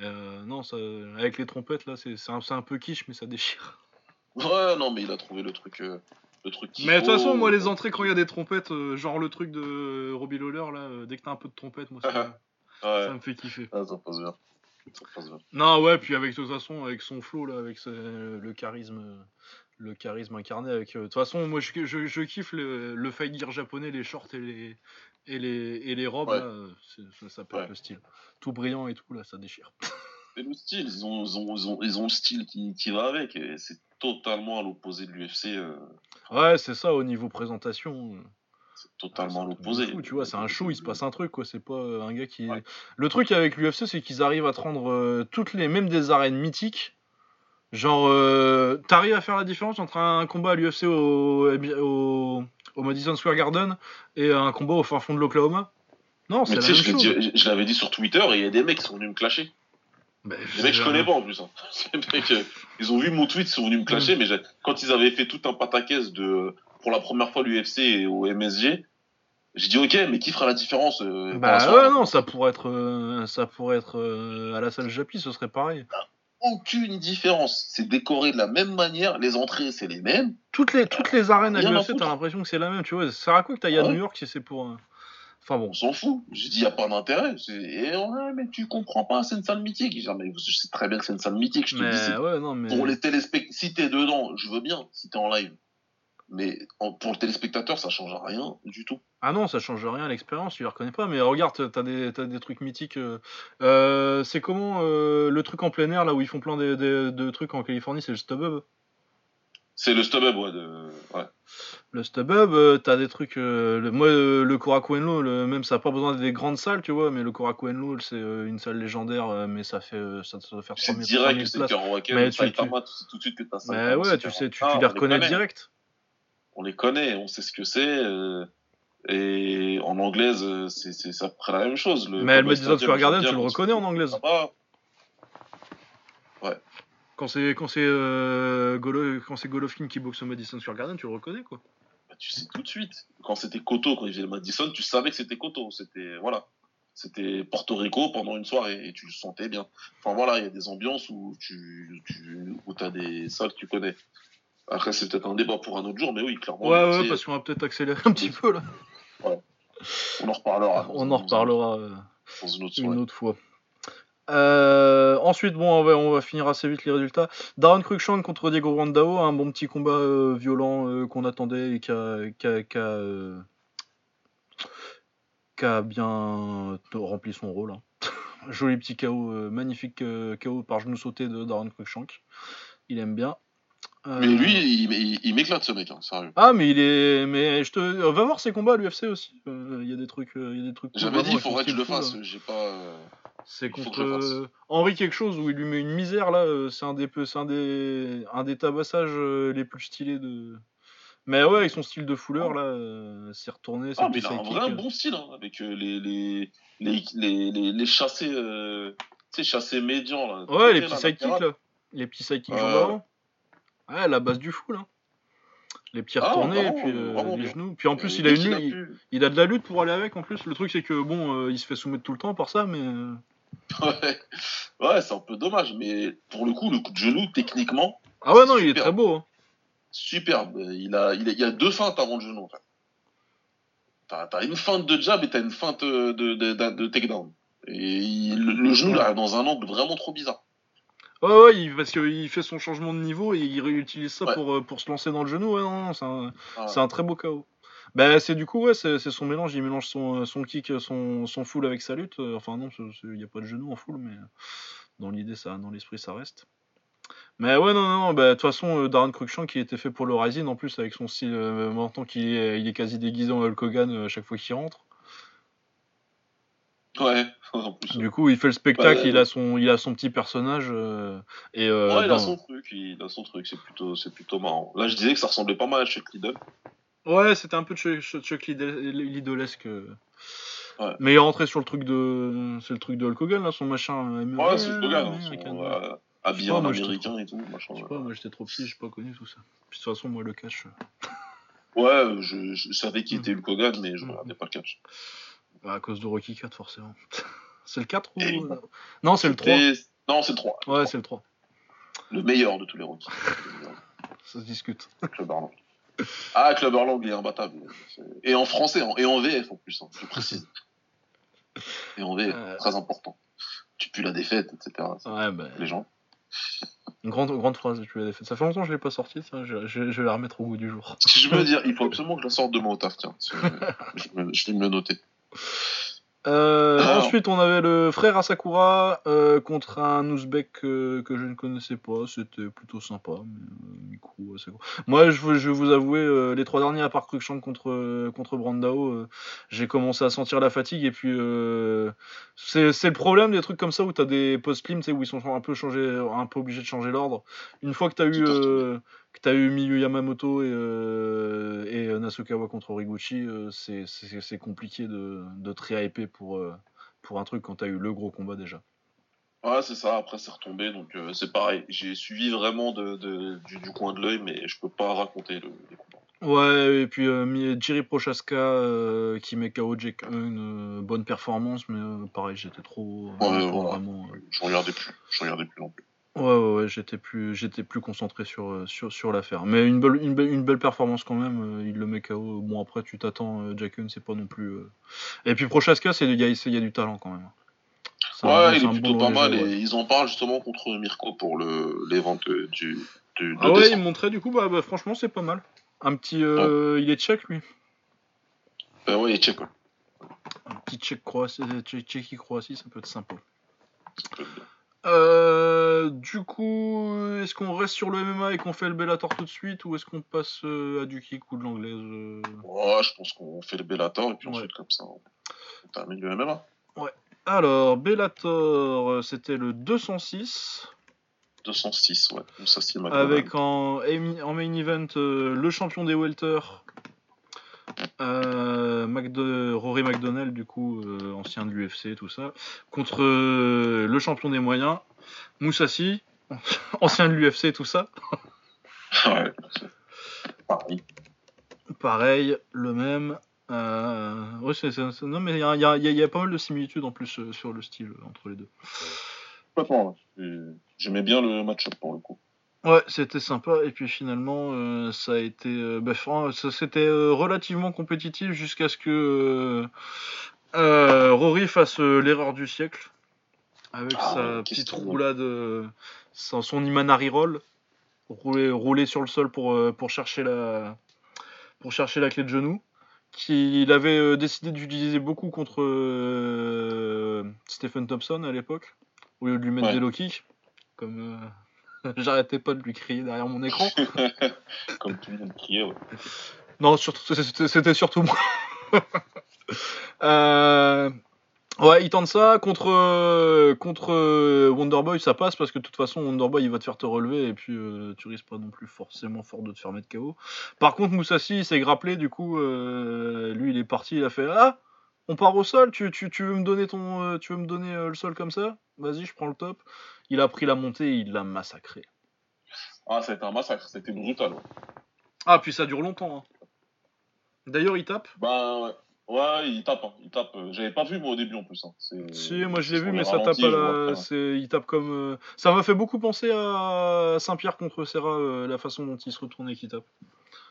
Non, ça, avec les trompettes, là, c'est un, c'est un peu quiche, mais ça déchire. Ouais, non, mais il a trouvé le truc. Euh, le truc qu'il Mais de toute façon, moi, les entrées, quand il y a des trompettes, euh, genre le truc de Robbie Lawler, là, euh, dès que t'as un peu de trompette, moi, ça, Ouais, ça me fait kiffer. ah, ça passe bien. Ça passe bien. Non, ouais, puis avec de toute façon, avec son flow, là, avec ce- le charisme, euh, le charisme incarné. Avec, euh, de toute façon, moi, je, je, je kiffe le, le fight gear japonais, les shorts et les, et les, et les robes, Ouais. là, euh, c'est- ça, ça pète Ouais. le style. Tout brillant et tout, là, ça déchire. Le style, ils ont, ils ont, ils ont, ils ont le style qui, qui va avec. Et c'est totalement à l'opposé de l'UFC. euh, Ouais, c'est ça, au niveau présentation. c'est totalement à c'est l'opposé. fou, tu vois, c'est un show, il se passe un truc, quoi. C'est pas euh, un gars qui. Ouais. Le truc avec l'UFC, c'est qu'ils arrivent à te rendre euh, toutes les, même des arènes mythiques. Genre, euh, t'arrives à faire la différence entre un combat à l'UFC au, au, au Madison Square Garden et un combat au fin fond de l'Oklahoma? Non, c'est Mais la même je, l'ai chose. dit- je, je l'avais dit sur Twitter et il y a des mecs qui sont venus me clasher. Bah, Les mecs, je connais pas en plus. Hein. Mecs, euh, ils ont vu mon tweet, ils sont venus me clasher, Mm. mais quand ils avaient fait tout un pataquès de, pour la première fois l'UFC et au MSG, j'ai dit ok, mais qui fera la différence euh, la Bah ouais, non, ça pourrait être, euh, ça pourrait être euh, à la salle Japi, ce serait pareil. Aucune différence. C'est décoré de la même manière, les entrées c'est les mêmes. Toutes les, toutes les arènes à à l'UFC, t'as l'impression que c'est la même, tu vois. Ça sert à quoi que t'ailles à Ouais. New York si c'est pour. Enfin bon. On s'en fout. J'ai dit y a pas d'intérêt. Et ouais, mais tu comprends pas, c'est une salle mythique. J'ai dit, mais je sais très bien que c'est une salle mythique. Je te Mais dis, ouais, non, mais. pour les téléspectateurs. Si t'es dedans, je veux bien. Si t'es en live. Mais en- pour le téléspectateur, ça change rien du tout. Ah non, ça change rien à l'expérience, tu les reconnais pas. Mais regarde, t'as des, t'as des trucs mythiques. euh, euh, c'est comment euh, le truc en plein air là où ils font plein de, de- de trucs en Californie, c'est le StubHub. C'est le ouais, de... ouais. Le StubHub, euh, t'as des trucs. euh, le, moi, euh, le Korakuen le, même ça a pas besoin des grandes salles, tu vois. Mais le Korakuen c'est euh, une salle légendaire, euh, mais ça fait, euh, ça, ça doit faire C'est 3000 direct 3000 que c'est. Kerouac, Mais tu- tu tout de suite que t'as ça. Mais ouais, tu sais, tu, Ah, tu les on reconnais direct. On les connaît, on sait ce que c'est. Et en anglaise, c'est à peu près la même chose. Le Mais le Cowboy Madison Square Stadium, Garden, tu le reconnais en anglaise. ça va. Quand c'est quand c'est euh, Golo- quand c'est Golovkin qui boxe au Madison Square Garden, tu le reconnais quoi. Bah, tu sais tout de suite. Quand c'était Koto, quand il faisait le Madison, tu savais que c'était Koto. C'était voilà, c'était Porto Rico pendant une soirée et tu le sentais bien. Enfin voilà, il y a des ambiances où tu, tu où t'as des salles que tu connais. Après c'est peut-être un débat pour un autre jour, mais oui clairement. Ouais, ouais, parce qu'on va peut-être accélérer un petit peu là. on en reparlera. On en reparlera euh, autre une autre fois. Euh, ensuite, bon, on va, on va finir assez vite les résultats. Darren Cruikshank contre Diego Randao, un bon petit combat euh, violent euh, qu'on attendait et qui a, bien rempli son rôle. hein. Joli petit KO, magnifique KO par genou sauté de Darren Cruikshank. Il aime bien. Mais lui, il, il- il m'éclate ce mec, hein, sérieux. Ah, mais il est. Mais je te. Va voir ses combats à l'UFC aussi. Il y a des trucs. Il y a des trucs. J'avais dit, il faudrait que je le fasse. là. J'ai pas. C'est contre euh, Henri quelque chose où il lui met une misère là. euh, C'est un des un des, un des tabassages euh, les plus stylés de. Mais ouais, avec son style de fouleur là, c'est retourné. Ah, c'est mais il a un vrai bon style, hein, avec les, les, les, les, chassés, chassés médians, là. Ouais, les petits sidekicks là, les petits sidekicks avant. Ouais, la base du fou là. Les petits Ah, retournés et vraiment, puis euh, vraiment les bien. genoux. Puis en plus, il a une il, a de la lutte pour aller avec en plus. Le truc c'est que bon, euh, il se fait soumettre tout le temps par ça, mais. euh, Ouais, ouais c'est un peu dommage, mais pour le coup, le coup de genou, techniquement, Ah ouais, non, il est très beau. Hein. superbe. Il a, il, a, il y a deux feintes avant le genou, en fait. T'as une feinte de jab et t'as une feinte euh, de, de, de, de takedown. Et il- le, le genou, arrive dans un angle vraiment trop bizarre. Ouais, ouais, il- parce qu'il fait son changement de niveau et il réutilise ça Ouais. pour, euh, pour se lancer dans le genou. Ouais, non, non, c'est un, Ah, c'est un très beau KO. Bah, c'est du coup, ouais, c'est son mélange. Il mélange son, euh, son kick, son, son full avec sa lutte. Euh, Enfin, non, il n'y a pas de genou en full, mais euh, dans l'idée, ça, dans l'esprit, ça reste. Mais ouais, non, non, bah, de toute façon, euh, Darren Cruikshank, qui était fait pour le Rising en plus, avec son style, euh, maintenant qu'il est, il est quasi déguisé en Hulk Hogan euh, à chaque fois qu'il rentre. Ouais, en plus. Du coup, il fait le spectacle, Ouais. il, a son, il a son petit personnage. euh, et, euh, ouais, il a son truc, il a son truc, c'est plutôt, c'est plutôt marrant. Là, je disais que ça ressemblait pas mal à Chuck Liddell. Ouais, c'était un peu Chuck, Chuck- Liddellesque. euh. Ouais. Mais il est rentré sur le truc de. C'est le truc de Hulk Hogan, là, son machin. euh, Ouais, c'est ouais, Hogan, son, euh, habillé en américain et tout, machin. Je sais pas, moi j'étais trop petit, j'ai pas connu tout ça. Puis de toute façon, moi le cash. Ouais, je, je savais qui Mhm. était Hulk Hogan, mais je Mhm. regardais pas le catch. bah, à cause de Rocky 4, forcément. c'est le 4 ou. Et- Non, c'est le 3. Et- Non, c'est le 3. Ouais, c'est le 3. Le meilleur de tous les Rocky. Ça se discute. Ah, Club Arlang, il est imbattable. Et en français, et en VF en plus, hein, je précise. Et en VF, Euh. très important. Tu pues la défaite, etc. Ouais, bah. Les gens. Une grande, grande phrase, tu l'as fait. Ça fait longtemps que je l'ai pas sorti, ça. Je, je- je vais la remettre au goût du jour. Si je veux dire, il faut absolument que je la sorte demain au taf, tiens. Je, je vais me le noter. Euh, ensuite, on avait le frère Asakura euh, contre un Ouzbek euh, que je ne connaissais pas. C'était plutôt sympa. Mais, Asakura. Moi, je, vais vous avouer, les trois derniers, à part Cruikshank contre, contre Brandao, j'ai commencé à sentir la fatigue. Et puis, c'est c'est le problème des trucs comme ça où tu as des post-slim où ils sont un peu, changés, un peu obligés de changer l'ordre. Une fois que tu as eu. Que tu as eu Miyu Yamamoto et, euh, et euh, Nasukawa contre Horiguchi, euh, c'est- compliqué de, de te réhyper pour, pour un truc quand tu as eu le gros combat déjà. Ouais, c'est ça. Après, c'est retombé, donc c'est pareil. J'ai suivi vraiment de, de- du, du coin de l'œil, mais je peux pas raconter le, les combats. Ouais, et puis Jerry Prochaska qui met KO Jake une bonne performance, mais pareil, j'étais trop. Ouais, vraiment, Je regardais plus. Je regardais plus non plus. Ouais, ouais, ouais, j'étais plus, j'étais plus concentré sur, euh, sur, sur l'affaire. Mais une belle, une, belle, une belle performance quand même. euh, il le met KO. Bon, après, tu t'attends. Euh, Jack Hunt, c'est pas non plus. euh. Et puis Prochaska, c'est- il y a, il y a du talent quand même. C'est un bon- Ouais, c'est il est un plutôt bon pas mal léger, et ouais. ils en parlent justement contre Mirko pour le les ventes euh, du, du de Ah ouais, il décembre. montrait du coup, bah, bah, franchement, c'est pas mal. Un petit. euh, Il est tchèque, lui. Euh, ouais, et check. Un petit tchèque Croatie, Tchéquie Croatie, ça peut être sympa. Euh, du coup, est-ce qu'on reste sur le MMA et qu'on fait le Bellator tout de suite ou est-ce qu'on passe euh, à du kick ou de l'anglaise euh Ouais, je pense qu'on fait le Bellator et puis Ouais. ensuite comme ça on, on termine le MMA. Alors, Bellator, c'était le 206, 206, ouais. Donc ça c'est avec en, en main event euh, le champion des welter, euh, McDo- Rory McDonnell, du coup, euh, ancien de l'UFC, tout ça, contre euh, le champion des moyens, Moussassi, ancien de l'UFC, tout ça. ouais. Pareil. Pareil, le même. Euh, ouais, c'est- c'est- c'est- non, mais il y a, y y pas mal de similitudes en plus sur le style entre les deux. Complètement, J'aimais bien le match-up pour le coup. Ouais, c'était sympa. Et puis finalement, euh, ça a été. euh, bah, ça- c'était euh, relativement compétitif jusqu'à ce que Rory fasse l'erreur du siècle. Avec Ah sa petite roulade, son, son Imanari roll, rouler, rouler sur le sol pour, pour, chercher la, pour chercher la clé de genou, qu'il avait décidé d'utiliser beaucoup contre Stephen Thompson à l'époque, au lieu de lui mettre Ouais. des low kicks, comme j'arrêtais pas de lui crier derrière mon écran. Comme tout le monde criait, ouais. Non, surtout, c'était surtout moi. Euh, Ouais, il tente ça contre euh, contre euh, Wonderboy, ça passe parce que de toute façon Wonderboy il va te faire te relever et puis euh, tu risques pas non plus forcément fort de te faire mettre KO. Par contre Moussassi il s'est grappelé du coup euh, lui il est parti, il a fait ah on part au sol, tu, tu, tu veux me donner ton tu veux me donner le sol comme ça? Vas-y, je prends le top. Il a pris la montée, et il l'a massacré. Ah, ça a été un massacre, c'était brutal. Ouais. Ah puis ça dure longtemps. hein. D'ailleurs il tape? Bah, ouais. Ouais, il tape, hein. il tape. Euh, J'avais pas vu moi au début en plus. Hein. Si, moi je l'ai vu, mais ça tape à la. Il tape comme. euh, Ça m'a fait beaucoup penser à Saint-Pierre contre Serra, euh, la façon dont il se retournait et qu'il tape.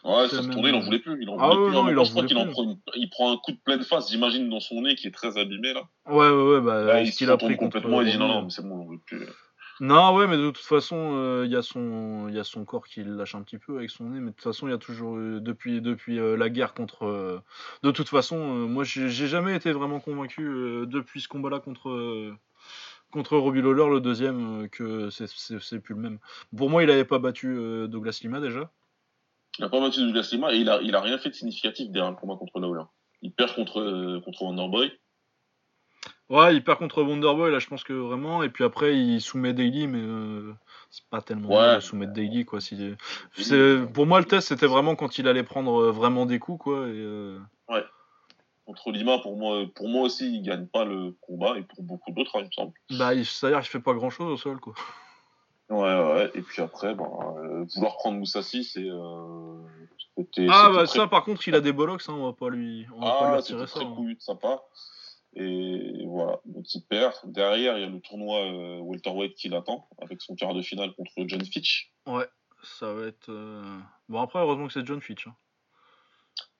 Ouais, ça se tournait, il en voulait plus. Il en Ah voulait ouais, plus. non, À un il en je crois voulait qu'il prend une- il prend un coup de pleine face, j'imagine, dans son nez qui est très abîmé là. Ouais, ouais, ouais, bah, Là, il ce se retourne complètement, il dit non, non, mais c'est bon, on veut plus. Non, ouais, mais de toute façon, euh, il y, a son- y a son corps qui lâche un petit peu avec son nez, mais de toute façon, il y a toujours. eu- depuis depuis euh, la guerre contre. euh, De toute façon, euh, moi j'ai jamais été vraiment convaincu euh, depuis ce combat-là contre. euh, Contre Robbie Lawler, le deuxième, euh, que c'est- c'est plus le même. Pour moi, il avait pas battu euh, Douglas Lima déjà. Il a pas battu Douglas Lima et il a, il a rien fait de significatif derrière le combat contre Lawler. Il perd contre, euh, contre Wonderboy. Ouais, il perd contre Wonderboy, là, je pense que vraiment. Et puis après, il soumet Daily, mais euh, c'est pas tellement Ouais. de soumettre Daily, quoi. Si... c'est- Pour moi, le test, c'était vraiment quand il allait prendre euh, vraiment des coups, quoi. Et, euh, Contre Lima, pour moi, pour moi aussi, il gagne pas le combat et pour beaucoup d'autres, hein, il me semble. Bah, il- c'est-à-dire qu'il fait pas grand-chose au sol, quoi. Ouais, ouais. Et puis après, ben, euh, vouloir prendre Moussassi, c'est. Ah, bah, très- ça, par contre, il a des bollocks, hein, on va pas lui, on va pas lui Ah, retirer c'était ça. très hein. couillu de sa part. Et voilà, donc il perd. Derrière, il y a le tournoi euh, welterweight qui l'attend avec son quart de finale contre John Fitch. Ouais, ça va être. euh, Bon, après, heureusement que c'est John Fitch. hein.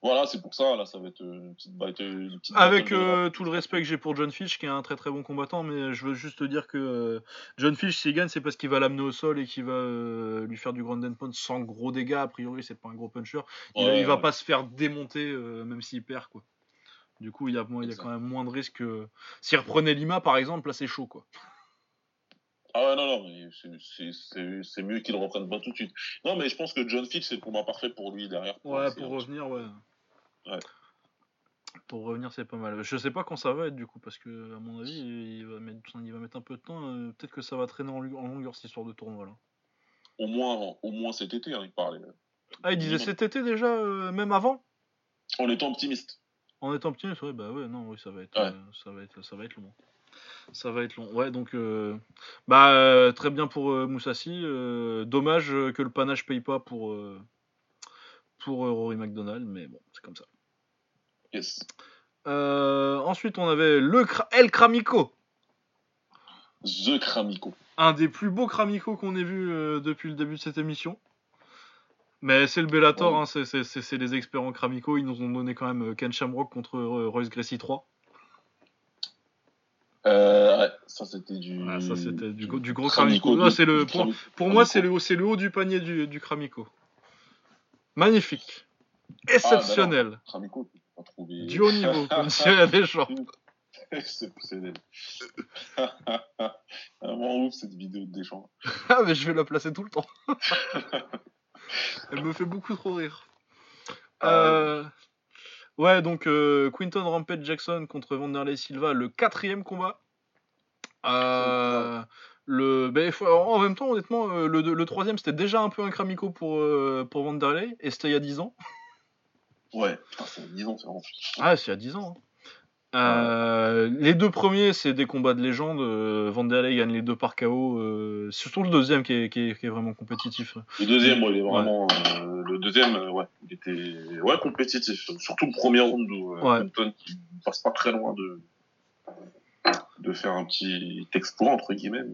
Voilà, c'est pour ça, là, ça va être une petite bataille. Une petite Avec de euh, rap. tout le respect que j'ai pour John Fitch, qui est un très très bon combattant, mais je veux juste te dire que euh, John Fitch, s'il gagne, c'est parce qu'il va l'amener au sol et qu'il va euh, lui faire du ground and pound sans gros dégâts. A priori, c'est pas un gros puncher. Il, Ouais, il va ouais. pas se faire démonter, euh, même s'il perd, quoi. Du coup, il y a, moi, il y a Exact. quand même moins de risques. que- S'il reprenait Lima, par exemple, là, c'est chaud, quoi. Ah ouais, non, non, mais c'est- mieux qu'il reprenne pas tout de suite. Non, mais je pense que John Fitch, c'est le combat parfait pour lui derrière. Ouais, pour revenir, ouais. Ouais. Pour revenir, c'est pas mal. Je sais pas quand ça va être, du coup, parce que, à mon avis, il va mettre, il va mettre un peu de temps. euh, Peut-être que ça va traîner en, longueur, cette histoire de tournoi, là. Au moins, au moins cet été, hein, il parlait. Ah, il disait cet été déjà, euh, même avant? En étant optimiste. En étant petit, ouais, bah ouais, non, oui, ça va être, Ouais. euh, ça va être, ça va être long. Ça va être long. Ouais, donc euh, bah euh, très bien pour Moussassi. dommage que le panache paye pas pour pour Rory McDonald, mais bon, c'est comme ça. Yes. Ensuite, on avait le Kra- El Kramico, The Kramico. un des plus beaux Kramico qu'on ait vu depuis le début de cette émission. Mais c'est le Bellator, Ouais. hein, c'est- c'est c'est- c'est les experts en Kramico. Ils nous ont donné quand même euh, Ken Shamrock contre euh, Royce Gracie 3. Euh, ouais, ça c'était du. Ah, ça, c'était du gros- du gros Kramico. Kramico. Ah, du- c'est le- du pour- Pour moi, Kramico. c'est le, c'est le haut du panier du, du Kramico. Magnifique. Exceptionnel. Kramico, tu peux pas trouver. du haut niveau, comme dirait Deschamps. Exceptionnel. Vraiment ouf cette vidéo de Deschamps. Ah, mais je vais la placer tout le temps. Elle me fait beaucoup trop rire. Ah, Euh, Ouais, donc euh, Quinton Rampage Jackson contre Vanderlei Silva, le quatrième combat. Euh, le, ben, en même temps, honnêtement, euh, le, le troisième c'était déjà un peu un Kramico pour, euh, pour Vanderlei, et c'était il y a 10 ans. Ouais, putain, c'est 10 ans, c'est vraiment. Ah, c'est il y a 10 ans. hein. Euh, les deux premiers, c'est des combats de légende. Euh, Vanderlei gagne les deux par KO. Euh, c'est surtout le deuxième qui est, qui est- qui est vraiment compétitif. Le deuxième, ouais, il est vraiment. euh, le deuxième, ouais, il était ouais, compétitif. Surtout le premier round où. Clinton qui passe pas très loin de, de faire un petit exploit, entre guillemets.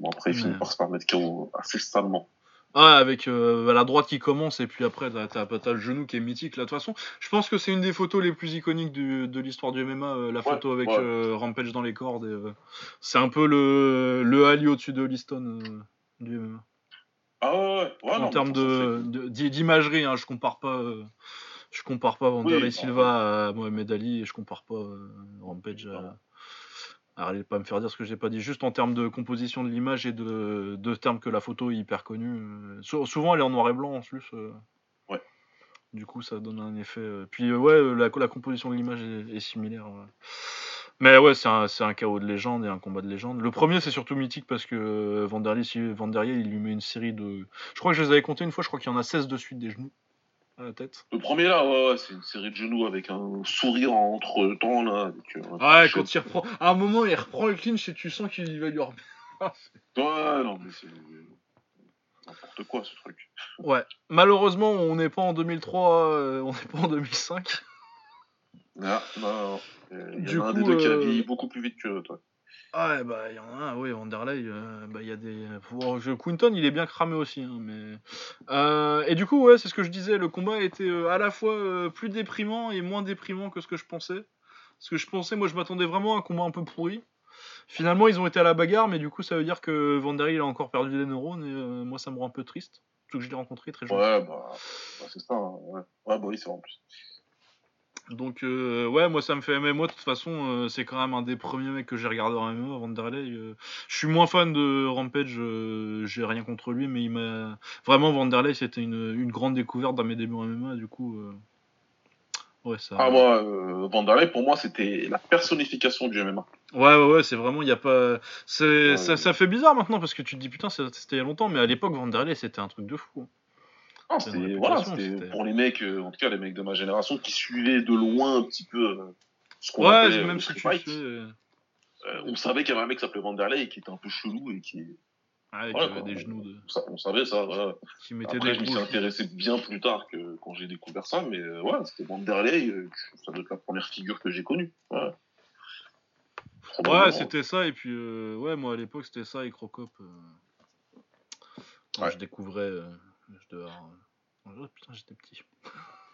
Bon, après, il finit par se faire mettre KO assez salement. Ah, avec euh, la droite qui commence et puis après t'as, t'as, t'as le genou qui est mythique. Là, de toute façon, je pense que c'est une des photos les plus iconiques du- de l'histoire du MMA, euh, la photo avec ouais. euh, Rampage dans les cordes. et, c'est un peu le, le Ali au-dessus de Liston du MMA. Ah ouais, en non, termes de, de- d'i- d'imagerie, hein, je compare pas. je compare pas Vanderlei Oui, Silva à Mohamed Ali et je compare pas Rampage à. Allez pas me faire dire ce que j'ai pas dit. Juste en termes de composition de l'image et de, de termes que la photo est hyper connue. euh, sou- souvent, elle est en noir et blanc en plus. euh. Ouais. Du coup, ça donne un effet. euh, Puis, ouais, la, la composition de l'image est, est similaire. ouais. Mais ouais, c'est un, c'est un chaos de légende et un combat de légende. Le premier, c'est surtout mythique parce que Vanderlei, si- Vanderlei, il lui met une série de. Je crois que je les avais comptés une fois, je crois qu'il y en a 16 de suite des genoux à la tête. Le premier là, ouais, ouais, c'est une série de genoux avec un sourire entre temps là. Avec, euh, Ouais, quand il reprend. À un moment, il reprend le clinch et tu sens qu'il va lui remettre. Ouais, non, mais c'est n'importe quoi ce truc. Ouais. Malheureusement, on n'est pas en 2003, euh, on n'est pas en 2005. Ah, non, non. Il y Du en a un coup, des deux qui a euh, vieilli beaucoup plus vite que toi. Ah ouais, bah il y en a un, oui, Vanderlei, euh, bah il y a des... Je- Quinton, il est bien cramé aussi, hein, mais... Euh, et du coup, ouais, c'est ce que je disais, le combat était euh, à la fois euh, plus déprimant et moins déprimant que ce que je pensais. Parce que je pensais, moi je m'attendais vraiment à un combat un peu pourri. Finalement, ils ont été à la bagarre, mais du coup, ça veut dire que Vanderlei, il a encore perdu des neurones, et euh, moi ça me rend un peu triste. Surtout que je l'ai rencontré très jeune. Ouais, bah, bah, c'est ça. hein, Ouais. ouais, vrai en plus. Donc euh, ouais, moi ça me fait. Mais moi de toute façon, euh, c'est quand même un des premiers mecs que j'ai regardé en MMA, Vanderlei. euh. je suis moins fan de Rampage, euh, j'ai rien contre lui, mais il m'a vraiment Vanderlei, c'était une, une grande découverte dans mes débuts en MMA. Du coup, ouais ça. Ah, moi, euh, Vanderlei, pour moi, c'était la personnification du MMA. Ouais ouais ouais, c'est vraiment il y a pas. C'est Ouais, ça, ouais. ça fait bizarre maintenant parce que tu te dis putain c'était il y a longtemps, mais à l'époque Vanderlei c'était un truc de fou. Ah, c'était, voilà, pour les mecs, euh, en tout cas les mecs de ma génération, qui suivaient de loin un petit peu euh, ce qu'on Ouais, appelait, euh, même street fight. euh, on savait qu'il y avait un mec qui s'appelait Vanderlei qui était un peu chelou et qui. Ouais, avait quoi. des genoux de. On sa- on savait ça, voilà. qui mettait Après, des je me suis gros. intéressé bien plus tard que quand j'ai découvert ça, mais ouais, c'était Vanderlei, ça doit être la première figure que j'ai connue. Ouais, c'était ça, et puis ouais, moi à l'époque c'était ça et Crocop. quand Ouais. je découvrais. euh, je devais avoir, oh, putain, j'étais petit.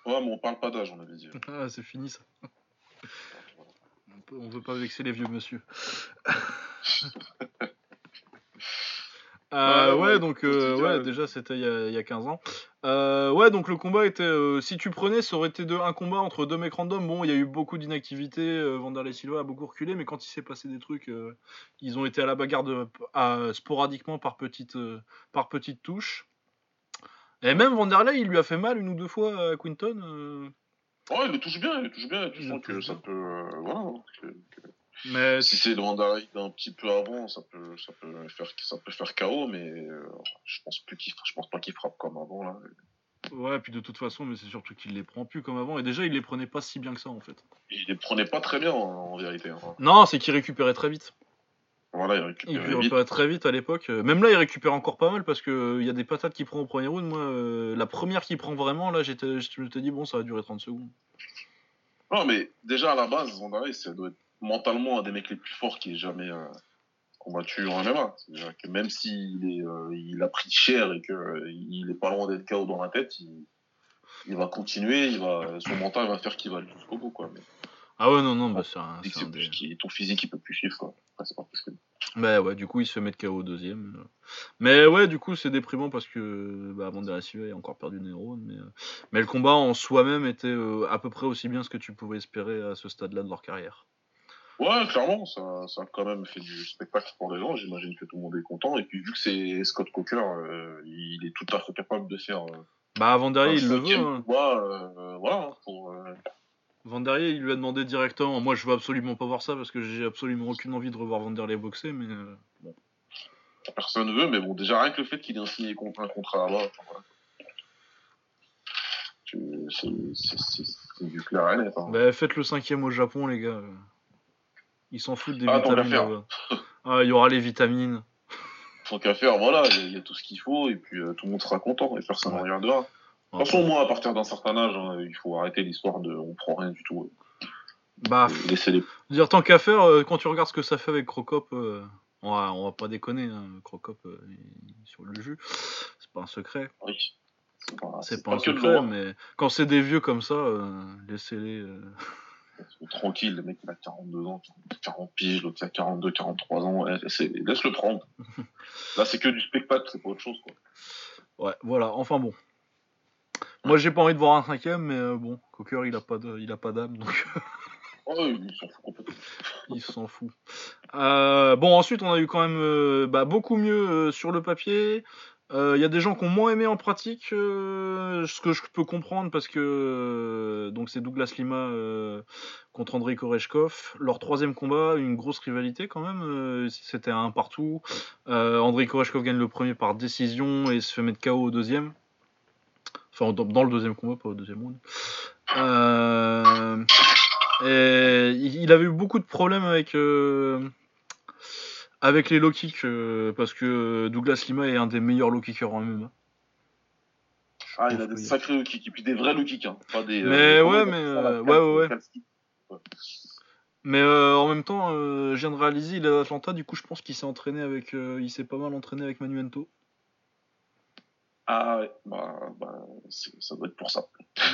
Ouais, mais on parle pas d'âge, on avait dit. Ah, c'est fini ça. On, peut- on veut pas vexer les vieux monsieur. Euh, Ouais, ouais, ouais, donc euh, ouais, déjà c'était il y, a- il y a 15 ans. Euh, ouais, donc le combat était, euh, si tu prenais, ça aurait été de, un combat entre deux mecs random. Bon, il y a eu beaucoup d'inactivité, euh, Vanderlei Silva a beaucoup reculé, mais quand il s'est passé des trucs, ils ont été à la bagarre de, à- sporadiquement par petites, par petites touches. Et même Vanderlei, il lui a fait mal une ou deux fois à Quinton. euh, Ouais, il le touche bien, il le touche bien, tu sens que ça peut. euh, voilà, que- mais si c'est le Vanderlei d'un petit peu avant, ça peut, ça peut faire, ça peut faire KO, mais euh, je pense plus qu'il, je pense pas qu'il frappe comme avant là. ouais, puis de toute façon, mais c'est surtout qu'il les prend plus comme avant. Et déjà, il les prenait pas si bien que ça en fait. Il les prenait pas très bien en, en vérité. hein. Non, c'est qu'il récupérait très vite. Voilà, il Il récupère vite. très vite à l'époque. Euh, Même là, il récupère encore pas mal parce que euh, y a des patates qu'il prend au premier round. Moi, euh, la première qu'il prend vraiment, là, j'étais, je me t'ai dit, bon, ça va durer 30 secondes. Non, mais déjà à la base, Vanderlei, ça doit être mentalement un des mecs les plus forts qui ait jamais euh, combattu en MMA. C'est-à-dire que même s'il est, euh, il a pris cher et qu'il est pas loin d'être KO dans la tête, il, il va continuer, il va, son mental va faire qu'il va aller jusqu'au bout, quoi. Mais Ah ouais, non, non, bah, c'est un, c'est des- qui- ton physique, il peut plus suivre, quoi. Pas possible. Bah ouais, du coup, il se fait mettre KO au deuxième. Mais ouais, du coup, c'est déprimant parce que bah, Vanderlei Silva a encore perdu des neurones. Mais, euh, mais le combat en soi-même était euh, à peu près aussi bien ce que tu pouvais espérer à ce stade-là de leur carrière. Ouais, clairement, ça, ça a quand même fait du spectacle pour les gens. J'imagine que tout le monde est content. Et puis, vu que c'est Scott Coker, euh, il est tout à fait capable de faire euh, Bah, Vanderlei, un il le veut. hein. combat, voilà, hein, Vanderlei, il lui a demandé directement. Moi, je veux absolument pas voir ça parce que j'ai absolument aucune envie de revoir Vanderlei boxer. Mais euh, bon. personne veut. Mais bon, déjà, rien que le fait qu'il ait signé un contrat voilà. Tu- c'est- du clair net. Hein. Bah, faites le cinquième au Japon, les gars. Ils s'en foutent des Ah, vitamines. Ah, il y aura les vitamines. Tant qu'à faire, voilà, il y, a- il y a tout ce qu'il faut. Et puis, euh, tout le monde sera content. Et personne ne Ouais. regardera. De toute façon, moi, à partir d'un certain âge, hein, il faut arrêter l'histoire de on prend rien du tout. Bah, Et laisser les. Dire tant qu'à faire, euh, quand tu regardes ce que ça fait avec Crocop, euh, on, va, on va pas déconner, hein, Crocop euh, sur le jus, c'est pas un secret, Oui. C'est pas, c'est pas un secret, mais quand c'est des vieux comme ça, euh, laissez-les. euh, Tranquille, le mec il a 42 ans, 40 piges, l'autre il a 42, 43 ans, ouais, c'est- laisse-le prendre. Là c'est que du spectacle, c'est pas autre chose quoi. Ouais, voilà, enfin bon. Moi j'ai pas envie de voir un cinquième, mais euh, bon, Cocker il a pas de- il a pas d'âme, donc Oh, il s'en fout complètement. il s'en fout. Euh, bon, ensuite on a eu quand même euh, bah, beaucoup mieux sur le papier. Il y a des gens qui ont moins aimé en pratique, ce que je peux comprendre parce que donc c'est Douglas Lima contre Andrei Koreshkov. Leur troisième combat, une grosse rivalité quand même. C'était un partout. Andrei Koreshkov gagne le premier par décision et se fait mettre KO au deuxième. Enfin, dans, dans le deuxième combat, pas au deuxième round. Euh, et il avait eu beaucoup de problèmes avec euh, avec les low kicks euh, parce que Douglas Lima est un des meilleurs low kickers en MMA. Ah, il a des sacrés low kicks, et puis des vrais low kicks, hein. Pas des. Mais ouais, mais, euh, ouais, ouais. Mais euh, en même temps, euh, je viens de réaliser, il est d'Atlanta, du coup je pense qu'il s'est entraîné avec, euh, il s'est pas mal entraîné avec Manuento. Ah ouais, bah, bah ça doit être pour ça.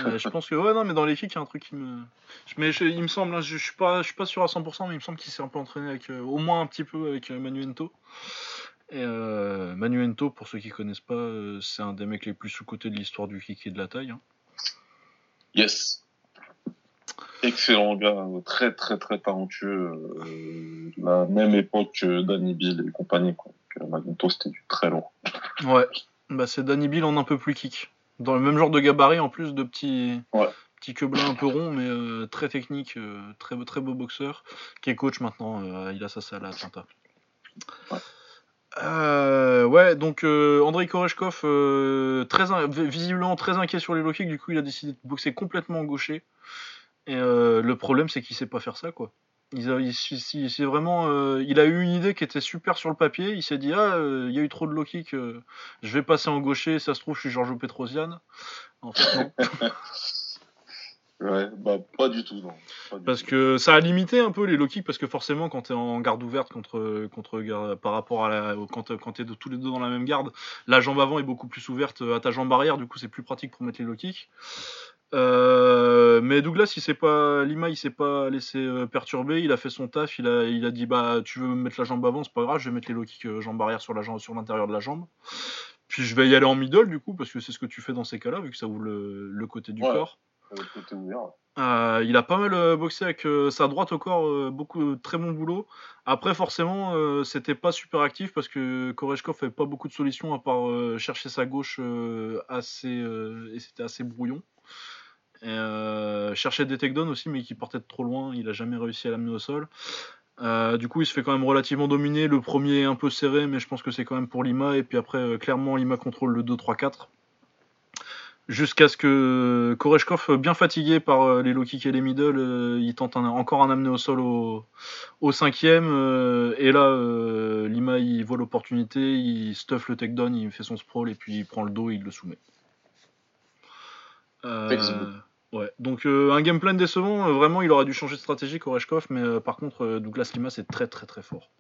Ouais, je pense que ouais non mais dans les kicks il y a un truc qui me, mais je- il me semble, hein, je, je suis pas, je suis pas sûr à 100%, mais il me semble qu'il s'est un peu entraîné avec, euh, au moins un petit peu avec euh, Manuento. Et euh, Manuento, pour ceux qui connaissent pas, c'est un des mecs les plus sous-cotés de l'histoire du kick et de la taille. hein. Yes. Excellent gars, très très très talentueux. euh, la même époque que Danny Bill et compagnie. Quoi. Donc, Magneto c'était du très long. Ouais, bah c'est Danny Bill en un peu plus kick. Dans le même genre de gabarit en plus de petits Ouais. petits quebelins un peu ronds mais euh, très technique, euh, très beau- très beau boxeur qui est coach maintenant, euh, il a sa salle à Atlanta. Ouais. Euh, ouais, donc Andrei Koreshkov, très visiblement très inquiet sur les low kicks, du coup il a décidé de boxer complètement gaucher. Et le problème c'est qu'il sait pas faire ça quoi. Il a, il, vraiment, euh, il a eu une idée qui était super sur le papier. Il s'est dit ah, euh, il y a eu trop de low kick, euh, je vais passer en gaucher. Ça se trouve, je suis Giorgio Petrosian. En fait, non. Ouais, bah pas du tout, non. Du parce tout. que ça a limité un peu les low kicks parce que forcément, quand t'es en garde ouverte contre contre gar- par rapport à la, quand quand t'es de- tous les deux dans la même garde, la jambe avant est beaucoup plus ouverte à ta jambe arrière. Du coup, c'est plus pratique pour mettre les low kicks. Euh, mais Douglas, il s'est pas, Lima, il s'est pas laissé euh, perturber. Il a fait son taf. Il a, il a dit bah, tu veux me mettre la jambe avant, c'est pas grave. Je vais mettre les low kicks euh, jambe arrière sur la jambe, sur l'intérieur de la jambe. Puis je vais y aller en middle du coup parce que c'est ce que tu fais dans ces cas-là vu que ça ouvre le, le côté du Ouais. corps. Côté ouvert. Euh, il a pas mal boxé avec euh, sa droite au corps, euh, beaucoup très bon boulot. Après forcément, c'était pas super actif parce que Koreshkov avait pas beaucoup de solutions à part chercher sa gauche assez et c'était assez brouillon. Euh, chercher des takedowns aussi, mais qui partaient de trop loin. Il a jamais réussi à l'amener au sol. Euh, du coup, il se fait quand même relativement dominer. Le premier est un peu serré, mais je pense que c'est quand même pour Lima. Et puis après, euh, clairement, Lima contrôle le 2-3-4. Jusqu'à ce que Koreshkov, bien fatigué par les low kicks et les middle, il tente encore un amené au sol au, cinquième. et là, Lima, il voit l'opportunité, il stuff le takedown, il fait son sprawl et puis il prend le dos et il le soumet. Ouais. Donc euh, un game plan décevant, euh, vraiment il aurait dû changer de stratégie Koreshkov, mais euh, par contre Douglas Lima c'est très très très fort.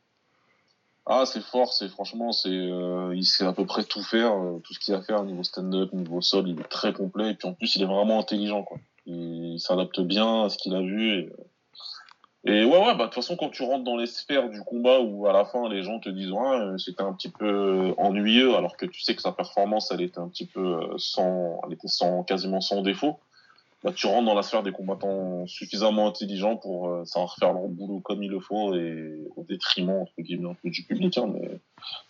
Ah, c'est fort, c'est franchement, c'est, il sait à peu près tout faire, tout ce qu'il a à faire niveau stand-up, niveau sol, il est très complet, et puis en plus, il est vraiment intelligent, quoi. Il, s'adapte bien à ce qu'il a vu, et, ouais, ouais, bah, de toute façon, quand tu rentres dans les sphères du combat où à la fin, les gens te disent, ouais, c'était un petit peu ennuyeux, alors que tu sais que sa performance, elle était un petit peu sans, elle était sans, quasiment sans défaut. Bah, tu rentres dans la sphère des combattants suffisamment intelligents pour euh, savoir faire leur boulot comme il le faut et au détriment entre guillemets un peu du public. Hein, mais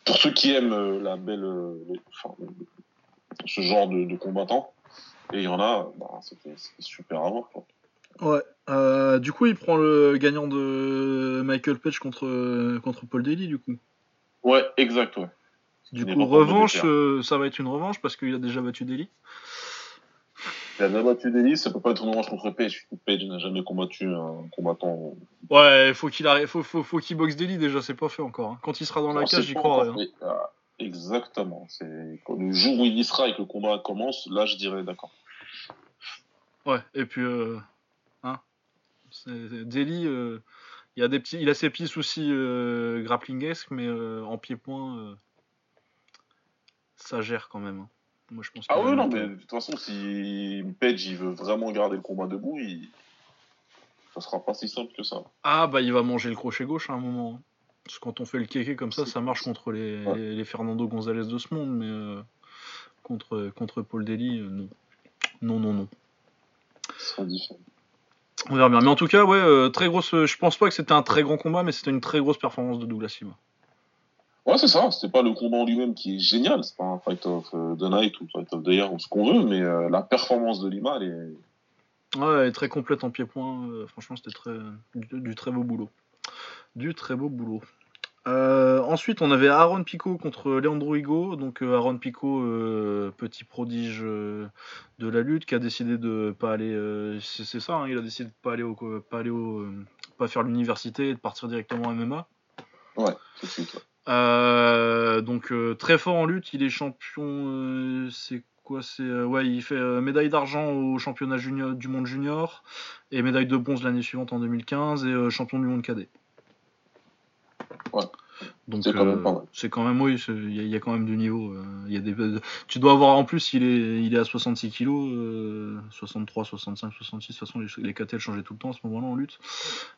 pour ceux qui aiment euh, la belle, euh, enfin, ce genre de, de combattants, et il y en a, bah, c'était super à voir. Quoi. Ouais. Du coup, il prend le gagnant de Michael Page contre, contre Paul Daly, du coup. Ouais, exact, ouais. Du coup, revanche, ça va être une revanche parce qu'il a déjà battu Daly. Il a déjà battu ça peut pas être une revanche contre Page. Page n'a jamais combattu un combattant. Ouais, faut qu'il arrête, faut, faut, faut qu'il boxe Daly déjà, c'est pas fait encore. hein. Quand il sera dans la cage, j'y encore, hein. ah, exactement. C'est quand le jour où il y sera et que le combat commence, là, je dirais d'accord. Ouais, et puis, euh, hein, Daly, euh, il, a des petits, il a ses petits soucis euh, grapplingesques, mais euh, en pied-point, euh, ça gère quand même. hein. Moi, je pense Ah oui, non, mais de toute façon, si Page il veut vraiment garder le combat debout, il... ça sera pas si simple que ça. Ah, bah, il va manger le crochet gauche à un moment. Parce que quand on fait le kéké comme ça, ça marche contre les, Ouais. les, Fernando González de ce monde, mais euh, contre, contre Paul Daly, euh, non. Non, non, non. On verra bien. Mais en tout cas, ouais, euh, très grosse. Je pense pas que c'était un très grand combat, mais c'était une très grosse performance de Douglas Lima. Ouais, c'est ça. C'était pas le combat en lui-même qui est génial. C'est pas un Fight of euh, the Night ou Fight of the Year ou ce qu'on veut, mais euh, la performance de Lima, elle est. Ouais, elle est très complète en pied-point. euh, franchement, c'était très, du, du très beau boulot. Du très beau boulot. Euh, ensuite, on avait Aaron Pico contre Leandro Higo. Donc, Aaron Pico, petit prodige de la lutte, qui a décidé de pas aller. c'est c'est ça, hein, il a décidé de pas aller au, pas aller au, pas faire l'université et de partir directement en MMA. Ouais, tout de suite. ouais. Euh, donc euh, très fort en lutte, il est champion. euh, c'est quoi C'est ouais, il fait médaille d'argent au championnat junior, du monde junior et médaille de bronze l'année suivante en 2015 et champion du monde cadet. Donc C'est quand même euh, mal. c'est quand même oui, il y, a- il y a quand même du niveau. euh, Il y a des, tu dois avoir en plus, il est, il est à 66 kilos, euh, 63, 65, 66. De toute façon, les, les KT elles changeaient tout le temps à ce moment-là en lutte.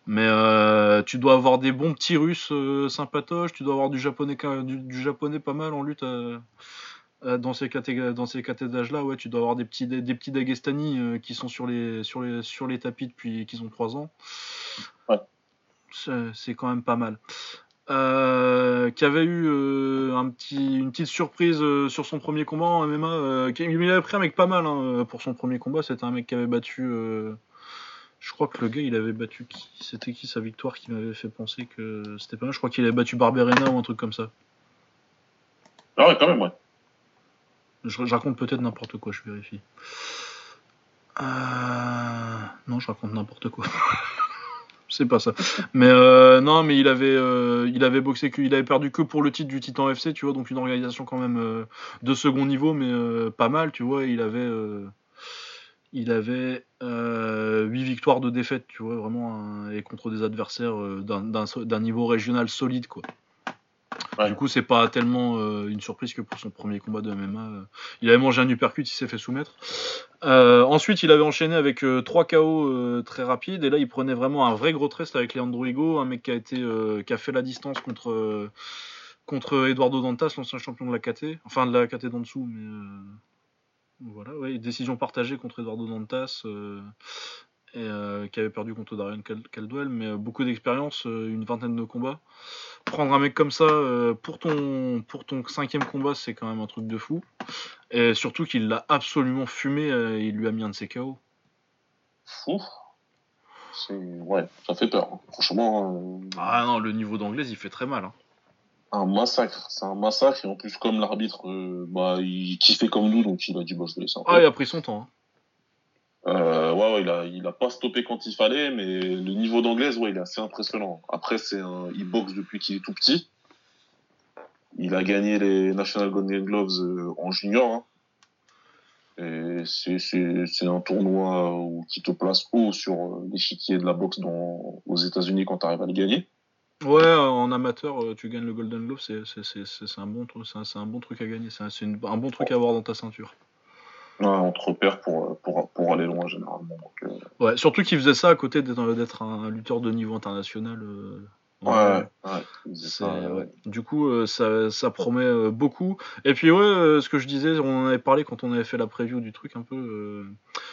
Mais euh, tu dois avoir des bons petits Russes sympatoches. Tu dois avoir du japonais, du, du japonais pas mal en lutte. dans ces caté- dans ces d'âge là ouais tu dois avoir des petits des, des petits Dagestani qui sont sur les sur les sur les tapis depuis qu'ils ont 3 ans Ouais. c'est quand même pas mal euh, qui avait eu euh, un petit, une petite surprise euh, sur son premier combat en MMA. euh, qui- il avait pris un mec pas mal hein, pour son premier combat. C'était un mec qui avait battu. euh, je crois que le gars, il avait battu qui? C'était qui sa victoire qui m'avait fait penser que c'était pas mal? Je crois qu'il avait battu Barberena ou un truc comme ça. Ah ouais, quand même, ouais. Je, je raconte peut-être n'importe quoi, je vérifie. Euh, Non, je raconte n'importe quoi. C'est pas ça. Mais euh, non, mais il avait, euh, il avait boxé, avait perdu que pour le titre du Titan FC, tu vois, donc une organisation quand même euh, de second niveau, mais pas mal, tu vois. Il avait, il avait euh, 8 victoires de défaite, tu vois, vraiment, et contre des adversaires d'un niveau régional solide, quoi. Du coup, c'est pas tellement euh, une surprise que pour son premier combat de MMA. euh, il avait mangé un uppercut, il s'est fait soumettre. Euh, ensuite, il avait enchaîné avec 3 KO euh, très rapides, et là, il prenait vraiment un vrai gros test avec Leandro Higo, un mec qui a, été, euh, qui a fait la distance contre, euh, contre Eduardo Dantas, l'ancien champion de la KT, enfin de la KT d'en dessous, mais euh, voilà, ouais, décision partagée contre Eduardo Dantas. euh, et, euh, qui avait perdu contre Darian Cal- Caldwell, mais euh, beaucoup d'expérience, euh, une vingtaine de combats. Prendre un mec comme ça pour, ton, pour ton cinquième combat, c'est quand même un truc de fou. Et surtout qu'il l'a absolument fumé, euh, il lui a mis un de ses KO. Fou. Ouais, ça fait peur. hein. Franchement, Ah non, le niveau d'anglaise, il fait très mal. hein. un massacre. C'est un massacre. Et en plus, comme l'arbitre, bah, il kiffait comme nous, donc il a dit, bah, je vais laisser un peu. Ah, il a pris son temps. hein. Euh, ouais, il a, pas stoppé quand il fallait, mais le niveau d'anglaise, ouais, il est assez impressionnant. Après, c'est il boxe depuis qu'il est tout petit. Il a gagné les National Golden Gloves euh, en junior. hein. C'est, un tournoi où, qui te place haut sur euh, l'échiquier de la boxe aux États-Unis quand tu arrives à le gagner. Ouais, en amateur, tu gagnes le Golden Glove, c'est un, bon truc- à gagner. C'est un bon truc à avoir dans ta ceinture. Ouais, on te repère pour, pour, pour aller loin généralement. Donc, euh, Ouais, surtout qu'il faisait ça à côté d'être d'être un lutteur de niveau international. euh, ouais, ouais, ça, euh. Du coup, euh, ça, ça promet euh, beaucoup. Et puis, ouais, euh, ce que je disais, on en avait parlé quand on avait fait la preview du truc un peu. euh,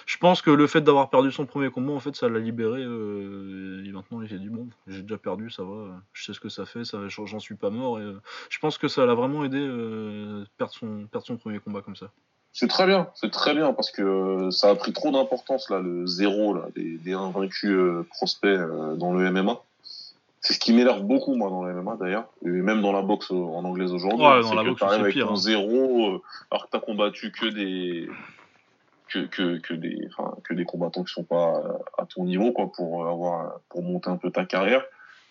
je pense que le fait d'avoir perdu son premier combat, en fait, ça l'a libéré. euh, et maintenant, il s'est dit, bon, j'ai déjà perdu, ça va, je sais ce que ça fait, ça, j'en suis pas mort. Et, euh, je pense que ça l'a vraiment aidé euh, perdre, son, perdre son premier combat comme ça. C'est très bien, c'est très bien parce que euh, ça a pris trop d'importance là, le zéro là, des, des invaincus euh, prospects euh, dans le MMA. C'est ce qui m'énerve beaucoup moi dans le MMA d'ailleurs, et même dans la boxe en anglaise aujourd'hui. Ouais, dans c'est la que boxe, t'arrives c'est avec pire, ton hein. zéro, euh, alors que t'as combattu que des que, que, que des que des combattants qui sont pas à ton niveau quoi pour avoir pour monter un peu ta carrière.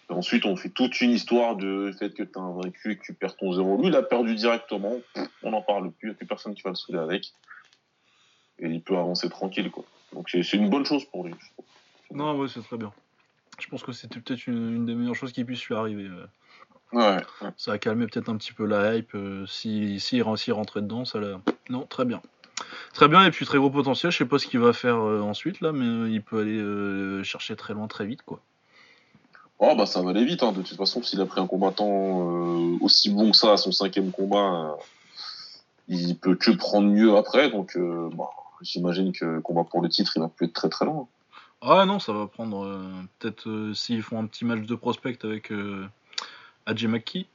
Ensuite, on fait toute une histoire de fait que t'as invaincu et que tu perds ton zéro. Lui, il a perdu directement. On n'en parle plus. Il n'y a plus personne qui va le souder avec. Et il peut avancer tranquille, quoi. Donc, c'est une bonne chose pour lui. je trouve. Non, ouais, c'est très bien. Je pense que c'était peut-être une, une des meilleures choses qui puisse lui arriver. euh. Ouais. ouais. Ça a calmé peut-être un petit peu la hype. euh, si, si, s'il rentrait dedans, ça l'a. Non, très bien. Très bien, et puis très gros potentiel. Je sais pas ce qu'il va faire euh, ensuite, là, mais euh, il peut aller chercher très loin, très vite, quoi. Oh, bah, ça va aller vite, hein. De toute façon, s'il a pris un combattant euh, aussi bon que ça à son cinquième combat, euh, il peut que prendre mieux après. Donc, euh, bah, j'imagine que le combat pour le titre, il va plus être très très loin. Ah non, ça va prendre. euh, peut-être s'ils font un petit match de prospect avec Adji McKee.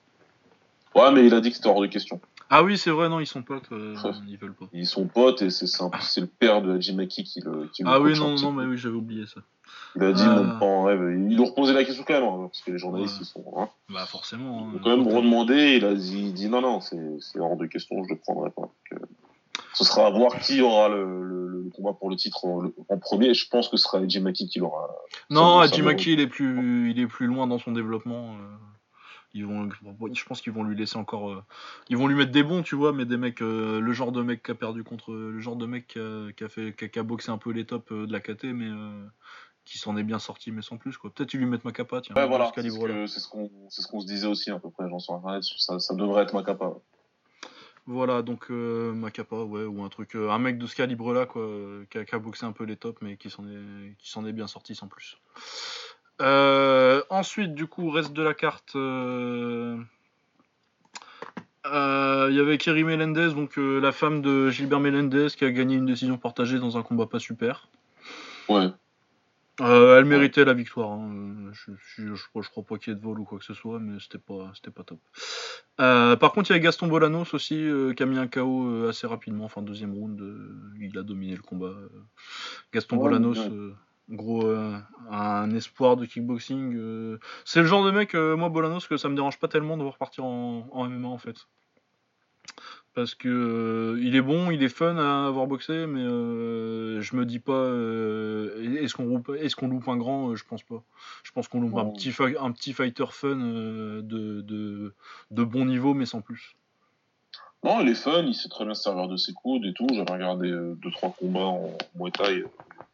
Ouais, mais il a dit que c'était hors de question. Ah oui, c'est vrai, non, ils sont potes, euh, ils veulent pas. Ils sont potes et c'est c'est le père de Haji Maki qui le, qui Ah oui, non, non, mais oui, j'avais oublié ça. Il a dit Ah. mon grand rêve. Il lui reposait la question quand même, hein, parce que les journalistes, Ouais. ils sont. Hein, Bah forcément. ils hein, ont quand même redemandé. Il a dit, il dit non, non, c'est hors de question, je le prendrai pas. Donc, euh, ce sera à voir qui aura le, le, le combat pour le titre en, le- en premier. Je pense que ce sera Haji Maki qui l'aura. Non, McKee, il est plus, il est plus loin dans son développement. euh, Ils vont, je pense qu'ils vont lui laisser encore, euh, ils vont lui mettre des bons, tu vois, mais des mecs, euh, le genre de mec qui a perdu contre, le genre de mec qui a, qui a fait, qui a, qui a boxé un peu les tops euh, de la KT, mais euh, qui s'en est bien sorti, mais sans plus quoi. Peut-être lui mettent Macapa, tiens. Ouais, voilà. ce C'est ce qu'on c'est ce qu'on se disait aussi à peu près, j'en sur internet. Ça, ça devrait être Macapa. Voilà, donc euh, Macapa, ouais, ou un truc, euh, un mec de ce calibre-là, quoi, euh, qui a, qui a boxé un peu les tops, mais qui s'en est, qui s'en est bien sorti sans plus. Euh, ensuite, du coup, reste de la carte. Il y avait Kerry Melendez, donc la femme de Gilbert Melendez, qui a gagné une décision partagée dans un combat pas super. Ouais. Euh, elle méritait la victoire. hein. Je, je, je, crois- je crois pas qu'il y ait de vol ou quoi que ce soit, mais c'était pas, c'était pas top. Euh, par contre, il y avait Gaston Bolanos aussi, euh, qui a mis un KO assez rapidement, enfin deuxième round, il a dominé le combat. Gaston Ouais, Bolanos, ouais. gros, un espoir de kickboxing. C'est le genre de mec, moi Bolanos, que ça me dérange pas tellement de voir partir en, en MMA en fait. Parce que euh, il est bon, il est fun à avoir boxé, mais euh, je me dis pas euh, est-ce qu'on loupe, est-ce qu'on loupe un grand, je pense pas. Je pense qu'on loupe un petit fi- un petit fighter fun de, de de bon niveau, mais sans plus. Non, il est fun, il sait très bien se servir de ses coudes et tout. J'avais regardé deux trois combats en Muay Thai,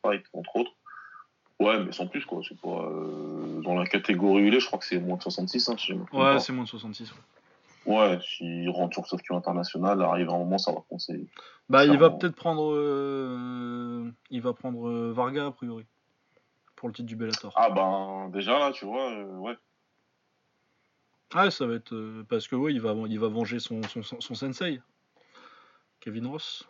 fight entre autres. Ouais, mais sans plus quoi. C'est pas dans la catégorie où il est. Je crois que c'est moins de 66. Hein, si je me trompe Ouais, c'est moins de 66. ouais. Ouais, s'il rentre sur circuit international, arrive un moment, ça va compter. Bah, il va peut-être prendre, euh, il va prendre euh, Varga a priori pour le titre du Bellator. Ah ben déjà là, tu vois, euh, ouais. Ah, ça va être euh, parce que ouais, il va il va venger son son, son, son sensei, Kevin Ross.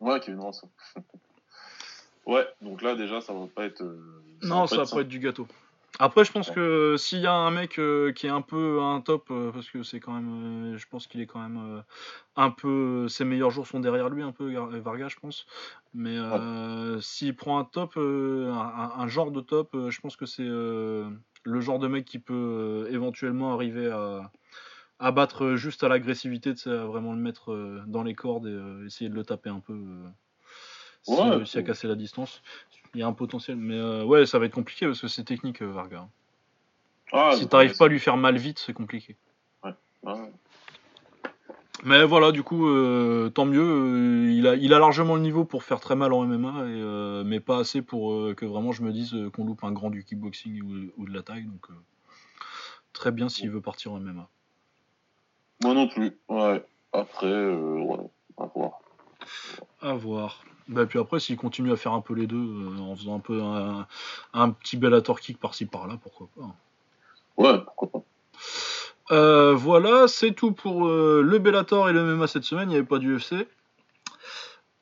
Ouais, Kevin Ross. ouais, donc là déjà, ça va pas être. Non, ça va pas être du gâteau. Après, je pense que s'il y a un mec euh, qui est un peu à un top, euh, parce que c'est quand même, euh, je pense qu'il est quand même un peu, ses meilleurs jours sont derrière lui, un peu Varga, je pense. Mais s'il prend un top, un, genre de top, je pense que c'est le genre de mec qui peut éventuellement arriver à, abattre euh, juste à l'agressivité, à vraiment le mettre dans les cordes et essayer de le taper un peu. Ouais, réussit à casser la distance, il y a un potentiel. Mais euh, ouais, ça va être compliqué parce que c'est technique, euh, Varga. Ah, si t'arrives pas à lui faire mal vite, c'est compliqué. ouais. Mais voilà, du coup, euh, tant mieux. euh, il, a, il a largement le niveau pour faire très mal en MMA, et, euh, mais pas assez pour que vraiment je me dise qu'on loupe un grand du kickboxing ou, ou de la taille. Donc, très bien s'il veut partir en MMA. Moi non plus. Ouais. Après, ouais, à voir. À voir. Bah, puis après, s'il continue à faire un peu les deux, euh, en faisant un peu un, un petit Bellator kick par-ci par-là, pourquoi pas. Ouais, pourquoi pas. Euh, voilà, c'est tout pour euh, le Bellator et le MMA cette semaine. Il n'y avait pas d'UFC.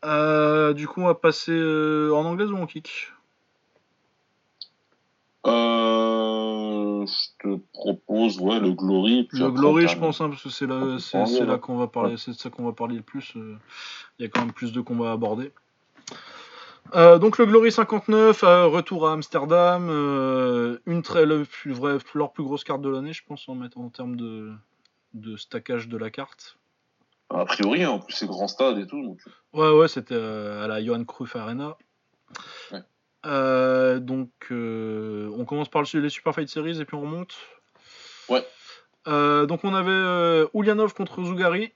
Euh, du coup, on va passer en anglaise ou en kick? Je te propose, ouais, le Glory. puis Le Glory, je pense, hein, parce que c'est là, c'est, c'est là qu'on va parler, c'est de ça qu'on va parler le plus. Il y a quand même plus de combats à aborder. Euh, donc le Glory 59, euh, retour à Amsterdam, euh, une très, le plus, vrai- leur plus grosse carte de l'année, je pense, en, en termes de, de stackage de la carte. A priori, hein, en plus, c'est grand stade et tout. Donc... Ouais, ouais, c'était à la Johan Cruyff Arena. Ouais. Donc, on commence par le- les Super Fight Series et puis on remonte. Ouais. Donc, on avait Ulyanov contre Zougari.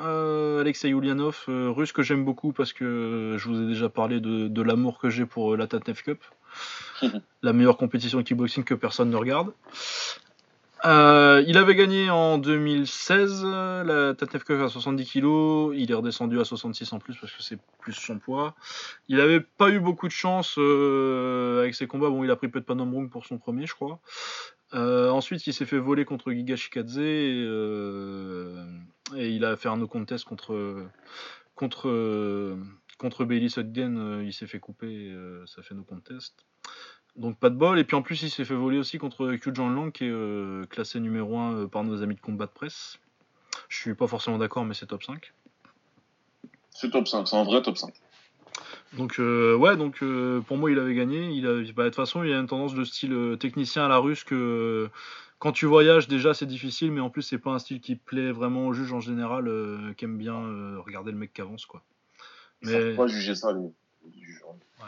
Euh, Alexei Ulyanov, euh, russe que j'aime beaucoup parce que euh, je vous ai déjà parlé de, de l'amour que j'ai pour la Tatnef Cup. la meilleure compétition de kickboxing que personne ne regarde. Il avait gagné en 2016 euh, la Tatnef Cup à 70 kg. Il est redescendu à 66 en plus parce que c'est plus son poids. Il avait pas eu beaucoup de chance avec ses combats. Bon, il a pris peu de Panombrung pour son premier, je crois. Ensuite, il s'est fait voler contre Giga Shikadze et, et il a fait un no contest contre contre contre Bailey Sugden. euh, il s'est fait couper, euh, ça fait no contest. Donc pas de bol. Et puis en plus, il s'est fait voler aussi contre Q Lang qui est euh, classé numéro 1 par nos amis de combat de presse. Je suis pas forcément d'accord, mais c'est top 5. C'est top 5, c'est un vrai top 5. Donc euh, ouais, donc pour moi il avait gagné. Il a, bah, de toute façon il a une tendance de style technicien à la russe que quand tu voyages déjà c'est difficile, mais en plus c'est pas un style qui plaît vraiment aux juges en général, euh, qui aiment bien euh, regarder le mec qui avance quoi. Mais- pas juger ça, les, les juges. hein.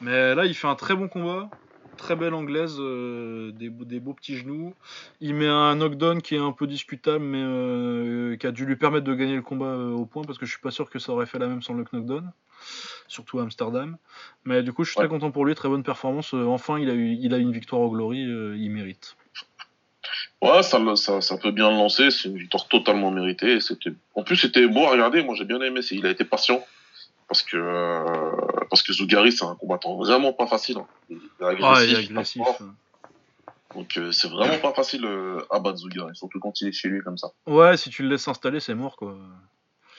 Mais là il fait un très bon combat, très belle anglaise, euh, des, beaux- des beaux petits genoux. Il met un knockdown qui est un peu discutable, mais euh, qui a dû lui permettre de gagner le combat au point parce que je suis pas sûr que ça aurait fait la même sans le knockdown. Surtout à Amsterdam. Mais du coup, je suis Ouais. très content pour lui, très bonne performance. Enfin, il a, eu, il a une victoire au Glory, euh, il mérite. Ouais, ça, ça, ça peut bien le lancer. C'est une victoire totalement méritée. C'était, en plus, c'était beau à regarder. Moi, j'ai bien aimé. Il a été patient. Parce que, euh, parce que Zougari, c'est un combattant vraiment pas facile. hein. Il est agressif. Ah, il est agressif. Donc, euh, c'est vraiment pas facile euh, à battre Zougari. Surtout quand il est chez lui comme ça. Ouais, si tu le laisses s'installer, c'est mort quoi.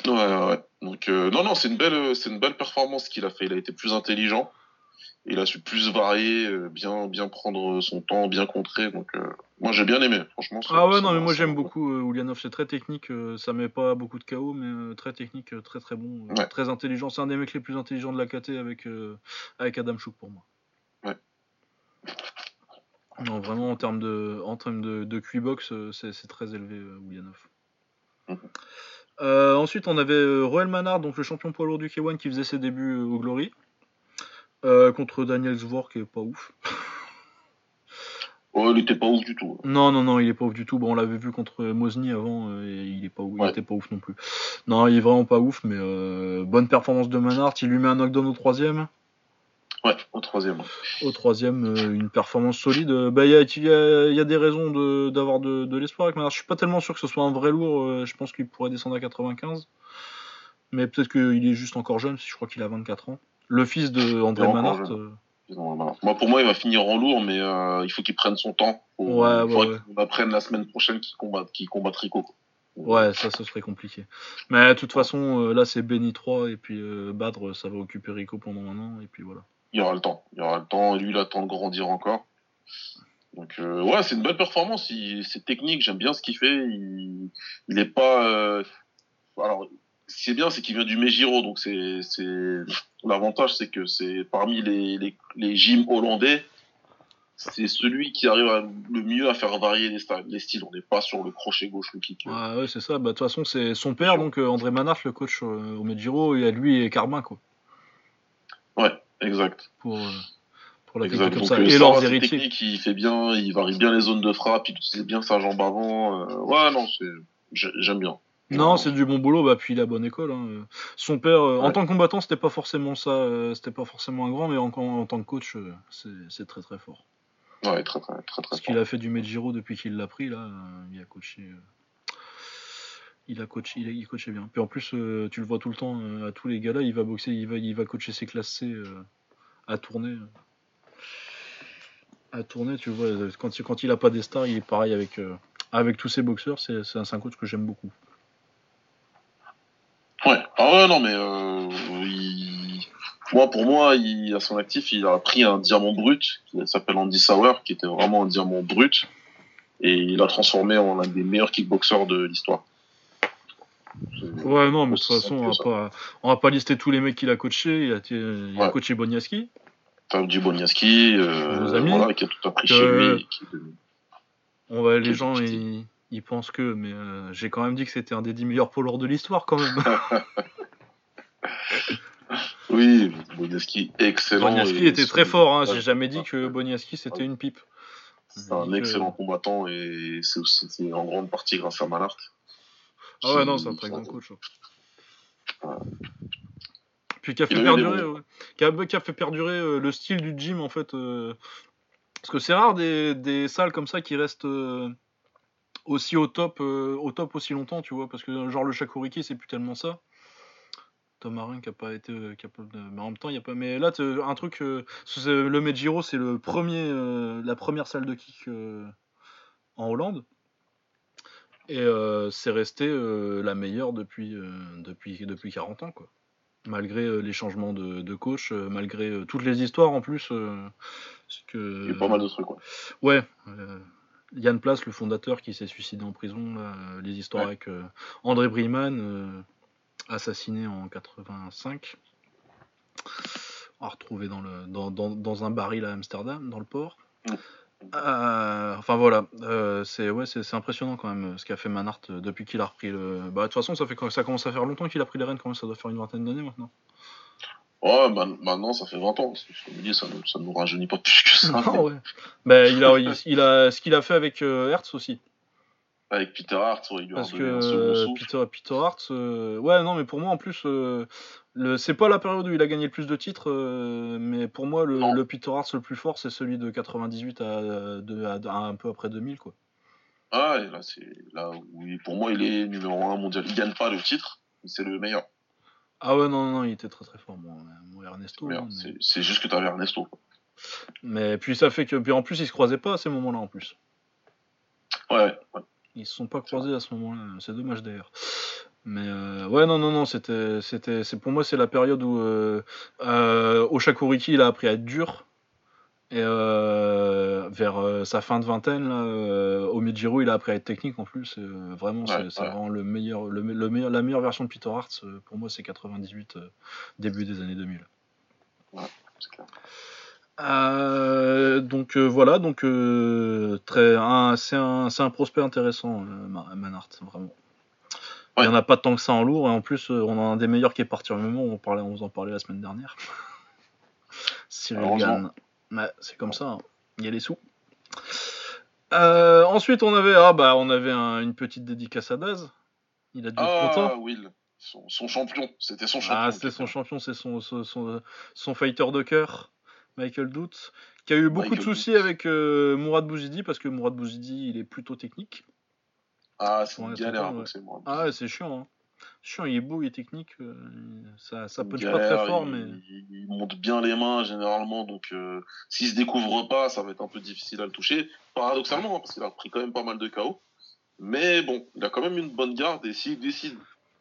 Ouais, ouais, ouais. Donc, euh, non, non, c'est une belle, c'est une belle performance qu'il a fait. Il a été plus intelligent. Il a su plus varier, euh, bien, bien prendre son temps, bien contrer. Donc, euh, moi, j'ai bien aimé. Franchement. Ah ouais, non, mais m'a- moi j'aime beaucoup euh, Ulyanov, c'est très technique, euh, ça met pas beaucoup de KO, mais euh, très technique, très très bon, Ouais. très intelligent. C'est un des mecs les plus intelligents de la KT avec, avec Adam Chouk pour moi. Ouais. Non, vraiment en termes de, en termes de, euh, c'est très élevé, Ulyanov. Mhm. Euh, ensuite, on avait Roel Manard, donc le champion poids lourd du K1 qui faisait ses débuts au Glory, euh, contre Daniel Zvor qui est pas ouf. Oh, il était pas ouf du tout. Non, non, non, il est pas ouf du tout. Bon, on l'avait vu contre Mosny avant, euh, et il est pas ouf, il était pas ouf non plus. Non, il est vraiment pas ouf, mais euh, bonne performance de Manhart. Il lui met un knockdown au troisième. Ouais, au troisième. Au troisième, euh, une performance solide. Bah, il y a, il y a- il y a des raisons d'avoir de, de l'espoir avec Manhart. Je suis pas tellement sûr que ce soit un vrai lourd. je pense qu'il pourrait descendre à 95. Mais peut-être qu'il est juste encore jeune, si je crois qu'il a 24 ans. Le fils de André Manhart. jeune. euh. Moi, pour moi, il va finir en lourd, mais euh, il faut qu'il prenne son temps. Faut, Ouais, il faudrait ouais, ouais. qu'on apprenne la semaine prochaine qu'il combat, qu'il combat quoi. Ouais, ça, ce serait compliqué. Mais de toute façon, euh, là, c'est Benny 3 et puis euh, Badre, ça va occuper Rico pendant un an et puis voilà. Il y aura le temps. Il y aura le temps. Et lui, il attend de grandir encore. Donc, euh, ouais, c'est une belle performance. C'est technique. J'aime bien ce qu'il fait. Il, il est pas. Alors, ce qui est bien, c'est qu'il vient du Mejiro. Donc, c'est, l'avantage, c'est que c'est parmi les, les, les gyms hollandais. c'est celui qui arrive à- le mieux à faire varier les, styles. les styles. On n'est pas sur le crochet gauche, le kick. Ouais, ouais, c'est ça. Bah, de toute façon, c'est son père, donc euh, André Manart, le coach euh, au Medjiro, et à lui et Carbin, quoi. Ouais, exact. Pour, euh, pour la exact. technique comme ça. Et leurs héritiers. technique, il fait bien, il varie bien les zones de frappe, il utilise bien sa jambe avant. euh, ouais, non, j'aime bien. Non, c'est du bon boulot, bah puis il a bonne école. hein. Son père, euh, en tant que combattant, c'était pas forcément ça, euh, c'était pas forcément un grand, mais en, en tant que coach, euh, c'est très très fort. Ouais, très, très, très. Parce qu'il a fait du Medjiro depuis qu'il l'a pris, là, il a coaché. il a coaché, il, a- il coachait bien. Puis en plus, tu le vois tout le temps, à tous les gars là, il va boxer, il va, il va coacher ses classes C euh, à tourner. À tourner, tu vois, quand, il- quand il a pas des stars, il est pareil avec, euh, avec tous ses boxeurs, c'est un, c'est un coach que j'aime beaucoup. Ouais, ah ouais, non, mais euh, il- moi, pour moi, il, à son actif, il a pris un diamant brut qui s'appelle Andy Sauer, qui était vraiment un diamant brut, et il l'a transformé en l'un des meilleurs kickboxers de l'histoire. Ouais, non, mais de toute façon, on va, pas, on va pas lister tous les mecs qu'il a coachés. Il a, il a Ouais. coaché Boniaski. T'as du Boniaski, euh, voilà, qui a tout appris chez lui. qui- On va, les gens, ils, ils pensent que, mais euh, j'ai quand même dit que c'était un des 10 meilleurs polards de l'histoire quand même. Oui, Boniaski, excellent. Boniaski était très fort. Hein. J'ai jamais dit que. Boniaski c'était une pipe. C'est un que- excellent combattant et c'est en grande partie grâce à Manhart. Ah ouais, non, c'est un très grand coach. hein. Ouais. Puis qui a Il fait perdurer, ouais. qui, a, qui a fait perdurer euh, le style du gym en fait. euh, Parce que c'est rare des, des salles comme ça qui restent euh, aussi au top, euh, au top aussi longtemps, tu vois. Parce que genre le Shakuriki, c'est plus tellement ça. Tom qui a pas été euh, capable de. Mais en même temps, il y a pas. Mais là, t'as un truc. euh, le Medjiro, c'est le premier, euh, la première salle de kick euh, en Hollande. Et euh, c'est resté euh, la meilleure depuis, euh, depuis, depuis 40 ans, quoi. Malgré euh, les changements de, de coach, euh, malgré euh, toutes les histoires en plus. euh, que, Il y a pas mal de trucs. Ouais. Ouais. Yann Place, le fondateur qui s'est suicidé en prison, là, les histoires Ouais. avec euh, André Briman, euh, assassiné en 85, à retrouver dans, le, dans, dans, dans un baril à Amsterdam, dans le port. Euh, enfin voilà, c'est ouais, c'est impressionnant quand même ce qu'a fait Manhart depuis qu'il a repris le. Bah de toute façon, ça fait ça commence à faire longtemps qu'il a pris les rênes, quand même, ça doit faire une vingtaine d'années maintenant. Ouais, man- maintenant ça fait 20 ans. Je me dis, ça ne ça nous rajeunit pas plus que ça. Ah ouais. Bah, il a, il, il a ce qu'il a fait avec euh, Hertz aussi. Avec Peter Hart, ouais, il lui a Parce que euh. Peter, Peter Hart, euh, ouais, non, mais pour moi, en plus, euh, le, c'est pas la période où il a gagné le plus de titres, mais pour moi, le, Non. le Peter Hart le plus fort, c'est celui de 98 à, de- à- à un peu après 2000, quoi. Ah, et là, c'est là où il- pour moi il est numéro 1 mondial. Il gagne pas le titre, mais c'est le meilleur. Ah ouais, non, non, non, il était très très fort, mon, mon Ernesto. Hein, mais... C'est- C'est juste que t'avais Ernesto. quoi. mais puis ça fait que, puis en plus, ils se croisaient pas à ces moments-là, en plus. Ouais, ouais. Ils se sont pas croisés à ce moment-là, c'est dommage d'ailleurs. Mais euh, ouais, non, non, non, c'était, c'était, c'est pour moi c'est la période où euh, euh, Oshakuriki il a appris à être dur et euh, vers euh, sa fin de vingtaine là, euh, il a appris à être technique en plus. euh, vraiment, c'est, Ouais, c'est ouais. vraiment le meilleur, le, me- le meilleur, la meilleure version de Peter Hart. pour moi, c'est 98, euh, début des années 2000. c'est clair. Euh, donc voilà, donc très, un, c'est un, prospect intéressant, Ma- Manhart, vraiment. Il n'y en a pas tant que ça en lourd, et en plus, on a un des meilleurs qui est parti au moment où on, parlait, on vous en parlait la semaine dernière. Cyril. Gann. Ouais, c'est comme ça, hein. il y a les sous. Euh, ensuite, on avait, ah, bah, on avait un- une petite dédicace à Daz. Il a dû être Ah, content. Will, son, son champion. C'était son champion. Ah, c'était son champion, c'est son, son, son, son fighter de cœur, Michael Dout, qui a eu beaucoup de soucis avec euh, Mourad Bouzidi, parce que Mourad Bouzidi, il est plutôt technique. Ah, c'est une galère ouais. Ah c'est chiant, hein. Chiant, il est beau, il est technique, euh, ça, ça punch pas très fort, il, mais... il- monte bien les mains généralement, donc euh, s'il se découvre pas, ça va être un peu difficile à le toucher. Paradoxalement, hein, parce qu'il a pris quand même pas mal de KO. Mais bon, il a quand même une bonne garde et s'il décide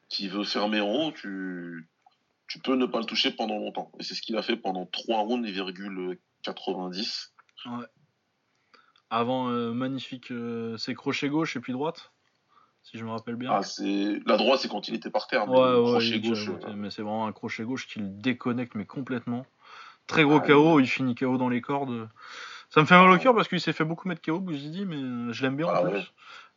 qu'il veut fermer en haut, tu, tu peux ne pas le toucher pendant longtemps. Et c'est ce qu'il a fait pendant 3 rounds et virgule 90. Avant, euh, magnifique, euh, c'est crochet gauche et puis droite, si je me rappelle bien. Ah, c'est la droite, c'est quand il était par terre, mais ouais, ouais, crochet il est gauche. déjà- euh, mais c'est vraiment un crochet gauche qui le déconnecte, mais complètement. Très gros Ah, KO, il finit KO dans les cordes. Ça me fait mal au cœur parce qu'il s'est fait beaucoup mettre KO, Bouzidi, mais je l'aime bien Ah en plus. ouais.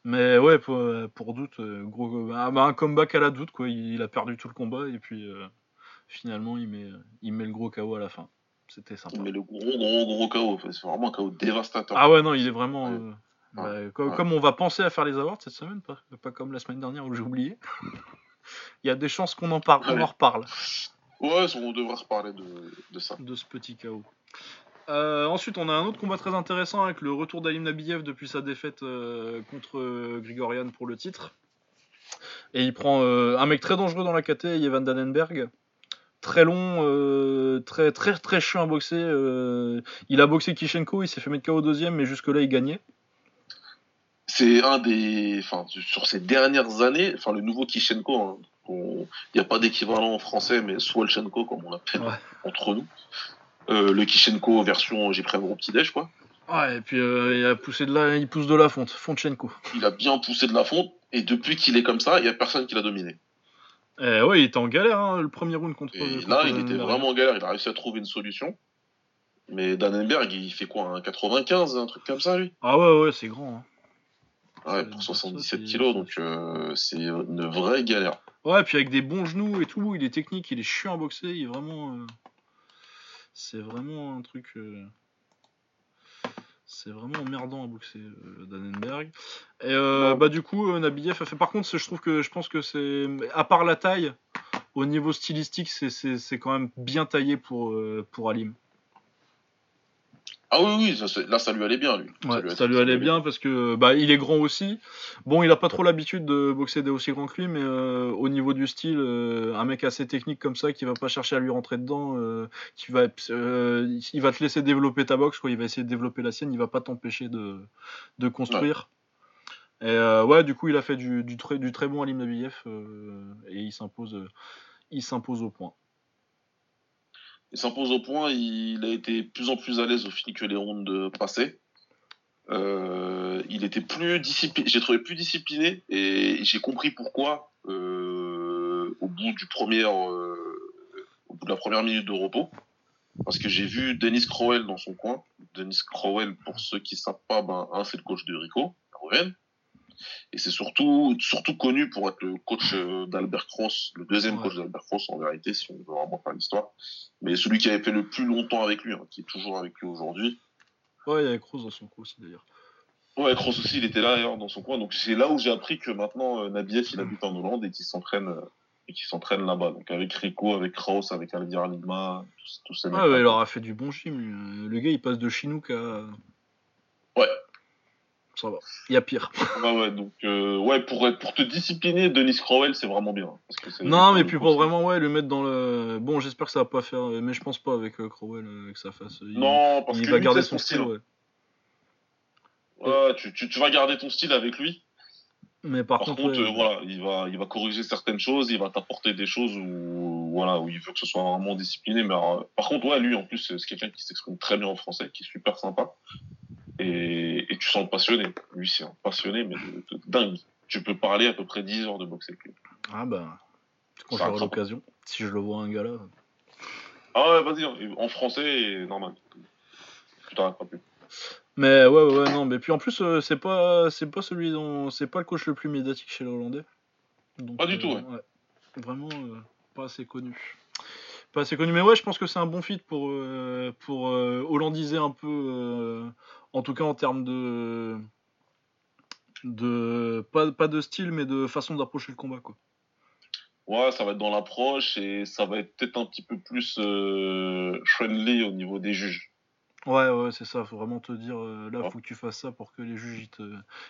Mais ouais, pour, pour doute, euh, gros, ah, bah, un comeback à la doute, quoi. Il, il a perdu tout le combat et puis euh, finalement, il met, il met le gros KO à la fin. C'était sympa. Mais le gros, gros, gros KO, c'est vraiment un KO dévastateur. Ah ouais, non, il est vraiment. Ouais. euh, Ouais. Bah, Ouais. comme on va penser à faire les awards cette semaine, pas, pas comme la semaine dernière où j'ai oublié. il y a des chances qu'on en parle, on Ouais. en reparle. Ouais, on devrait reparler de, de ça. de ce petit chaos. Euh, ensuite, on a un autre combat très intéressant avec le retour d'Alim Nabiev depuis sa défaite euh, contre euh, Grigorian pour le titre. Et il prend euh, un mec très dangereux dans la KT, Evan Dannenberg. Très long, très très très chiant à boxer. il a boxé Kishenko, il s'est fait mettre KO deuxième, mais jusque-là il gagnait. C'est un des. Enfin, sur ces dernières années, enfin, le nouveau Kishenko, hein, il n'y a pas d'équivalent en français, mais Swolchenko, comme on l'appelle Ouais. entre nous. Euh, le Kishenko version j'ai pris un gros petit-déj, quoi. Ouais, et puis euh, il a poussé de la, il pousse de la fonte, Fontchenko. Il a bien poussé de la fonte, et depuis qu'il est comme ça, il n'y a personne qui l'a dominé. Eh ouais, il était en galère hein, le premier round contre. Et contre là, il était vraiment en galère, il a réussi à trouver une solution. Mais Dannenberg, il fait quoi Un 95, un truc comme ça, lui? Ah ouais, ouais, c'est grand. hein. Ouais, Euh, pour ça, 77 c'est- kilos, donc euh, c'est une vraie galère. Ouais, puis avec des bons genoux et tout, il est technique, il est chiant à boxer, il est vraiment. euh, C'est vraiment un truc. euh, C'est vraiment emmerdant à boxer, Dannenberg. Et bah, du coup, Nabiev a fait. Par contre, je trouve que je pense que c'est. À part la taille, au niveau stylistique, c'est- quand même bien taillé pour, pour Alim. Ah oui, oui, ça, là, ça lui allait bien, lui. Ouais, ça lui allait bien parce que bah, il est grand aussi. Bon, il a pas trop l'habitude de boxer des aussi grands que lui, mais euh, au niveau du style, euh, un mec assez technique comme ça qui va pas chercher à lui rentrer dedans, euh, qui va, il va te laisser développer ta boxe, quoi. Il va essayer de développer la sienne, il va pas t'empêcher de, de construire. Et ouais, du coup, il a fait du, du très, du très bon Alim Nabiev et il s'impose, il s'impose au point. Il s'impose au point, il a été plus en plus à l'aise au fil que les rounds passaient. Euh, il était plus discipliné, j'ai trouvé plus discipliné et j'ai compris pourquoi euh, au bout du premier, euh, de la première minute de repos, parce que j'ai vu Dennis Crowell dans son coin. Dennis Crowell, pour ceux qui savent pas, ben un c'est le coach de Rico, Ruben, et c'est surtout surtout connu pour être le coach euh, d'Albert Cross, le deuxième Ouais. coach d'Albert Cross en vérité, si on veut vraiment faire l'histoire mais celui qui avait fait le plus longtemps avec lui, hein, qui est toujours avec lui aujourd'hui. Ouais, il y avait Kroos dans son coup aussi d'ailleurs. Ouais, Kroos aussi, il était là d'ailleurs dans son coin. Donc c'est là où j'ai appris que maintenant euh, Nabiev il habite en Hollande et qu'il s'entraîne euh, et qu'il s'entraîne là-bas. Donc avec Rico, avec Kroos, avec Aldir Nigma, tous, tous ces mecs. Ah ouais, il aura fait du bon gym. Le gars, il passe de Chinook à. Ouais. Ça va. Il y a pire. Ouais, ouais, donc euh, ouais, pour pour te discipliner, Denis Crowell c'est vraiment bien. Parce que c'est- Non, mais puis pour vraiment ouais, le mettre dans le. Bon, j'espère que ça va pas faire. Mais je pense pas avec euh, Crowell euh, que ça fasse. Il, Non, parce il que va lui, garder son style, ouais. Ouais, tu, tu, tu vas garder ton style avec lui. Mais par, Par, contre, contre, ouais, voilà, il va, il va corriger certaines choses, il va t'apporter des choses où, voilà, où il veut que ce soit vraiment discipliné. Mais alors, par contre, ouais, lui, en plus, c'est quelqu'un qui s'exprime très bien en français, qui est super sympa. Et, et tu sens le passionné. Lui, c'est un passionné, mais de, de dingue. Tu peux parler à peu près 10 heures de boxe avec lui. Ah bah. Quand j'aurai l'occasion. Si je le vois un gars là. Ah ouais, vas-y, hein, en français, normal. Tu t'arrêtes pas plus. Mais ouais, ouais, non. Mais puis en plus, euh, c'est pas, c'est pas celui dont, c'est pas le coach le plus médiatique chez les Hollandais. Donc, Pas du tout, ouais. Vraiment euh, pas assez connu. Pas assez connu. Mais ouais, je pense que c'est un bon fit pour, euh, pour euh, hollandiser un peu, euh, en tout cas en termes de, de pas, pas de style, mais de façon d'approcher le combat, quoi. Ouais, ça va être dans l'approche et ça va être peut-être un petit peu plus euh, friendly au niveau des juges. Ouais, ouais, c'est ça. Faut vraiment te dire, euh, là, Ouais. faut que tu fasses ça pour que les juges ils te,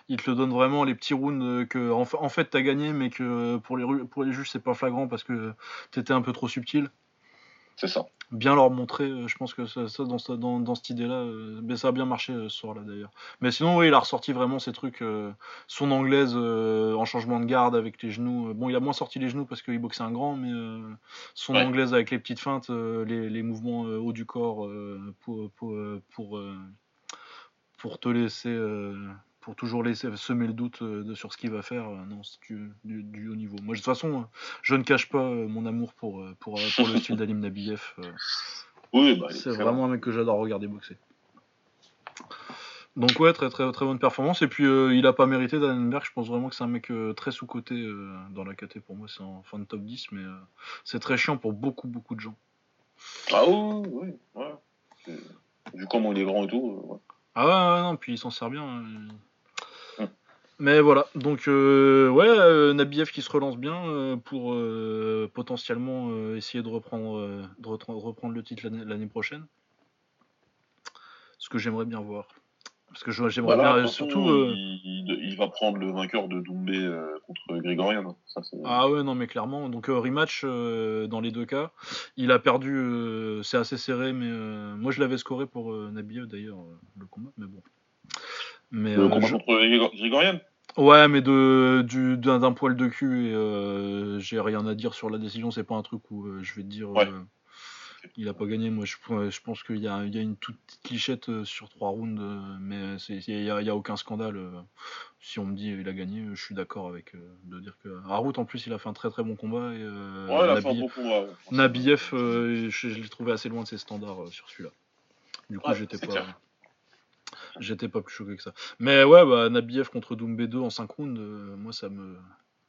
ils te le donnent vraiment les petits rounds euh, que en, en fait t'as gagné, mais que pour les pour les juges c'est pas flagrant parce que t'étais un peu trop subtil. C'est ça. Bien leur montrer, euh, je pense que ça, ça, dans, ce- dans, dans cette idée-là, euh, ben, ça a bien marché euh, ce soir-là d'ailleurs. Mais sinon, oui, il a ressorti vraiment ces trucs, son anglaise en changement de garde avec les genoux. Bon, il a moins sorti les genoux parce qu'il boxait un grand, mais son Ouais. anglaise avec les petites feintes, les, les mouvements haut du corps pour, pour, pour, pour te laisser, pour toujours laisser semer le doute euh, de, sur ce qu'il va faire. euh, non, c'est du, du, du haut niveau. Moi, de toute façon, euh, je ne cache pas euh, mon amour pour, euh, pour, euh, pour le style d'Alim Nabiev. euh, Oui, bah, c'est vraiment un mec que j'adore regarder boxer. Donc ouais, très très très bonne performance. Et puis euh, il a pas mérité Dannenberg. Je pense vraiment que c'est un mec euh, très sous coté dans la KT. Pour moi, c'est en fin de top 10, mais euh, c'est très chiant pour beaucoup beaucoup de gens. Ah oui, oui, ouais. Vu comment il est grand et tout, euh, ouais. Ah ouais, ouais, non, puis il s'en sert bien. hein. Mais voilà, donc euh, ouais, euh, Nabiev qui se relance bien euh, pour euh, potentiellement essayer de reprendre, de retr- reprendre le titre l'année prochaine. Ce que j'aimerais bien voir. Parce que j'aimerais Voilà, bien, surtout. il, il- il va prendre le vainqueur de Doumbé contre Grégorian. hein. Ça, Ah ouais, non, mais clairement. Donc, rematch dans les deux cas. Il a perdu, c'est assez serré, mais euh, moi je l'avais scoré pour Nabiev d'ailleurs, le combat, mais bon. Mais, le euh, combat je- contre Grégorian Ouais, mais de, du, d'un, d'un poil de cul, et euh, j'ai rien à dire sur la décision. C'est pas un truc où euh, je vais te dire. Ouais. euh, il a pas gagné. Moi, je, je pense qu'il y a, il y a une toute petite clichette sur trois rounds, mais il y a, aucun scandale. si on me dit il a gagné, je suis d'accord avec de dire que. Harout, en plus, il a fait un très très bon combat. Et, Ouais, il a fait un bon combat. Nabiev, je, je l'ai trouvé assez loin de ses standards sur celui-là. Du coup, Ouais, j'étais pas. clair. J'étais pas plus choqué que ça. Mais ouais, bah, Nabiev contre Doumbé 2 en 5 rounds, euh, moi ça me,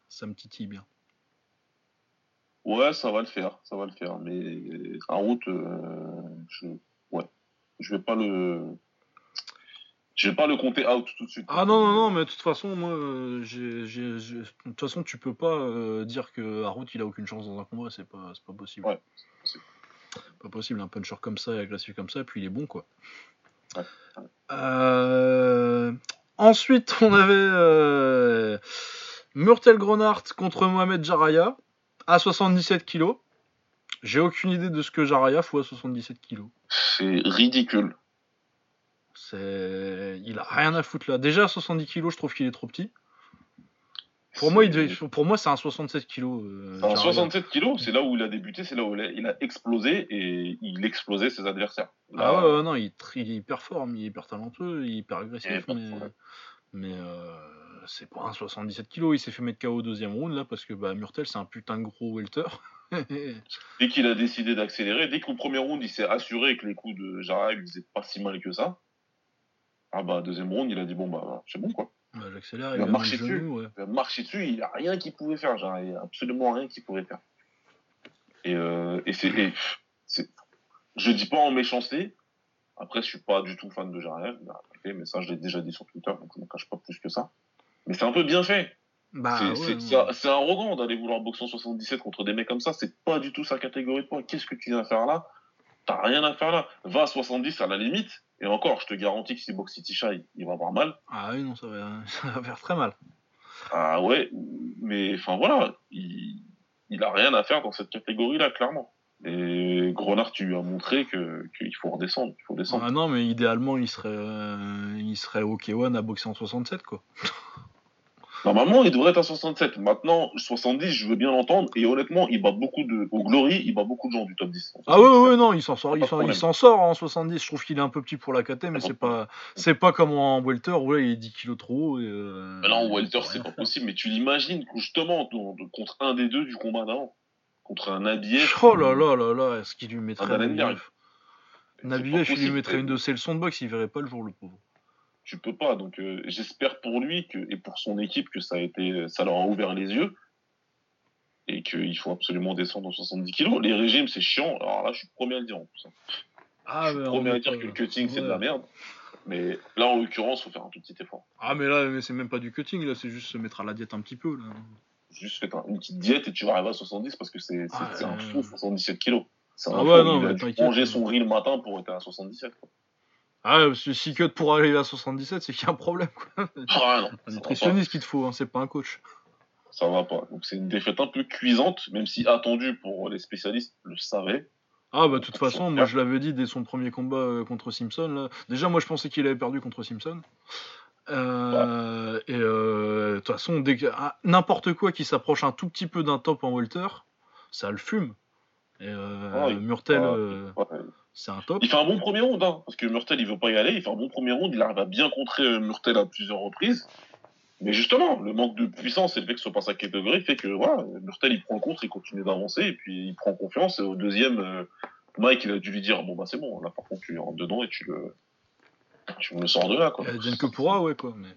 ça me titille bien. Ouais, ça va le faire, ça va le faire. Mais en route, euh, je, ouais, je vais pas le, je vais pas le compter out tout de suite. Ah non, non, non, mais de toute façon, moi, de toute façon, tu peux pas euh, dire que Harout il a aucune chance dans un combat, c'est pas, c'est pas possible. Ouais, c'est possible. Pas possible, un puncher comme ça et agressif comme ça, et puis il est bon quoi. Euh, Ensuite, on avait euh, Murtel Gronart contre Mohamed Jaraya à 77 kg. J'ai aucune idée de ce que Jaraya fout à 77 kg. C'est ridicule. C'est... Il a rien à foutre là. Déjà à 70 kg, je trouve qu'il est trop petit. Pour moi, il pour moi, c'est un 67 kg. euh, Jaraya. 67 kilos, c'est là où il a débuté, c'est là où il a, explosé et il explosait ses adversaires. Ah ouais, ouais, non, il, est hyper fort, il est hyper talentueux, il est hyper agressif, mais, euh, c'est pas un 77 kg. Il s'est fait mettre KO au deuxième round là parce que bah, Murtel c'est un putain de gros welter. Dès qu'il a décidé d'accélérer, dès qu'au premier round, il s'est assuré que les coups de Jara, ils faisaient pas si mal que ça. Ah bah, deuxième round, il a dit bon bah, c'est bon quoi. Bah, J'accélère, Il il a a mis marché le genou, ouais. Il dessus, il a rien qu'il pouvait faire, Jara, il y a absolument rien qu'il pouvait faire. Et, euh, et c'est, je dis pas en méchanceté. Après, je suis pas du tout fan de Jara, mais ça, je l'ai déjà dit sur Twitter, donc je ne cache pas plus que ça. Mais c'est un peu bien fait. Bah, C'est- ouais, c'est ouais. c'est- c'est arrogant d'aller vouloir boxer en 77 contre des mecs comme ça. C'est pas du tout sa catégorie de poids. Qu'est-ce que tu viens faire là? T'as rien à faire là. Va à 70 à la limite. Et encore, je te garantis que si boxe City Shy, il va avoir mal. Ah oui, non, ça va, ça va faire très mal. Ah ouais, mais enfin voilà, il, il a rien à faire dans cette catégorie-là, clairement. Et Grenard, tu lui as montré que qu'il faut redescendre, il faut descendre. Ah non, mais idéalement, il serait, euh, il serait au K1 à boxer en 67, quoi. Normalement, il devrait être à 67. Maintenant, 70, je veux bien l'entendre. Et honnêtement, il bat beaucoup de, au Glory, il bat beaucoup de gens du top 10. Ah ouais, ouais, non, il s'en sort, il s'en, sort en 70. Je trouve qu'il est un peu petit pour la KT, mais c'est pas, c'est pas comme en welter où là, il est 10 kilos trop haut. Et, euh, là, en il welter, c'est pas possible. Mais tu l'imagines, justement, contre un des deux du combat d'avant. Contre un Nabiev. Oh là là là là, est-ce qu'il lui mettrait Un. Nabiev pas il lui mettrait une de ses leçons de boxe, il verrait pas le jour, le pauvre. Tu peux pas. Donc, euh, j'espère pour lui que, et pour son équipe que ça a été, ça leur a ouvert les yeux. Et qu'il faut absolument descendre en 70 kilos. Les régimes, c'est chiant. Alors là, je suis le premier à le dire en plus. hein. Ah, je suis premier à dire que le cutting, c'est de la merde. Mais là, en l'occurrence, faut faire un tout petit effort. Ah, mais là, mais c'est même pas du cutting, là, c'est juste se mettre à la diète un petit peu, là. Juste fais un- une petite diète et tu vas arriver à 70 parce que c'est Ah, un euh. faux 77 kilos. C'est un Ah ouais, non, il a dû manger son riz le matin pour être à 77. Quoi. Ah, parce que si cut pour arriver à 77, c'est qu'il y a un problème, quoi. Ah non, Un nutritionniste qu'il te faut, hein, c'est pas un coach. Ça va pas. Donc c'est une défaite un peu cuisante, même si attendue pour les spécialistes le savaient. Ah, bah, de toute façon, moi, je l'avais dit dès son premier combat euh, contre Simpson, là. Déjà, moi, je pensais qu'il avait perdu contre Simpson. Euh, Et euh, de toute façon, dès que- ah, n'importe quoi qui s'approche un tout petit peu d'un top en welter, ça le fume. Et Ah. Murtel, Ouais. C'est un top. Il fait un bon premier round, hein, parce que Murtel il veut pas y aller. Il fait un bon premier round, il arrive à bien contrer euh, Murtel à plusieurs reprises. Mais justement, le manque de puissance et le fait que ce soit pas sa catégorie fait que voilà, Murtel il prend le contre, il continue d'avancer et puis il prend confiance. Et au deuxième, euh, Mike il a dû lui dire bon bah c'est bon, là par contre tu rentres dedans et tu le Tu me sors de là, quoi. Vienne que pourra, ouais, quoi. Mais...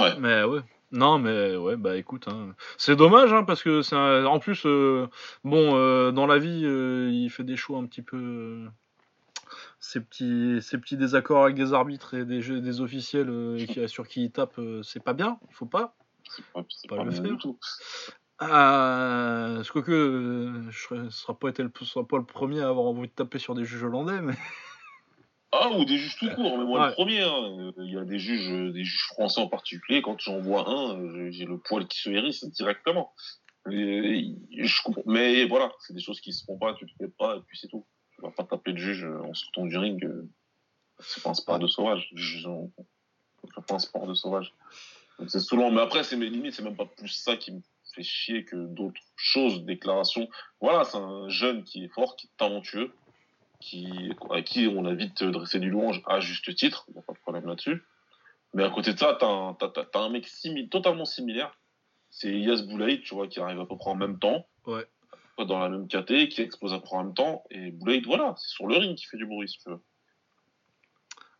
Ouais. mais ouais. Non, mais ouais, bah écoute, hein. c'est dommage, hein, parce que c'est un- en plus, euh, bon, euh, dans la vie, euh, il fait des choix un petit peu. Ces petits, ces petits désaccords avec des arbitres et des, jeux, des officiels sur qui il tape, c'est pas bien, il faut pas. C'est pas, c'est Pas pas le faire. du tout. Euh, crois que je serais- ce sera pas, été le, ce sera pas le premier à avoir envie de taper sur des juges hollandais, mais Ah, ou des juges tout court, mais moi Ouais. le premier, hein. il y a des juges, euh, des juges français en particulier, quand j'en vois un, euh, j'ai le poil qui se hérisse directement. Et, je comprends. Mais voilà, c'est des choses qui se font pas, tu te fais pas, et puis c'est tout. Tu vas pas taper le juge euh, en sortant du ring, c'est pas un sport de sauvage. C'est pas un sport de sauvage. C'est souvent, mais après, c'est mes limites, c'est même pas plus ça qui me fait chier que d'autres choses, déclarations. Voilà, c'est un jeune qui est fort, qui est talentueux, qui, à qui on a vite dressé du louange à juste titre, il n'y a pas de problème là-dessus. Mais à côté de ça, t'as un, t'as, t'as- t'as un mec totalement similaire. C'est Yas Boulaïd, tu vois, qui arrive à peu près en même temps. Ouais. Dans la même KT, qui explose à peu près en même temps. Et Boulaïd, voilà, c'est sur le ring qui fait du bruit, si tu veux.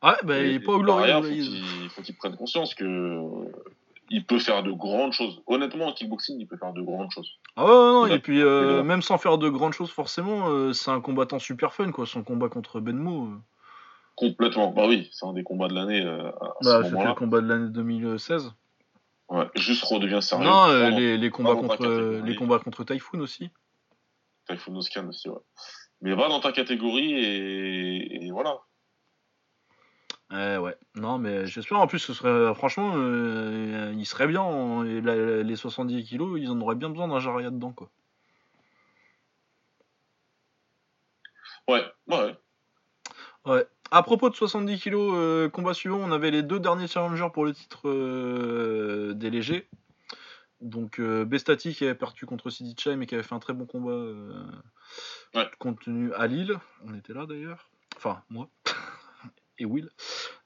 ouais, bah, il Et- est pas et glorieux. il- faut qu'il prenne conscience que il peut faire de grandes choses. Honnêtement, en kickboxing, il peut faire de grandes choses. Ah ouais, non, et puis euh, même sans faire de grandes choses forcément, euh, c'est un combattant super fun quoi, son combat contre Benmo. euh. Complètement. Bah oui, c'est un des combats de l'année euh, Bah, c'était le combat de l'année 2016. Ouais, juste redevient sérieux. non, Prendre- les, les combats contre les combats contre Typhoon aussi. Typhoon No Scan aussi, ouais. Mais va dans ta catégorie et, et voilà. Ouais, ouais. Non, mais j'espère en plus ce serait franchement, euh, il serait bien. hein, et la- les 70 kilos, ils en auraient bien besoin d'un Jaria dedans quoi. Ouais, ouais. Ouais. À propos de 70 kilos, euh, combat suivant, on avait les deux derniers challengers pour le titre euh, des légers. Donc euh, Bestati qui avait perdu contre Sidi Chai mais qui avait fait un très bon combat euh, Ouais. compte tenu à Lille. On était là d'ailleurs. Enfin, moi. Et Will.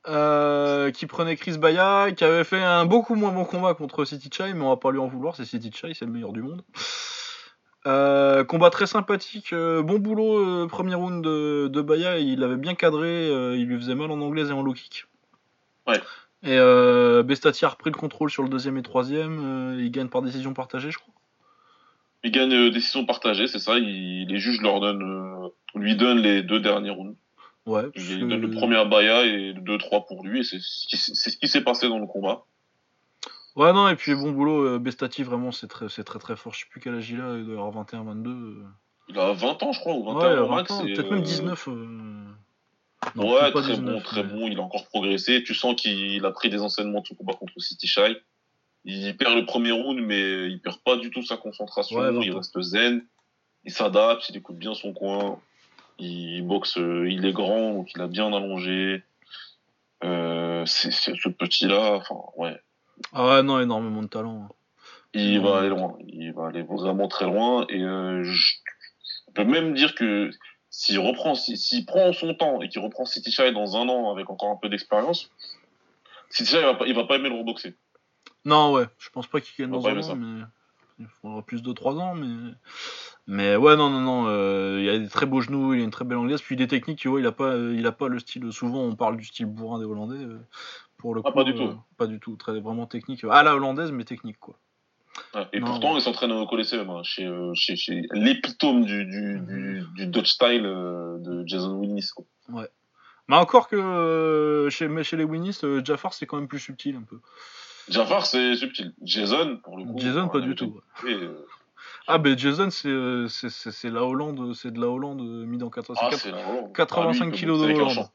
Euh, qui prenait Chris Baya, qui avait fait un beaucoup moins bon combat contre City Chai, mais on va pas lui en vouloir, c'est City Chai, c'est le meilleur du monde. Euh, combat très sympathique, euh, bon boulot, premier round de, de Baya, il avait bien cadré, il lui faisait mal en anglaise et en low kick. Ouais. Et euh, Bestati a repris le contrôle sur le deuxième et troisième, euh, il gagne par décision partagée, je crois. Il gagne euh, décision partagée, c'est ça. Il, les juges leur donnent, lui donnent les deux derniers rounds. Ouais, Il parce donne le que- premier à Baya et le 2-3 pour lui. Et c'est ce qui, s'est passé dans le combat. Ouais, non, et puis bon boulot, euh, Bestati, vraiment, c'est très, très très fort, je sais plus quel âge il a, il doit avoir 21-22. euh. Il a 20 ans, je crois, ou 21 Ouais, ans 20 max. peut-être même euh, 19. euh, non, ouais, très 19, bon, très mais- bon. Il a encore progressé. Tu sens qu'il a pris des enseignements de son combat contre City Shy. Il perd le premier round, mais il perd pas du tout sa concentration. Ouais, il reste zen. Il s'adapte, il écoute bien son coin. Il boxe, euh, il est grand, donc il a bien allongé. Euh, c'est ce petit-là, enfin, ouais. Ah ouais, non, énormément de talent. hein. Il Ouais. va aller loin. Il va aller vraiment très loin. Et euh, je peux même dire que s'il reprend, si- s'il prend son temps et qu'il reprend City Shy dans un an avec encore un peu d'expérience, City Shy, il va pas, il va pas aimer le reboxer. Non, ouais, je pense pas qu'il gagne dans un an, mais il faudra plus de 3 ans, mais. Mais ouais, non, non, non, euh, il a des très beaux genoux, il a une très belle anglaise, puis des techniques, tu vois, il a pas, euh, il a pas le style, souvent on parle du style bourrin des Hollandais, euh, pour le Ah, coup. pas du tout. Pas du tout, très, vraiment technique. À la hollandaise, mais technique, quoi. Ouais. Et Non, pourtant, ouais. il s'entraîne au Coliseum, hein, chez, chez, chez l'épitome du, du, du, du Dutch style de Jason Willis. quoi. Mais encore que chez, mais chez les Winnis, Jafar, c'est quand même plus subtil, un peu. Jafar, c'est subtil. Jason, pour le coup. Jason, pas du tout. euh, Ah, ben Jason, c'est euh, c'est- la Hollande, c'est de la Hollande euh, mis dans 4 Ah, c'est c'est la Hollande. 85 Ah, lui, il peut kilos de Hollande. short-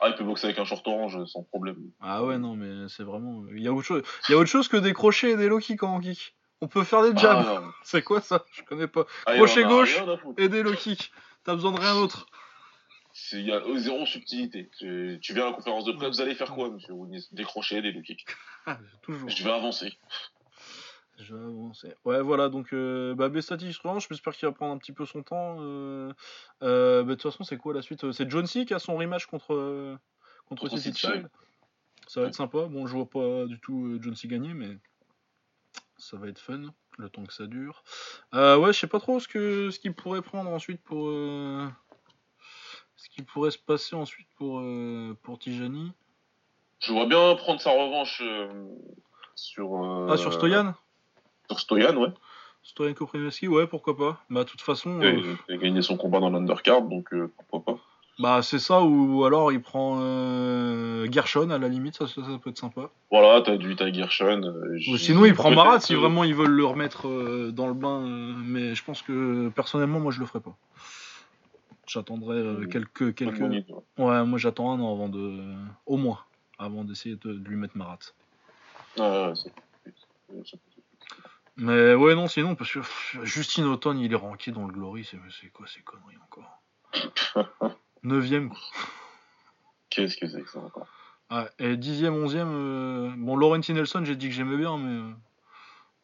Ah, il peut boxer avec un short orange sans problème. Ah ouais, non, mais c'est vraiment. Il y, a autre chose... il y a autre chose que des crochets et des low kicks en kick. On peut faire des jabs. Ah, C'est quoi ça? Je connais pas. ah, Crochet en a gauche. Et des low kicks. T'as besoin de rien d'autre. Il y a euh, zéro subtilité. Tu, tu viens à la conférence de presse, vous allez faire quoi, monsieur Willis Décrocher des low kicks. Ah, toujours. Je vais avancer. Je vais avancer. Ouais, voilà, donc euh, bah, Bestati j'espère qu'il va prendre un petit peu son temps. euh, euh, bah, de toute façon, c'est quoi la suite C'est John C qui a son rematch contre, euh, contre City Child. Ça va être sympa. Bon, je vois pas du tout euh, John C gagner, mais ça va être fun, le temps que ça dure. Euh, ouais, je sais pas trop ce que ce qu'il pourrait prendre ensuite pour, euh, Ce qui pourrait se passer ensuite pour, euh, pour Tijani. Je vois bien prendre sa revanche euh, sur. euh, Ah, sur Stoyan? Stoyan, ouais. Stoyan Koprivensky, ouais, pourquoi pas. Bah, de toute façon, Il a- euh, il a gagné son combat dans l'undercard, donc euh, pourquoi pas. bah, c'est ça, ou alors il prend euh, Gershon à la limite, ça, ça, ça peut être sympa. Voilà, t'as du t'as Gershon. Ou sinon, il prend Marat si vraiment ils veulent le remettre dans le bain, mais je pense que personnellement, moi je le ferai pas. J'attendrai Mhm. quelques. Quelques... ouais. Ouais, moi j'attends un an avant de. Au moins, avant d'essayer de, de lui mettre Marat. Ouais, c'est- c'est- Mais ouais, non, sinon, parce que pff, Justine Automne, il est ranké dans le Glory, c'est quoi ces conneries encore? Neuvième, quoi. Qu'est-ce que c'est que ça encore? Ouais, et dixième, onzième, euh... bon, Laurenti Nelson, j'ai dit que j'aimais bien, mais... euh,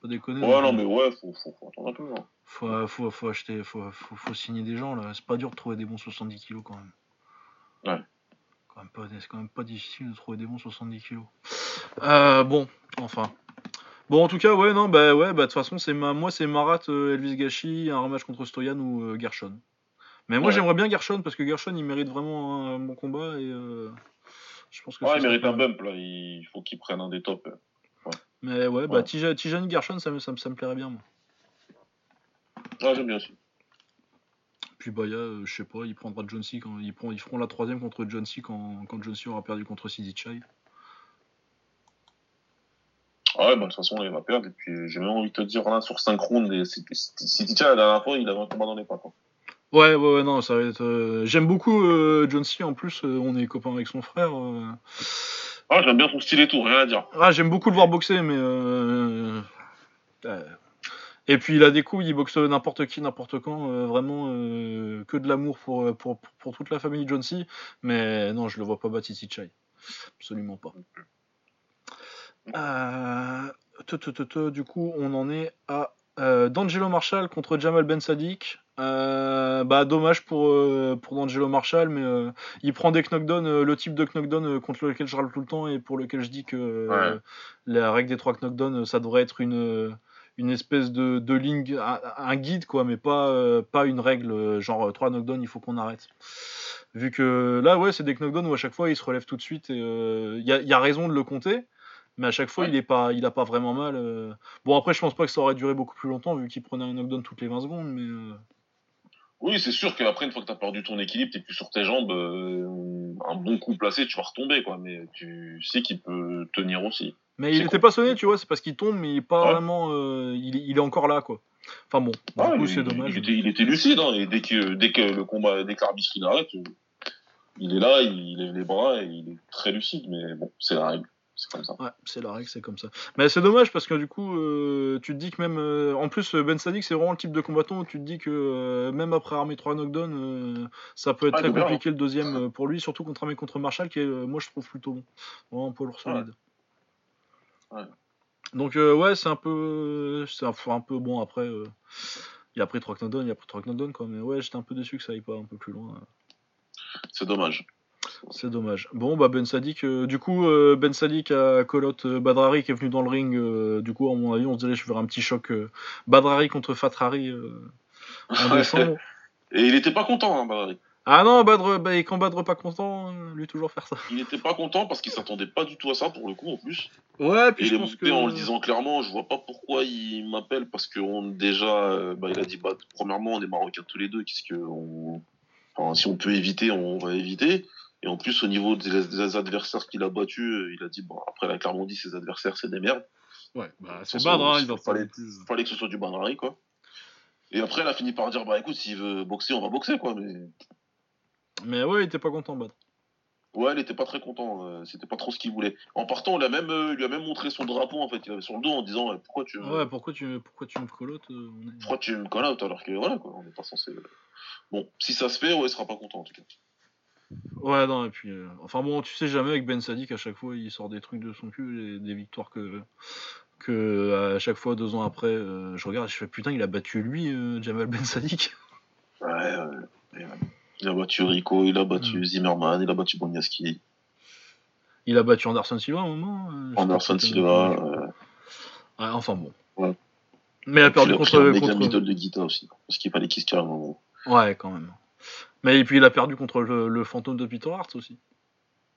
Pas déconner. Ouais, non, mais ouais, faut, faut, faut attendre un peu. hein. Faut, euh, faut, faut acheter, faut, faut, faut signer des gens, là. C'est pas dur de trouver des bons 70 kilos, quand même. Ouais. C'est quand même pas difficile de trouver des bons 70 kilos. Euh, bon, enfin... Bon, en tout cas, ouais, non, bah ouais, bah de toute façon, c'est ma... moi, c'est Marat, euh, Elvis Gachi, un rematch contre Stoyan ou euh, Gershon. Mais moi, Ouais. j'aimerais bien Gershon, parce que Gershon, il mérite vraiment un bon combat, et euh, je pense que Ouais, il mérite un bump, là. Il faut qu'il prenne un des tops. Mais ouais, bah Ouais. Tija- Tijani Gershon, ça me, ça, me, ça me plairait bien, moi. Ouais, j'aime bien aussi. Puis Baya, euh, je sais pas, il prendra John C quand ils, prend, ils feront la troisième contre John C quand, quand John C aura perdu contre Sidi Chai. Ah ouais, bah, de toute façon, il va perdre. Et puis, j'ai même envie de te dire, là, sur 5 rounds, City Chan, la dernière fois, il avait un combat dans les pattes. hein. Ouais, ouais, ouais, non, ça va être. euh, J'aime beaucoup euh, John C. En plus, euh, on est copains avec son frère. euh. Ah, j'aime bien son style et tout, rien à dire. Ah, j'aime beaucoup le voir boxer, mais. Et puis il a des couilles, il boxe n'importe qui, n'importe quand, vraiment que de l'amour pour, pour, pour toute la famille John C. Mais non, je le vois pas battre Sisi Chai. Absolument pas. Euh, te, te, te, te, du coup, on en est à euh, D'Angelo Marshall contre Jamal Ben Sadik. Euh, bah dommage pour, euh, pour D'Angelo Marshall, mais euh, il prend des knockdowns, euh, le type de knockdown euh, contre lequel je râle tout le temps et pour lequel je dis que euh, Ouais. la règle des trois knockdowns, euh, ça devrait être une, euh, une espèce de, de ligne, un, un guide quoi, mais pas, euh, pas une règle euh, genre euh, trois knockdowns, il faut qu'on arrête. Vu que là, ouais, c'est des knockdowns où à chaque fois il se relève tout de suite et euh, il y, a, il y a raison de le compter. Mais à chaque fois, Ouais. il est pas, il a pas vraiment mal. euh. Bon après, je pense pas que ça aurait duré beaucoup plus longtemps vu qu'il prenait un knockdown toutes les 20 secondes, mais euh, Oui, c'est sûr qu'après, une fois que t'as perdu ton équilibre, t'es plus sur tes jambes, euh, un bon coup placé, tu vas retomber, quoi. Mais tu sais qu'il peut tenir aussi. mais il C'est était con. pas sonné, tu vois, c'est parce qu'il tombe, mais il est pas Ouais. vraiment, il, est- il est encore là quoi. Enfin bon, du Ah, coup c'est dommage. Il était, il était lucide, hein, et dès que, dès que le combat, dès que l'arbitre arrête, il est là, il lève les bras et il est très lucide, mais bon, c'est la règle. C'est comme ça. Ouais, c'est la règle, c'est comme ça. Mais c'est dommage parce que du coup, euh, tu te dis que même. euh, en plus, Ben Sadik, c'est vraiment le type de combattant où tu te dis que euh, même après armée 3 knockdowns, euh, ça peut être Ah, très bien, compliqué le deuxième pour lui, surtout contre armée contre Marshall, qui est, moi, je trouve plutôt bon. Vraiment un poids lourd solide. Ouais. Donc, ouais, c'est un peu. C'est un, un peu bon après. il a pris 3 knockdowns, il a pris 3 knockdowns, quoi. Mais ouais, j'étais un peu déçu que ça aille pas un peu plus loin. C'est dommage. C'est dommage. Bon, bah Ben Sadik, euh, du coup, euh, Ben Sadik a colotte euh, Badrari qui est venu dans le ring. du coup, à mon avis, on se dirait je vais faire un petit choc Badrari contre Fatrari en décembre. Et il était pas content, hein, Badri. Ah non, Badre, bah, et quand Badre pas content, lui toujours faire ça. Il était pas content parce qu'il s'attendait pas du tout à ça, pour le coup, en plus. Ouais, Et il est monté en le disant clairement, je vois pas pourquoi il m'appelle parce que on déjà, bah, il a dit, bah, premièrement, on est marocains tous les deux, qu'est-ce que on... enfin, si on peut éviter, on va éviter. Et en plus, au niveau des, des adversaires qu'il a battus, euh, il a dit, bon, après, il a clairement dit, ses adversaires, c'est des merdes. Ouais, bah c'est façon, hein, il fallait, fallait que ce soit du Banari, quoi. Et après, elle a fini par dire, bah écoute, s'il veut boxer, on va boxer, quoi. Mais Mais ouais, il était pas content, Badre. ouais, il était pas très content. euh, C'était pas trop ce qu'il voulait. En partant, il a même, euh, il lui a même montré son drapeau, en fait. Il avait sur le dos en disant, pourquoi tu, Ouais, pourquoi tu, pourquoi tu me colottes euh, est- pourquoi tu me call out alors que voilà, quoi, on n'est pas censé. Bon, si ça se fait, ouais, il sera pas content, en tout cas. Ouais, non, et puis. euh, enfin bon, tu sais jamais avec Ben Sadik, à chaque fois, il sort des trucs de son cul et des victoires que. Que à chaque fois, deux ans après, euh, je regarde, je fais putain, il a battu lui, euh, Jamal Ben Sadik. Ouais, ouais. Euh, Il a battu Rico, il a battu Mm. Zimmerman, il a battu Bonyaski, Il a battu Anderson Silva à un moment. euh, je sais pas Anderson si Silva. euh, Ouais, enfin bon. Ouais. Mais il a perdu il a pris contre. un méga contre... middle de Guita aussi. Parce qu'il fallait qu'il se calme un moment. Ouais, quand même. Mais et puis il a perdu contre le, le fantôme de Peter Hart aussi.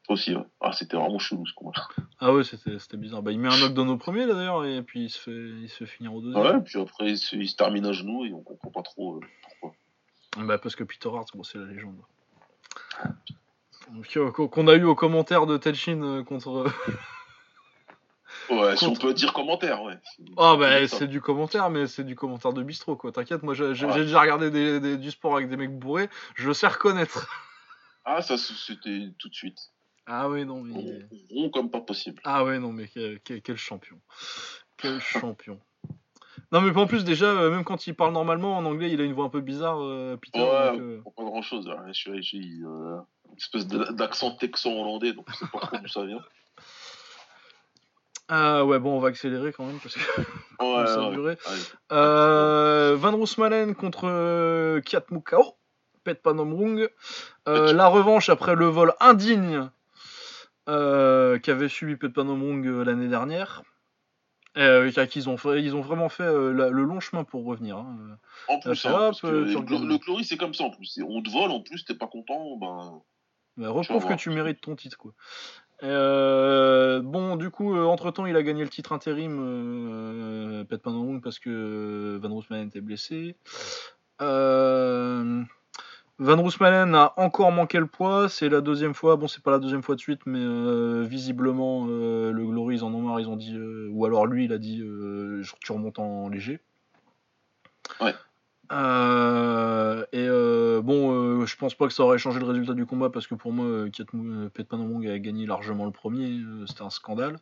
Aussi, ouais. Ah, c'était vraiment chelou ce combat. Ah ouais, c'était bizarre. Bah, il met un knockdown au premier là d'ailleurs, et puis il se fait, il se fait finir au deuxième. Ouais, puis après, il se, il se termine à genoux et on comprend pas trop euh, pourquoi. Bah, parce que Peter Hart, bon, c'est la légende. Euh, qu'on a eu au commentaire de Telshin euh, contre. Ouais, si on peut dire commentaire, ouais. Ah bah C'est du commentaire, mais c'est du commentaire de bistrot quoi. T'inquiète, moi j'ai Ouais. déjà regardé des, des- du sport avec des mecs bourrés, je le sais reconnaître. Ah, ça, c'était tout de suite. Ah oui non mais Rond, rond comme pas possible. ah ouais non mais quel, champion, quel champion. Non mais en plus déjà euh, même quand il parle normalement en anglais il a une voix un peu bizarre euh, Peter. Ouais, donc, euh, pas grand chose. Je suis j'ai euh, une espèce d'accent texan hollandais, donc je sais pas trop d'où ça vient. Ah ouais bon on va accélérer quand même parce que Ouais, ça a ouais. duré. Euh, Van Roosmalen contre euh, Kiat Mukao, Pet Panomrung. Euh, la revanche après le vol indigne euh, qu'avait subi Pet Panomrung euh, l'année dernière. Euh, ils ont, fait, ils ont vraiment fait euh, la- le long chemin pour revenir. hein. En plus, hein, hop, euh, le, le Glory, c'est comme ça en plus. On te vole, en plus, t'es pas content, ben. Tu reprouve que tu mérites ton titre. Quoi. Euh, bon, du coup, entre temps, il a gagné le titre intérim, euh, Pet Panomrung, parce que euh, Van Roosmalen était blessé. Euh, Van Roosmalen a encore manqué le poids. C'est la deuxième fois. Bon, c'est pas la deuxième fois de suite, mais euh, visiblement, euh, le Glory, ils en ont marre. Ils ont dit, euh, ou alors lui, il a dit, euh, tu remontes en léger. Ouais. Euh, et euh, bon, euh, je pense pas que ça aurait changé le résultat du combat parce que pour moi, Kiat Mou- Pet Panomong a gagné largement le premier. C'était un scandale.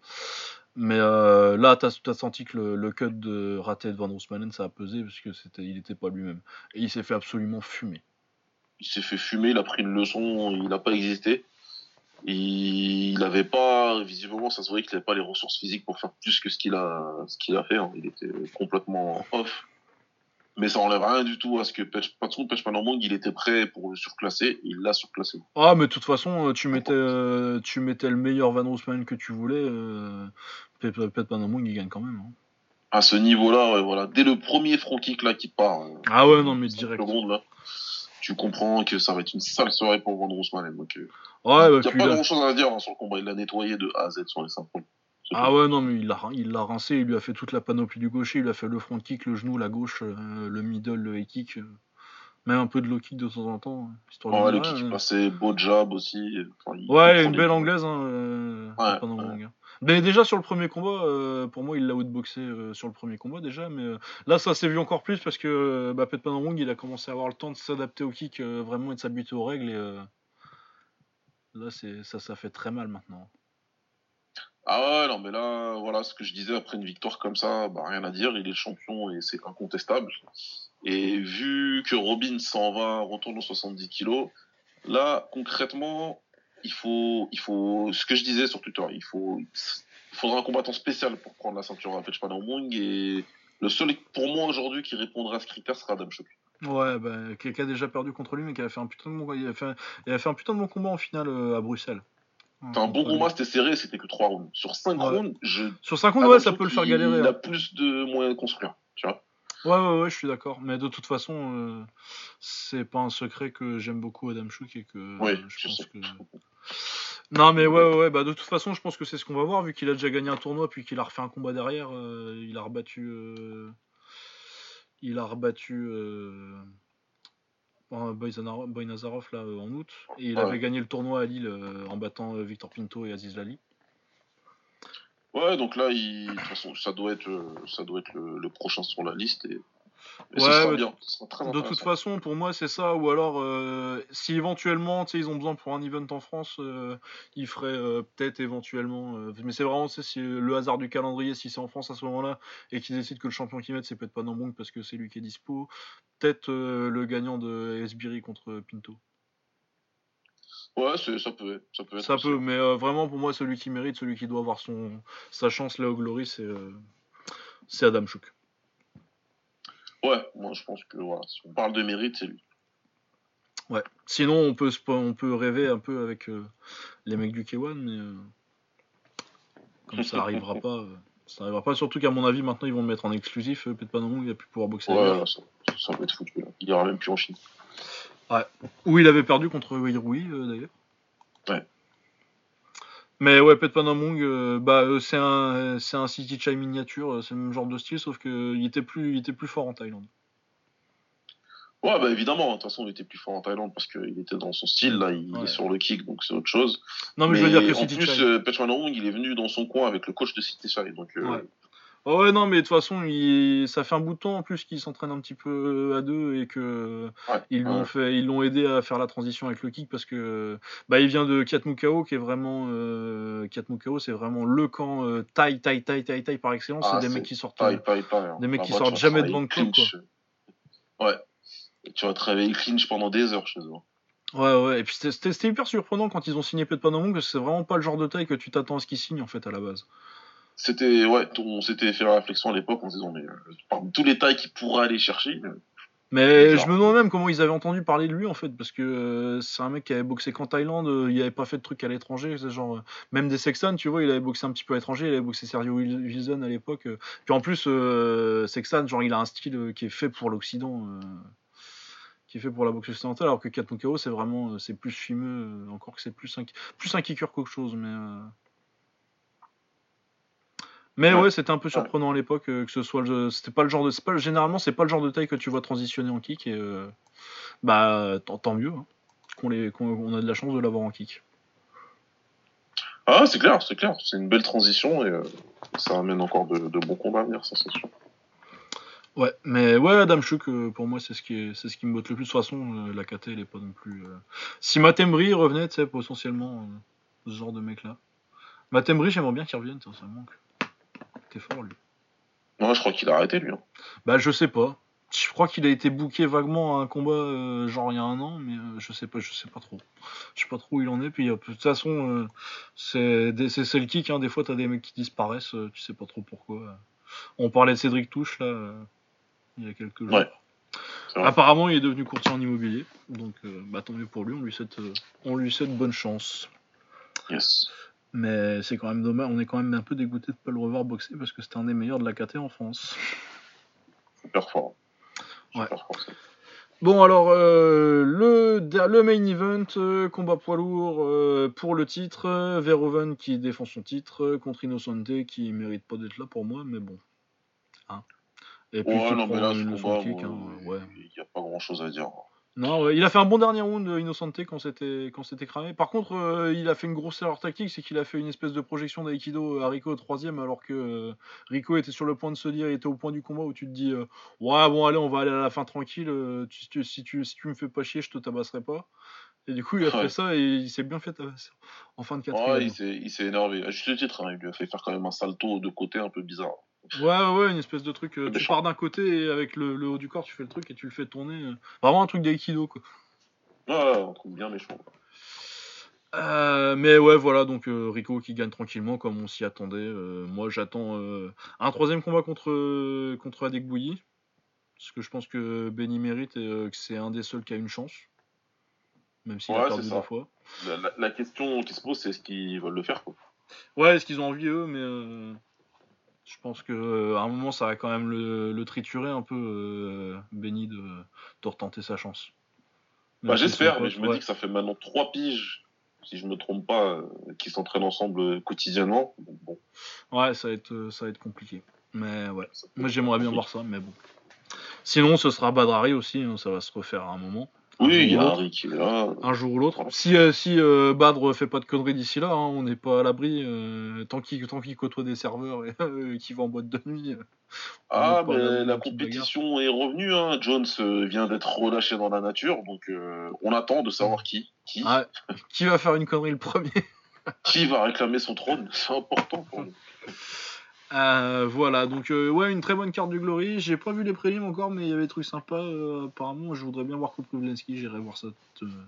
Mais là, t'as as senti que le, le cut de raté de Van Roosmalen, ça a pesé parce que il était pas lui-même. Et il s'est fait absolument fumer. Il s'est fait fumer, il a pris une leçon, il n'a pas existé. Il avait pas, visiblement, ça se voyait qu'il n'avait pas les ressources physiques pour faire plus que ce qu'il a, ce qu'il a fait. hein. Il était complètement off. Mais ça enlève rien du tout à ce que Pech, Patron Pech il était prêt pour le surclasser. Il l'a surclassé. Ah, mais de toute façon, euh, tu mettais, euh, tu mettais le meilleur Van Roosmalen que tu voulais. Euh, Panomong, il gagne quand même. hein. À ce niveau-là, ouais, voilà. Dès le premier front kick là qui part. euh, Ah ouais, non, mais direct. secondes, là, tu comprends que ça va être une sale soirée pour Van. Donc, euh, Ouais, il n'y a pas grand-chose à dire hein, sur le combat. Il l'a nettoyé de A à Z sur les 5 points. Ah ouais, non, mais il l'a il l'a rincé, il lui a fait toute la panoplie du gaucher, il lui a fait le front kick, le genou, la gauche, euh, le middle, le high kick, euh, même un peu de low kick de temps en temps. hein, histoire de Ouais, le kick passé, beau jab aussi. Enfin, il- Ouais, une belle anglaise, hein, euh, Ouais, pendant ouais. mon gars. Mais déjà sur le premier combat, euh, pour moi, il l'a outboxé euh, sur le premier combat déjà, mais euh, là, ça s'est vu encore plus parce que bah, Pet Panomong, il a commencé à avoir le temps de s'adapter au kick vraiment et de s'habituer aux règles et là, c'est ça, ça fait très mal maintenant. Ah ouais, non, mais là, voilà ce que je disais, après une victoire comme ça, bah, rien à dire, il est champion et c'est incontestable. Et vu que Robin s'en va, retourne aux 70 kilos, là, concrètement, il faut, il faut, ce que je disais sur Twitter, il faut, il faudra un combattant spécial pour prendre la ceinture à Pech Panomong et le seul, pour moi, aujourd'hui, qui répondra à ce critère sera Adam Shook. Ouais, bah, qui qui a déjà perdu contre lui, mais qui a fait un putain de bon, il a fait, il a fait un putain de bon combat en finale euh, à Bruxelles. Enfin, un bon lui. combat, c'était serré, c'était que 3 rounds. Sur 5 Ouais. rounds, je, Sur 5 rounds, ouais, ça peut le faire galérer. Il a hein. plus de moyens de construire, tu vois. Ouais, ouais, ouais, je suis d'accord. Mais de toute façon, euh, c'est pas un secret que j'aime beaucoup Adam Chouk et que Oui, euh, je je pense sais. que. Non, mais ouais, ouais, ouais, bah de toute façon, je pense que c'est ce qu'on va voir vu qu'il a déjà gagné un tournoi puis qu'il a refait un combat derrière. euh, il a rebattu. euh, Il a rebattu. Euh, bon, Boy, Zanaro- Boy Nazarov là euh, en août et il Ouais. avait gagné le tournoi à Lille euh, en battant euh, Victor Pinto et Aziz Lali. Ouais, donc là, il... de toute façon, ça doit être, ça doit être le, le prochain sur la liste et, et ce Ouais, sera mais bien. Ce sera très De toute façon, pour moi, c'est ça. Ou alors, euh, si éventuellement, tu sais, ils ont besoin pour un event en France, euh, ils feraient euh, peut-être éventuellement. mais c'est vraiment, si le hasard du calendrier, si c'est en France à ce moment-là, et qu'ils décident que le champion qu'ils mettent, c'est peut-être pas Nambong parce que c'est lui qui est dispo. Peut-être le gagnant de Esbiri contre Pinto. Ouais, ça peut, être- ça peut être. Ça peut, mais vraiment, pour moi, celui qui mérite, celui qui doit avoir son sa chance là au Glory, c'est c'est Adam Chouk. Ouais, moi je pense que voilà, si on parle de mérite, c'est lui. Ouais. Sinon, on peut, on peut rêver un peu avec euh, les mecs du K1, mais euh, comme ça arrivera pas, euh, ça arrivera pas. Surtout qu'à mon avis, maintenant, ils vont le mettre en exclusif. Peut-être pas non, il va plus pouvoir boxer. Ouais, là, ça, ça va être foutu. Là. Il ira même plus en Chine. Où il avait perdu contre Wei Rui, d'ailleurs. Ouais. Mais ouais, Pet Panamong, euh, bah, euh, c'est un, c'est un City Chai miniature, euh, c'est le même genre de style, sauf qu'il était plus, il était plus fort en Thaïlande. Ouais, bah évidemment, de toute façon, il était plus fort en Thaïlande parce qu'il était dans son style, là, il Ouais. est sur le kick, donc c'est autre chose. Non, mais, je veux dire que en City plus, Chai. euh, Pet Hong, il est venu dans son coin avec le coach de City Chai, donc euh, Ouais. Oh ouais, non, mais de toute façon, il... ça fait un bout de temps en plus qu'ils s'entraînent un petit peu à deux et que ouais, ils l'ont ouais. fait, ils l'ont aidé à faire la transition avec le kick parce que bah il vient de Kiatmukao qui est vraiment euh, Kiatmukao, c'est vraiment le camp euh, Thaï, Thaï, Thaï, Thaï, Thaï par excellence. Ah, c'est des c'est mecs qui sortent. Pareil. hein. Des mecs qui sortent jamais de Bangkok, clinch. Ouais. Et tu vas travailler clinch pendant des heures chez eux. Ouais, ouais. Et puis c'était- hyper surprenant quand ils ont signé Pet Panamong parce que c'est vraiment pas le genre de taille que tu t'attends à ce qu'ils signent en fait à la base. C'était, ouais, on s'était fait la réflexion à l'époque en se disant, mais euh, parmi tous les tailles qu'ils pourraient aller chercher, euh, Mais je me demande même comment ils avaient entendu parler de lui en fait, parce que euh, c'est un mec qui avait boxé qu'en Thaïlande, euh, il avait pas fait de trucs à l'étranger, c'est genre euh, même des Sexton, tu vois, il avait boxé un petit peu à l'étranger, il avait boxé Sergio Wil- Wilson à l'époque. Puis en plus, Sexton, genre il a un style qui est fait pour l'Occident, qui est fait pour la boxe occidentale, alors que Katmukao c'est vraiment, c'est plus fumeux, encore que c'est plus un, plus un kicker qu'autre chose, mais. Mais ouais, Ouais. c'était un peu surprenant à l'époque euh, que ce soit le, c'était pas le genre de, c'est pas, généralement c'est pas le genre de taille que tu vois transitionner en kick et euh, bah tant, tant mieux hein, qu'on les, qu'on on a de la chance de l'avoir en kick. Ah, c'est clair, c'est clair. C'est une belle transition et euh, ça amène encore de, de bons combats à venir, ça c'est sûr. Ouais, mais ouais, Adam Chuk, euh, pour moi, c'est ce qui est, c'est ce qui me botte le plus. De toute façon, la KT, elle est pas non plus. Si Matembri revenait, tu sais, potentiellement, ce genre de mec-là. Matembri, j'aimerais bien qu'il revienne, tiens, ça me manque. Fort, lui. Ouais, je crois qu'il a arrêté lui. hein. Bah, je sais pas. Je crois qu'il a été booké vaguement à un combat, euh, genre il y a un an, mais euh, je sais pas, je sais pas trop. Je sais pas trop où il en est. Puis euh, de toute façon, c'est le kick. Hein, des fois, t'as des mecs qui disparaissent, tu sais pas trop pourquoi. On parlait de Cédric Touche là, il y a quelques jours. Ouais. Apparemment, il est devenu courtier en immobilier, donc euh, bah, tant mieux pour lui. On lui souhaite, euh, on lui souhaite bonne chance. Yes. Mais c'est quand même dommage. On est quand même un peu dégoûté de pas le revoir boxer parce que c'était un des meilleurs de la KT en France. Super fort. Ouais. Bon alors euh, le, main event, euh, combat poids lourd euh, pour le titre, Verhoeven qui défend son titre contre Innocente qui mérite pas d'être là pour moi, mais bon. Hein. Et puis Ouais, non, mais là, ce combat, hein, il n'y a pas grand chose à dire. Non, ouais, il a fait un bon dernier round euh, Innocente quand c'était quand c'était cramé. Par contre, euh, il a fait une grosse erreur tactique, c'est qu'il a fait une espèce de projection d'aïkido à Rico au troisième, alors que euh, Rico était sur le point de se dire, il était au point du combat où tu te dis, euh, ouais bon allez, on va aller à la fin tranquille. euh, tu- tu- si tu si tu me fais pas chier, je te tabasserai pas. Et du coup, il a fait Ouais. ça et il s'est bien fait tabasser en fin de Ouais, quatrième. il s'est il s'est énervé. À juste titre, hein, il lui a fait faire quand même un salto de côté un peu bizarre. Ouais, ouais, une espèce de truc. euh, tu pars d'un côté et avec le, le haut du corps, tu fais le truc et tu le fais tourner. euh, Vraiment un truc d'aïkido quoi. Ouais, ouais, un truc bien méchant. Euh, mais ouais, voilà, donc Rico qui gagne tranquillement comme on s'y attendait. Moi, j'attends un troisième combat contre, contre Adek Bouilly. Parce que je pense que Benny mérite et que c'est un des seuls qui a une chance. Même s'il a Ouais, perdu c'est deux fois. La, la- la question qui se pose, c'est est-ce qu'ils veulent le faire quoi. Ouais, est-ce qu'ils ont envie eux, mais euh, je pense que euh, à un moment, ça va quand même le, le triturer un peu, euh, Benny, de, de retenter sa chance. Bah, J'espère, mais je me ouais. dis que ça fait maintenant trois piges, si je me trompe pas, euh, qui s'entraînent ensemble quotidiennement. Bon, Ouais, ça va être, ça va être compliqué. Mais ouais. Moi j'aimerais bien voir ça, mais bon. Sinon, ce sera Badrari aussi, hein, ça va se refaire à un moment. Oui, il y a Harry qui est là. Un jour ou l'autre. Si, euh, si euh, fait pas de conneries d'ici là, hein, on n'est pas à l'abri. euh, tant qu'il côtoie des serveurs et qu'il va en boîte de nuit. Ah, mais la compétition est revenue. Hein. Jones vient d'être relâché dans la nature, donc on attend de savoir qui. Qui, Ouais. qui va faire une connerie le premier? Qui va réclamer son trône? C'est important pour nous. Euh, Voilà, donc euh, ouais, une très bonne carte du Glory. J'ai pas vu les prélims encore, mais il y avait des trucs sympas. euh, apparemment, je voudrais bien voir Koprivlensky, j'irai voir ça.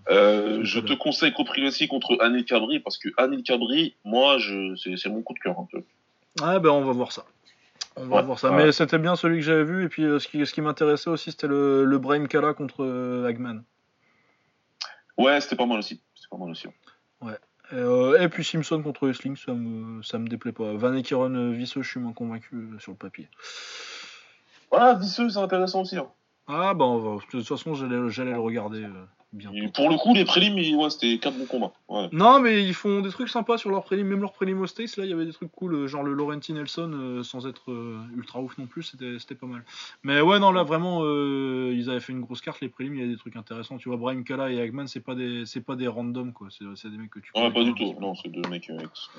je te conseille Koprivensky contre Anil Cabri parce que Anil Cabri, moi, je, c'est, c'est mon coup de cœur un peu. Ah ben on va voir ça. On va Ouais, voir ça. ouais. Mais c'était bien celui que j'avais vu. Et puis ce qui, ce qui m'intéressait aussi, c'était le, le Brahim Kala contre Hagman. Ouais, c'était pas mal aussi. C'était pas mal aussi. Et, euh, et puis Simpson contre Wrestling, ça me, ça me déplaît pas. Van Ekeren euh, Visseux, je suis moins convaincu euh, sur le papier. Voilà, Visseux, c'est intéressant aussi. Hein. Ah bah on va. De toute façon, j'allais j'allais le regarder euh. Et pour le coup, les prélims, ils- ouais, c'était 4 bons combats. Ouais. Non, mais ils font des trucs sympas sur leurs prélims, même leurs prélims au States, là, il y avait des trucs cool, euh, genre le Laurenti Nelson, euh, sans être euh, ultra ouf non plus, c'était pas mal. Mais ouais, non, là, vraiment, euh, ils avaient fait une grosse carte, les prélims, il y a des trucs intéressants. Tu vois, Brian Kala et Eggman, c'est pas des c'est pas des randoms, quoi, c'est des mecs que tu Ouais, pas du tout. Non, c'est deux mecs euh,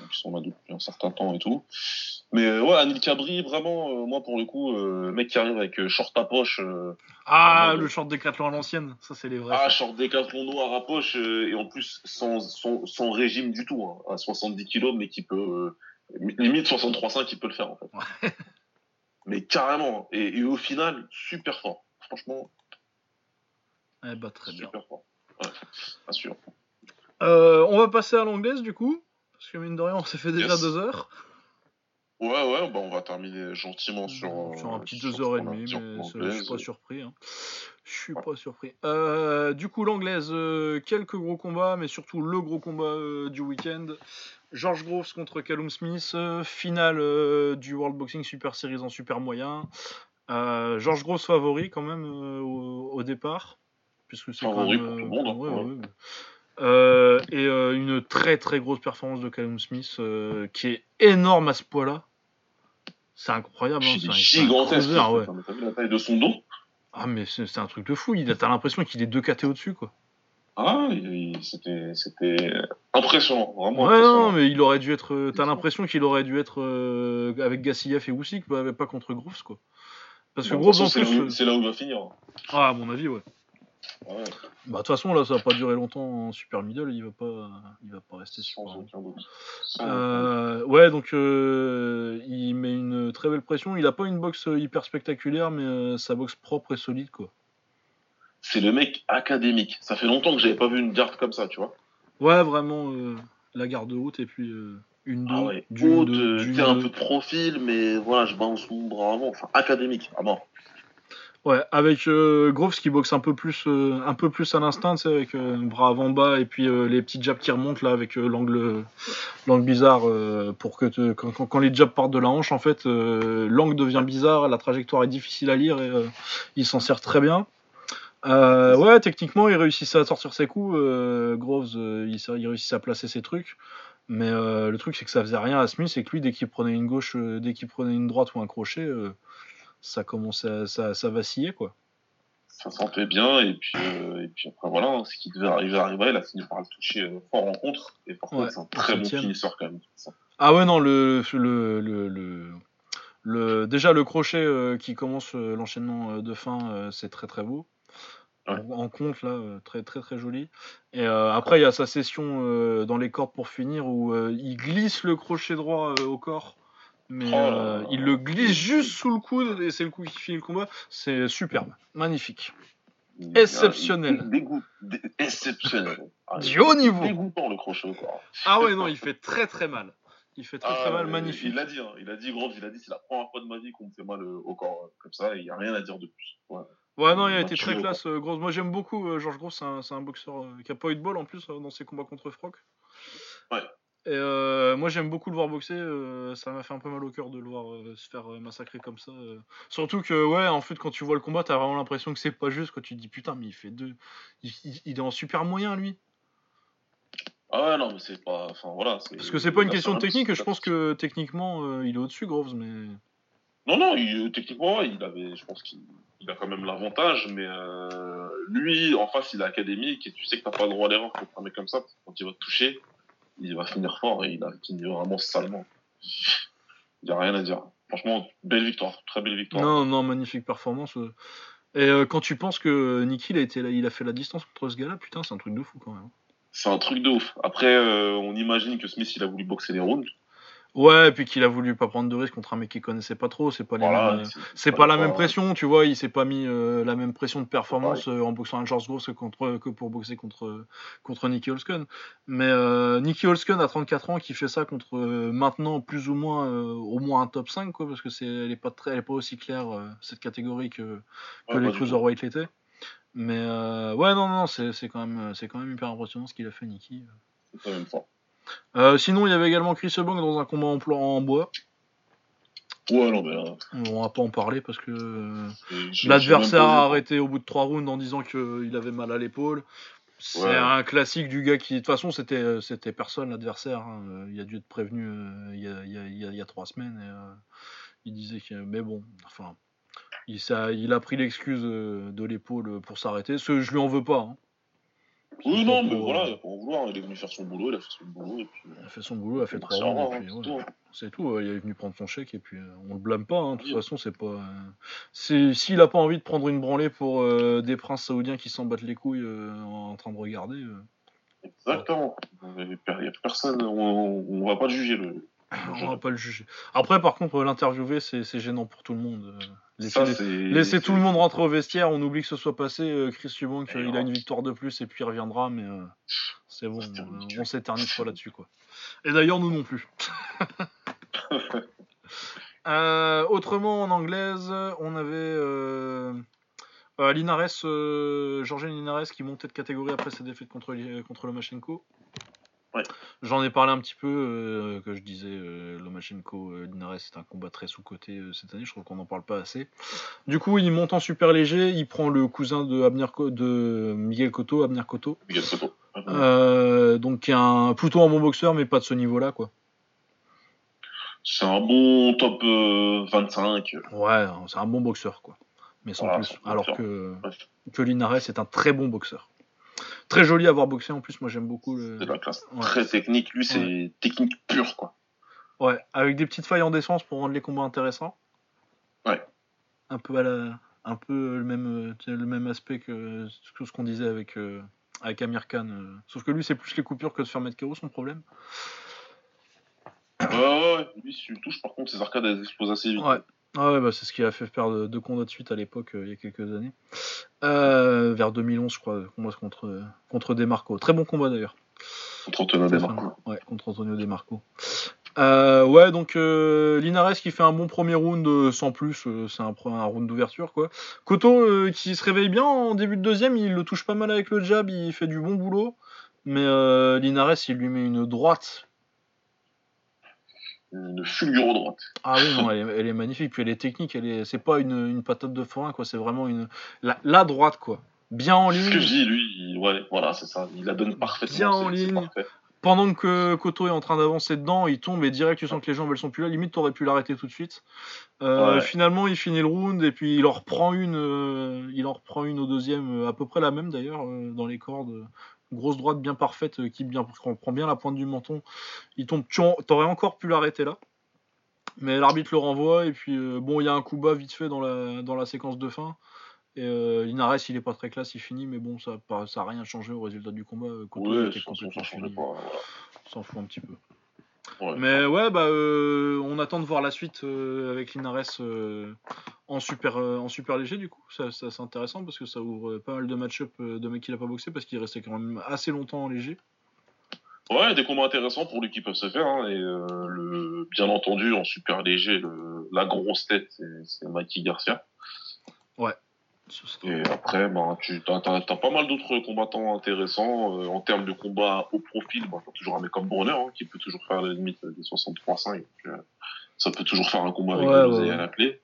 qui, sont, là depuis un certain temps et tout. Mais euh, ouais, Anil Cabri, vraiment, euh, moi pour le coup, euh, mec qui arrive avec euh, short à poche, euh, Ah, le short décathlon à l'ancienne, ça, c'est les vrais. ah, short décathlon noir à poche, euh, et en plus sans, sans, sans régime du tout, hein, à 70 kilos, mais qui peut, euh, limite 63,5, qui peut le faire en fait. Ouais. Mais carrément, et, et au final, super fort. Franchement, Eh bah, très bien. super fort. Ouais, assure. Euh, on va passer à l'anglaise, du coup, parce que mine de rien, on s'est fait déjà Yes. deux heures. Ouais, ouais, bah on va terminer gentiment sur, euh, sur un petit sur deux ce heures et qu'on a demie, dit en mais ça, je suis pas surpris. hein. Je suis Ouais. pas surpris. Euh, du coup, l'anglaise, euh, quelques gros combats, mais surtout le gros combat euh, du week-end. George Groves contre Callum Smith, euh, finale euh, du World Boxing Super Series en super moyen. Euh, George Groves favori quand même euh, au, au départ, puisque c'est quand Favori même, pour tout le euh, monde, hein, ouais, ouais. Euh, et euh, une très très grosse performance de Callum Smith euh, qui est énorme à ce poids-là. C'est incroyable. hein, c'est gigantesque. creuseur, ouais. La taille de son dos Ah mais c'est un truc de fou, il t'as l'impression qu'il est deux KT au-dessus quoi. Ah, c'était impressionnant, vraiment Ouais impressionnant. non mais il aurait dû être, t'as l'impression qu'il aurait dû être avec Gassiev et Usyk, pas contre Groves quoi. Parce que Bon, Groves en plus, c'est là où il va finir. ah à mon avis ouais. Ouais, Bah de toute façon là ça va pas durer longtemps en super middle, il va pas, il va pas rester super. Euh, ouais, donc euh, il met une très belle pression. Il a pas une boxe euh, hyper spectaculaire, mais euh, sa boxe propre et solide, quoi. C'est le mec académique. Ça fait longtemps que j'avais pas vu une garde comme ça, tu vois. Ouais, vraiment, la garde haute et puis une deux, Ah ouais, du haute, deux, du t'es un peu de profil, mais voilà, je balance mon bras avant. Enfin, académique, ah bon. Ouais, avec euh, Groves qui boxe un peu plus, euh, un peu plus à l'instinct, avec euh, bras avant bas et puis euh, les petits jabs qui remontent là avec l'angle, l'angle bizarre pour que quand, les jabs partent de la hanche, en fait, l'angle devient bizarre, la trajectoire est difficile à lire et il s'en sert très bien. Ouais, techniquement, il réussissait à sortir ses coups. Groves, il, il réussissait à placer ses trucs. Mais le truc, c'est que ça faisait rien à Smith et que lui, dès qu'il prenait une gauche, dès qu'il prenait une droite ou un crochet, ça commençait à ça, ça vacillait, quoi. Ça sentait bien, et puis, euh, et puis après, voilà, hein, ce qui devait arriver arriva, il a fini par le toucher euh, fort en contre. Et par contre, Ouais, c'est un très bon finisseur quand même. Ça. Ah ouais, non, le, le, le, le, le- déjà le crochet euh, qui commence euh, l'enchaînement de fin, c'est très très beau. Ouais. En, en compte, là, très très très joli. Et après, il y a sa session dans les cordes pour finir où il glisse le crochet droit au corps. Mais Oh euh, il le glisse juste sous le coude et c'est le coup qui finit le combat. C'est superbe, magnifique. Exceptionnel. Dégoût, dé- exceptionnel. Ah, Du haut niveau. Dégoûtant le crochet corps. Ah ouais, non, il fait très très mal. Il fait très très Ah, mal, euh, magnifique. Il l'a dit, hein, il a dit, Groves, il a dit, c'est la première fois de ma vie qu'on me fait mal euh, au corps euh, comme ça, il n'y a rien à dire de plus. Ouais. Ouais, non, il a été très veux, classe, euh, Groves. Moi, j'aime beaucoup euh, Georges Groves. C'est un, boxeur euh, qui a pas eu de bol en plus dans ses combats contre Frock. Ouais. Et euh, moi, j'aime beaucoup le voir boxer. euh, ça m'a fait un peu mal au cœur de le voir euh, se faire euh, massacrer comme ça. Surtout que, ouais, en fait, quand tu vois le combat, t'as vraiment l'impression que c'est pas juste. Quand tu te dis, putain, mais il fait deux. Il, il- il est en super moyen, lui. Ah ouais, non, mais c'est pas. Enfin, voilà. Parce que c'est pas une question de technique. Je pense que techniquement, il est au-dessus, Groves. Mais. Non, non, il- techniquement, ouais, il avait, je pense qu'il il a quand même l'avantage, mais euh, lui, en face, il est académique et tu sais que t'as pas le droit à l'erreur contre un mec comme ça. Quand il va te toucher, il va finir fort et il a fini vraiment salement. Il y a rien à dire. Franchement, belle victoire, très belle victoire. Non, non, magnifique performance. euh. Et euh, quand tu penses que Nicky, il a, été là, il a fait la distance contre ce gars-là, putain, c'est un truc de fou quand même. C'est un truc de ouf. Après, euh, on imagine que Smith, il a voulu boxer les rounds. Ouais, et puis qu'il a voulu pas prendre de risque contre un mec qu'il connaissait pas trop, c'est pas Voilà, euh, c'est- c'est pas la même pression, tu vois, il s'est pas mis euh, la même pression de performance euh, en boxant avec George Groves que, contre, que pour boxer contre, contre Nicky Holsken. Mais euh, Nicky Holsken à 34 ans qui fait ça contre maintenant plus ou moins au moins un top 5 quoi parce que c'est elle est pas très elle est pas aussi claire cette catégorie que, que Ouais, les cruiserweight l'étaient. Mais ouais non non, c'est c'est quand même c'est quand même hyper impressionnant ce qu'il a fait Nicky. C'est même. Euh, sinon, il y avait également Chris Eubank dans un combat en, bois. Ouais, non, mais là, On va pas en parler parce que euh, l'adversaire a arrêté au bout de trois rounds en disant qu'il avait mal à l'épaule. C'est Ouais. un classique du gars qui, de toute façon, c'était euh, c'était personne l'adversaire. hein. Euh, Il a dû être prévenu euh, il y, a, il y a- il y a- il y a trois semaines. Et, euh, il disait que, mais bon, enfin, il, ça, il a pris l'excuse euh, de l'épaule pour s'arrêter. Ce, je lui en veux pas. hein. Oui, non, mais voilà, euh, il a pas en vouloir. Il est venu faire son boulot, il a fait son boulot. Et puis, Il a fait son boulot, il a fait bah, trois puis, c'est tout, euh, il est venu prendre son chèque et puis euh, on le blâme pas. hein, De toute Oui. façon, c'est pas. euh, c'est S'il a pas envie de prendre une branlée pour euh, des princes saoudiens qui s'en battent les couilles euh, en train de regarder, euh, Exactement. Il n'y a personne, on, on va pas le juger. Le... on va pas le juger. Après, par contre, l'interviewer, c'est c'est gênant pour tout le monde. euh, Laissez, Ça, c'est- laissez tout le monde rentrer au vestiaire, on oublie que ce soit passé. euh, Chris Eubank, il a voilà. une victoire de plus et puis il reviendra, mais euh, c'est bon, on s'éternise pas là-dessus. quoi. Et d'ailleurs, nous non plus. Euh, autrement, en anglaise, on avait euh, Linares, Linares qui montait de catégorie après sa défaite contre, contre Lomachenko. Ouais. J'en ai parlé un petit peu, euh, que je disais, euh, Lomachenko, euh, Linares, c'est un combat très sous-coté euh, cette année, je trouve qu'on n'en parle pas assez. Du coup, il monte en super léger, il prend le cousin de, Abner Co- de Miguel Cotto, Abner Cotto, Miguel Cotto. euh, donc qui est un, plutôt un bon boxeur, mais pas de ce niveau-là, quoi. C'est un bon top euh, 25. Ouais, c'est un bon boxeur, quoi. Mais sans Voilà, plus. Alors boxeur. que, Ouais. que Linares est un très bon boxeur. Très joli à voir boxer en plus, moi j'aime beaucoup le. C'est de la classe. Ouais. Très technique. Lui, c'est technique pure, quoi. Ouais, avec des petites failles en défense pour rendre les combats intéressants. Ouais. Un peu à la. Un peu le même, euh, le même aspect que que ce qu'on disait avec, euh, avec Amir Khan. euh. Sauf que lui, c'est plus les coupures que de faire mettre KO son problème. Ouais, ouais, ouais. Lui, si tu le touches, par contre, ses arcades, elles explosent assez vite. Ouais. Ah ouais, bah, c'est ce qui a fait perdre deux combats de suite à l'époque, euh, il y a quelques années. Euh, vers 2011, je crois, combat contre, contre Demarco. Très bon combat d'ailleurs. Contre Antonio Demarco. Ouais, contre Antonio Demarco. Euh, ouais, donc euh, Linares qui fait un bon premier round euh, sans plus, euh, c'est un, un round d'ouverture quoi. Euh, qui se réveille bien en début de deuxième, il le touche pas mal avec le jab, il fait du bon boulot. Mais euh, Linares il lui met une droite. Une fulguro droite. Ah oui, non, elle est, elle est magnifique. Puis elle est technique, elle est, c'est pas une, une patate de forain quoi, c'est vraiment une la, la droite quoi. Bien en C'est ce que ligne. je dis, lui, il- ouais, voilà, c'est ça. Il la donne parfaitement. Bien en ligne. parfait. pendant que Koto est en train d'avancer dedans, il tombe et direct tu sens que les jambes elles sont plus là. Limite t'aurais pu l'arrêter tout de suite. Euh, Ouais. Finalement il finit le round et puis il en reprend une, euh, il en reprend une au deuxième, euh, à peu près la même d'ailleurs euh, dans les cordes. Grosse droite bien parfaite euh, qui bien prend bien la pointe du menton. Il tombe. tu en- T'aurais encore pu l'arrêter là. Mais l'arbitre le renvoie et puis euh, bon il y a un coup bas vite fait dans la dans la séquence de fin. Et euh, Linares il est pas très classe, il finit mais bon ça a pas- ça a rien changé au résultat du combat. euh, Koto il Ouais, était complètement fini s'en fout un petit peu. Ouais. Mais ouais, bah, euh, on attend de voir la suite euh, avec Linares euh, en, super, euh, en super léger, du coup. Ça, ça, c'est intéressant parce que ça ouvre pas mal de match-up de mecs qui n'a pas boxé parce qu'il restait quand même assez longtemps en léger. Ouais, des combats intéressants pour lui qui peuvent se faire. hein, et euh, le, bien entendu, en super léger, le, la grosse tête, c'est- c'est Mikey Garcia. Serait- Et après, ben, tu as, pas mal d'autres combattants intéressants. euh, en termes de combat au profil, ben, t'as toujours un mec comme Bronner, hein, qui peut toujours faire la limite des 63-5. donc, euh, ça peut toujours faire un combat avec Ouais, à la clé.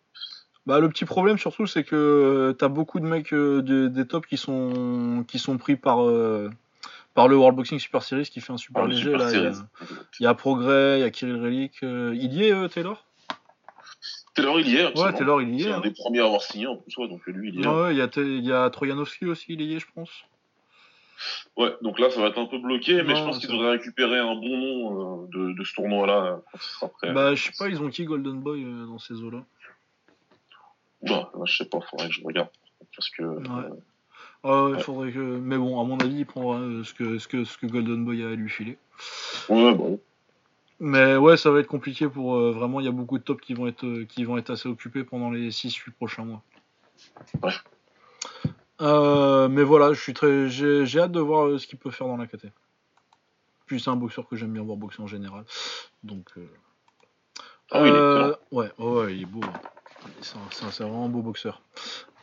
Bah, le petit problème surtout, c'est que euh, t'as beaucoup de mecs euh, de- des tops qui sont, qui sont pris par, euh, par le World Boxing Super Series qui fait un super Ah, léger. Super là, il, y a, il y a Progrès, il y a Kirill Relic. euh, il y est, euh, Taylor? Taylor, il y est. Ouais. Taylor, il y est. C'est un hein. des premiers à avoir signé en plus, ouais, donc lui, il y est. Ouais, il y a, Te- il y a Trojanovski aussi, il y est, je pense. Ouais, donc là, ça va être un peu bloqué, mais Non, je pense qu'il ça- devrait récupérer un bon nom euh, de, de ce tournoi-là quand il sera prêt. Bah, je sais pas, ils ont qui Golden Boy euh, dans ces eaux-là? Bah, là, je sais pas, faudrait que je regarde. Parce que. Ouais. euh, Ah ouais, Ouais. faudrait que. Mais bon, à mon avis, il prendra ce que, ce que, ce que Golden Boy a à lui filer. ouais, bon. Mais ouais, ça va être compliqué pour. euh, vraiment, il y a beaucoup de tops qui vont être, euh, qui vont être assez occupés pendant les 6-8 prochains mois. Ouais. Euh, mais voilà, je suis très, j'ai, j'ai hâte de voir ce qu'il peut faire dans la KT. Puis c'est un boxeur que j'aime bien voir boxer en général. Donc. euh, Ah oui, il est excellent. ouais, il est beau. hein. C'est un, c'est vraiment un beau boxeur.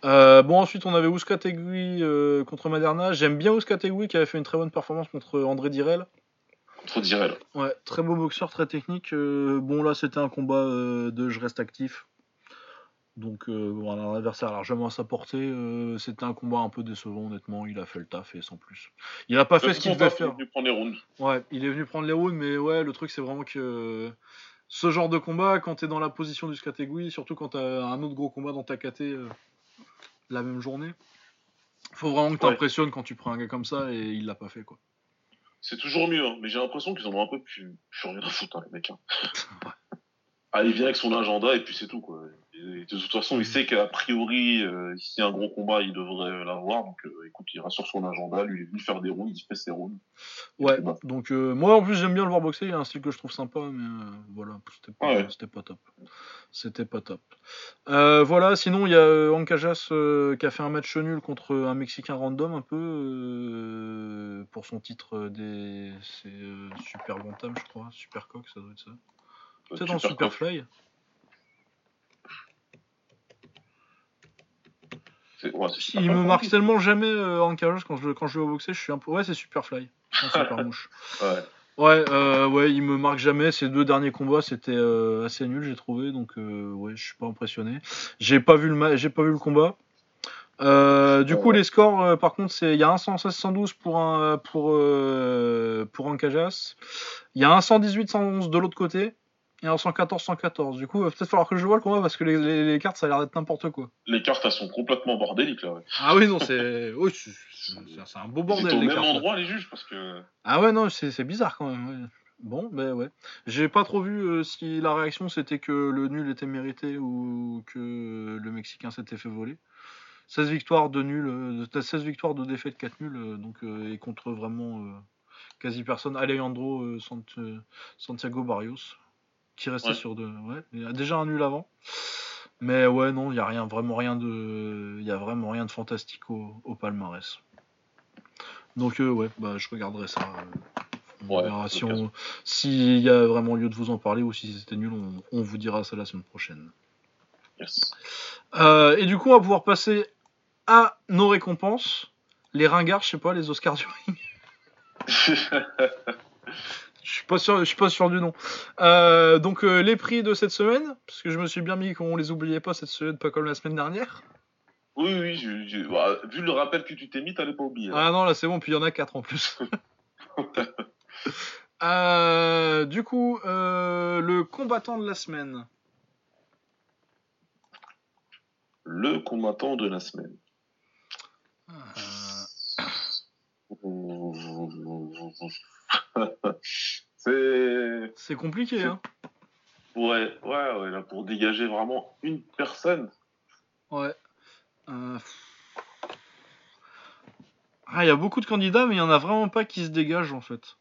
Bon, ensuite, on avait Ouska Tegui euh, contre Maderna. J'aime bien Ouska Tegui qui avait fait une très bonne performance contre André Direl. Ouais, très beau boxeur, très technique. Euh, bon, là, c'était un combat euh, de je reste actif. Donc, euh, bon, un adversaire largement à sa portée. euh, C'était un combat un peu décevant, honnêtement. Il a fait le taf et sans plus. Il a pas fait ce qu'il devait faire. venu prendre les rounds. Ouais, il est venu prendre les rounds, mais ouais, le truc c'est vraiment que ce genre de combat, quand t'es dans la position du Skategui, surtout quand t'as un autre gros combat dans ta KT la même journée, faut vraiment que Ouais. t'impressionnes quand tu prends un gars comme ça et il l'a pas fait quoi. C'est toujours mieux, hein, mais j'ai l'impression qu'ils en ont un peu plus, plus rien à foutre, hein, les mecs. hein. Il vient avec son agenda et puis c'est tout, quoi. De toute façon, il sait qu'a priori, euh, s'il y a un gros combat, il devrait l'avoir. Donc, euh, écoute, il rassure son agenda. Lui, il est venu faire des rounds, il fait ses rounds. Ouais, donc euh, moi en plus j'aime bien le voir boxer, il a un style que je trouve sympa, mais euh, voilà, c'était pas, Ouais. c'était pas top. C'était pas top. Voilà, sinon il y a Ancajas qui a fait un match nul contre un Mexicain random un peu pour son titre des c'est Super Bantam je crois, Super Coq ça doit être ça. Euh, Peut-être en super Super coff. Fly. C'est- ouais, Il me marque tellement jamais euh, Ancajas quand je quand je vais au boxer, je suis un peu ouais c'est Super Fly. Non, Super Mouche. Ouais. Ouais, euh, ouais, il me marque jamais. Ces deux derniers combats, c'était euh, assez nul, j'ai trouvé. Donc, euh, ouais, je suis pas impressionné. J'ai pas vu le, ma- j'ai pas vu le combat. Euh, du coup, les scores, euh, par contre, c'est il y a un 116-112 pour un pour euh, pour un Cajas. Il y a un 118-111 de l'autre côté et un 114-114. Du coup, peut-être falloir que je vois le combat parce que les, les- les cartes, ça a l'air d'être n'importe quoi. Les cartes, elles sont complètement bordéliques, là. Ouais. Ah oui, non, c'est oui, c'est- un beau Ils bordel. étaient au les même cartes, là. endroit, les juges, parce que. Ah ouais, non, c'est bizarre quand même. ouais. Bon, ben ouais. J'ai pas trop vu euh, si la réaction c'était que le nul était mérité ou que le Mexicain s'était fait voler. 16 victoires de nul, euh, t'as 16 victoires de défaite, 4 nuls, euh, donc euh, et contre vraiment euh, quasi personne. Alejandro euh, Sant- euh, Santiago Barrios, qui restait Ouais. sur deux. Ouais, il y a déjà un nul avant. Mais ouais, non, il y a rien, vraiment rien de, il y a vraiment rien de fantastique au, au palmarès. Donc euh, ouais, bah je regarderai ça. euh, on Ouais, verra si on, s'il y a vraiment lieu de vous en parler ou si c'était nul, on, on vous dira ça la semaine prochaine. Yes. Euh, et du coup, on va pouvoir passer à nos récompenses. Les ringards, je sais pas, les Oscars du ring. Je suis pas sûr, je suis pas sûr du nom. Euh, donc euh, les prix de cette semaine, parce que je me suis bien mis qu'on les oubliait pas cette semaine, pas comme la semaine dernière. oui, oui, je- je- bah, vu le rappel que tu t'es mis, t'allais pas oublier. Ah non, là c'est bon, puis il y en a quatre en plus. Euh, du coup, euh, le combattant de la semaine. Le combattant de la semaine. Euh, C'est. c'est compliqué, hein. Ouais, ouais, ouais, là, pour dégager vraiment une personne. Ouais. Euh, Ah, il y a beaucoup de candidats, mais il y en a vraiment pas qui se dégagent en fait.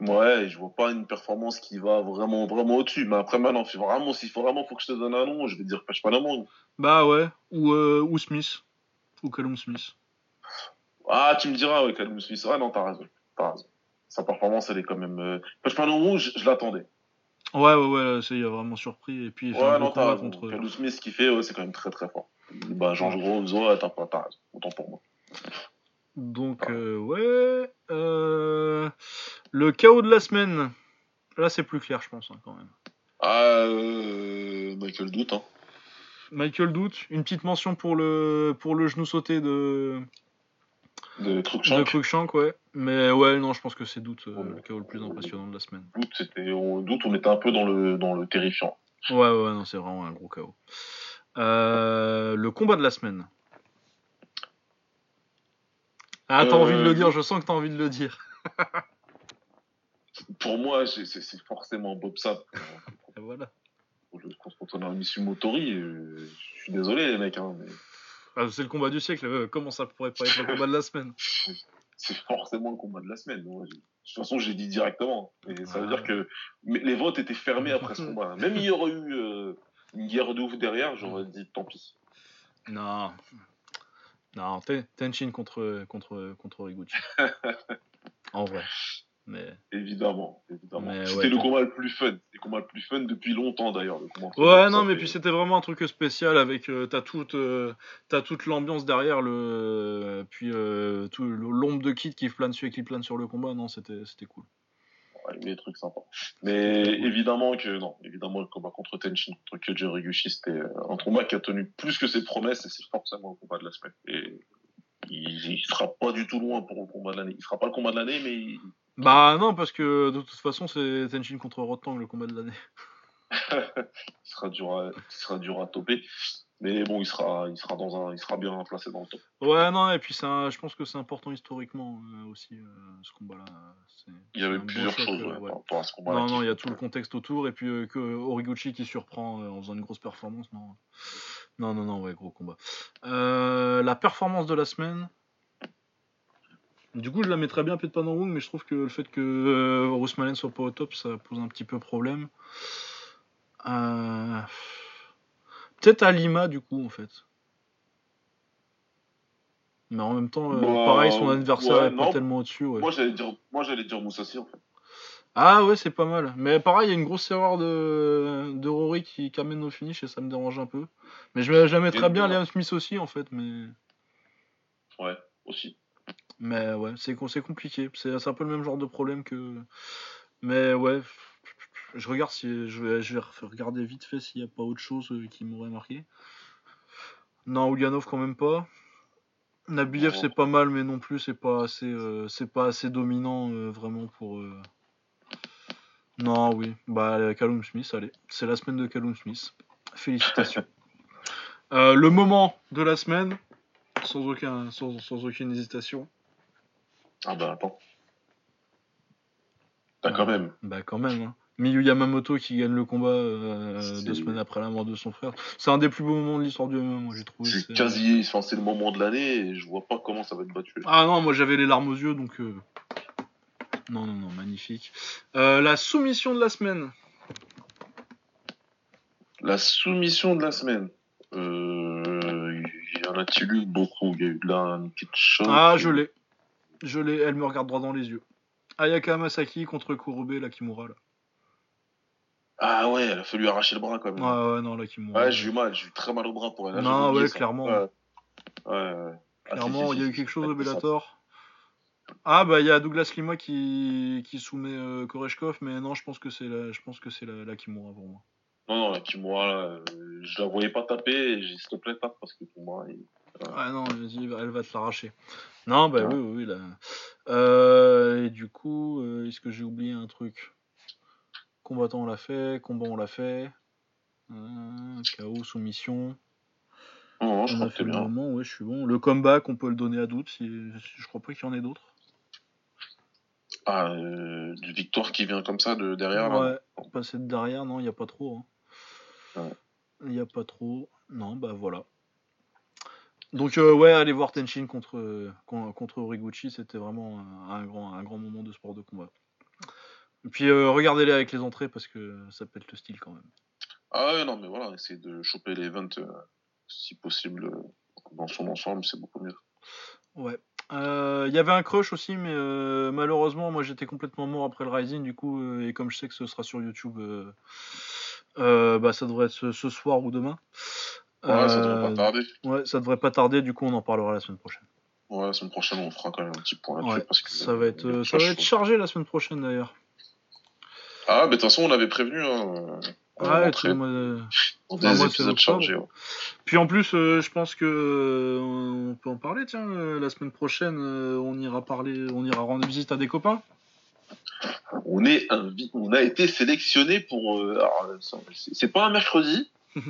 Ouais, je vois pas une performance qui va vraiment, vraiment au-dessus. Mais après, maintenant, si vraiment, s'il faut vraiment faut que je te donne un nom, je vais dire Pêche l'amour. Bah ouais, ou, euh, ou Smith. Ou Callum Smith. Ah, tu me diras, ouais, Callum Smith. Ah non, t'as raison. Raison. Sa performance, elle est quand même. Euh... Pas l'amour, je, je l'attendais. Ouais, ouais, ouais, il a vraiment surpris. Et puis il fait un Ouais, beau non, combat contre. Callum Smith, ce qu'il fait, ouais, c'est quand même très, très fort. Bah, Jean Rose, ouais, t'as pas, t'as. Autant pour moi. Donc, euh, ouais. euh, Le chaos de la semaine. Là, c'est plus clair, je pense, hein, quand même. Ah, euh, Michael Doute, hein. Michael Doute, une petite mention pour le, pour le genou sauté de, De de Cruikshank. Cruikshank, ouais. Mais ouais, non, je pense que c'est Doute euh, Ouais. le chaos le plus impressionnant de la semaine. Doute, c'était, on, Doute, on était un peu dans le, dans le terrifiant. Ouais, ouais, non, c'est vraiment un gros chaos. Euh, le combat de la semaine. Ah, t'as Euh, envie de le dire, je sens que t'as envie de le dire. Pour moi, c'est, c'est, c'est forcément Bob Sapp. Et voilà. Je pense qu'on a mis sur Motori. euh, Je suis désolé, les mecs, hein, mais Ah, c'est le combat du siècle, euh, comment ça pourrait pas être le combat de la semaine? C'est forcément le combat de la semaine. De toute façon, j'ai dit directement. Et ça veut Ah. dire que les votes étaient fermés après ce combat. Même il y aurait eu euh, une guerre de ouf derrière, j'aurais dit tant pis. Non. Non, Ten- Tenchin contre, contre, contre Higuchi. en vrai. Mais... Évidemment, évidemment. C'était ouais, le combat le plus fun. Le combat le plus fun depuis longtemps d'ailleurs. Ouais, non, mais puis c'était vraiment un truc spécial avec. euh, t'as toute, euh, t'as toute l'ambiance derrière, le, puis euh, tout le- l'ombre de Kid qui plane, sur, qui plane sur le combat. Non, c'était c'était cool. arriver des trucs sympas. Mais évidemment que non, évidemment le combat contre Tenshin, contre Kyoji Horiguchi, c'était un combat qui a tenu plus que ses promesses et c'est forcément le combat de la semaine. Et il, il sera pas du tout loin pour le combat de l'année. Il sera pas le combat de l'année, mais il- Bah non, parce que de toute façon, c'est Tenshin contre Rotang le combat de l'année. il sera dur à, il sera dur à toper. Mais bon, il sera, il sera dans un, il sera bien placé dans le top. Ouais, non, et puis je pense que c'est important historiquement euh, aussi, euh, ce combat-là. Il y avait plusieurs choc, choses euh, ouais, ouais. par rapport à ce combat-là. Non, qui non, il y a tout le que- contexte autour, et puis euh, que Origuchi qui surprend en faisant une grosse performance, non. Non, non, non, ouais, gros combat. La performance de la semaine. Du coup, je la mettrais bien dans Wong, mais je trouve que le fait que euh, soit pas au top, ça pose un petit peu problème. Euh, Peut-être à Lima, du coup, en fait. Mais en même temps, euh, Bah, pareil, son adversaire ouais, est pas tellement au-dessus. Ouais. Moi, j'allais dire, moi, j'allais dire Moussassi, en fait. Ah ouais, c'est pas mal. Mais pareil, il y a une grosse erreur de, de Rory qui, qui amène au finish et ça me dérange un peu. Mais je, je la mettrais Et bien Liam Smith aussi, en fait. Mais, Ouais, aussi. Mais ouais, c'est com- c'est compliqué. C'est un peu le même genre de problème que. Mais ouais, je regarde si. Je vais, je vais regarder vite fait s'il n'y a pas autre chose euh, qui m'aurait marqué. Non, Ulyanov quand même pas. Nabiev Non. c'est pas mal, mais non plus c'est pas assez, euh, c'est pas assez dominant euh, vraiment pour. euh, Non, oui, bah Callum Smith, allez, c'est la semaine de Callum Smith. Félicitations. Le moment de la semaine, sans aucun, sans, sans aucune hésitation. Ah bah, attends. T'as quand même. Bah quand même. Hein. Miyu Yamamoto qui gagne le combat euh, deux semaines après la mort de son frère. C'est un des plus beaux moments de l'histoire du MMA, moi j'ai trouvé. C'est quasi, enfin, c'est le moment de l'année et je vois pas comment ça va être battu. Ah non, moi j'avais les larmes aux yeux, donc... euh, Non, non, non, magnifique. Euh, la soumission de la semaine. La soumission de la semaine. Euh, y en a-t-il eu beaucoup? Il y a eu de la petite chose. Ah, je l'ai. Je l'ai, elle me regarde droit dans les yeux. Ayaka Masaki contre Kurube, la Kimura, là. Ah ouais, elle a fallu arracher le bras quand même. Ouais, ouais, non, la Kimura. Ouais, j'ai eu mal, j'ai eu très mal au bras pour elle. Là, Non, oublié ouais, ça. clairement. Ouais, ouais. ouais. Ah, Clairement, il y a eu quelque chose si, Bellator. Ah bah il y a Douglas Lima qui, qui soumet euh, Koreshkov, mais non, je pense que c'est la, je pense que c'est la, la Kimura pour moi. Non, non, la Kimura, là, euh, je la voyais pas taper s'il te plaît, tape parce que pour moi, il- Ah non, elle va te l'arracher. Non, bah Ouais. oui, oui, oui, là. Euh, et du coup, euh, est-ce que j'ai oublié un truc? Combattant, on l'a fait. Combat, on l'a fait. Euh, KO, soumission. Non, je on crois a fait le bien. moment, ouais, je suis bon. Le comeback, on peut le donner à doute. Si... Je crois pas qu'il y en ait d'autres. Ah, euh, du victoire qui vient comme ça de derrière. là. Ouais, passer de derrière, non, il n'y a pas trop. hein. Ouais. Il n'y a pas trop. Non, bah voilà. Donc, euh, ouais, aller voir Tenshin contre, con- contre Origuchi, c'était vraiment un, grand, un grand moment de sport de combat. Et puis, euh, regardez-les avec les entrées parce que ça pète le style quand même. Ah ouais, non, mais voilà, essayer de choper l'event euh, si possible dans son ensemble, c'est beaucoup mieux. Ouais. Il y avait un crush aussi, mais malheureusement, moi j'étais complètement mort après le Rising, du coup, et comme je sais que ce sera sur YouTube, bah, ça devrait être ce, ce soir ou demain. Ouais, ça devrait Euh, pas tarder. Ouais, ça devrait pas tarder, du coup on en parlera la semaine prochaine. Ouais, la semaine prochaine, on fera quand même un petit point là-dessus. Ouais, parce que, ça va être, euh, euh, ça va être chaud. chargé la semaine prochaine d'ailleurs. Ah, mais de toute façon, on avait prévenu. Hein, euh, on Ouais, moi, euh, des c'est épisodes chargés. ouais. Puis en plus, euh, je pense que euh, on peut en parler. Tiens, euh, la semaine prochaine, euh, on ira parler, on ira rendre visite à des copains. On, est invi- on a été sélectionné pour. euh, euh, c'est pas un mercredi.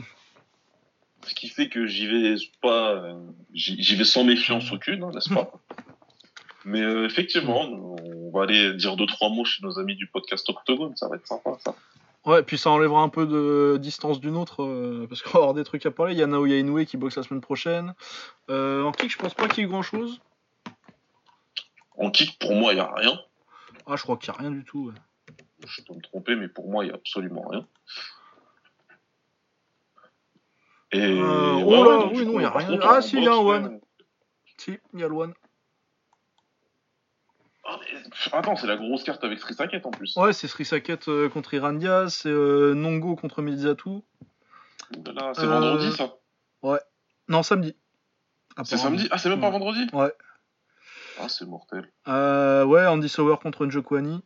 ce qui fait que j'y vais pas. j'y vais sans méfiance aucune, hein, n'est-ce pas? Mais euh, effectivement, on va aller dire deux trois mots chez nos amis du podcast Octogone, ça va être sympa ça. Ouais, puis ça enlèvera un peu de distance d'une autre, euh, parce qu'on va avoir des trucs à parler. Il y a Naoya Inoue qui boxe la semaine prochaine. Euh, en kick, je pense pas qu'il y ait grand chose. En kick, pour moi, il y a rien. Ah, je crois qu'il y a rien du tout. ouais. Je peux me tromper, mais pour moi, il y a absolument rien. Et Euh, ouais, oh là, donc, oui, non, il a rien. contre, Ah, si, il y a un one. ouais. Si, il y a le one. Ah, mais- Attends, c'est la grosse carte avec Trisaket en plus. Ouais, c'est Sri Saket euh, contre Irandia, c'est euh, Nongo contre là, c'est Euh, vendredi ça. Non, samedi. C'est samedi? Ah, c'est même pas Ouais. vendredi? Ouais. Ah, c'est mortel. Euh, ouais, Andy Sauer contre Njokwani.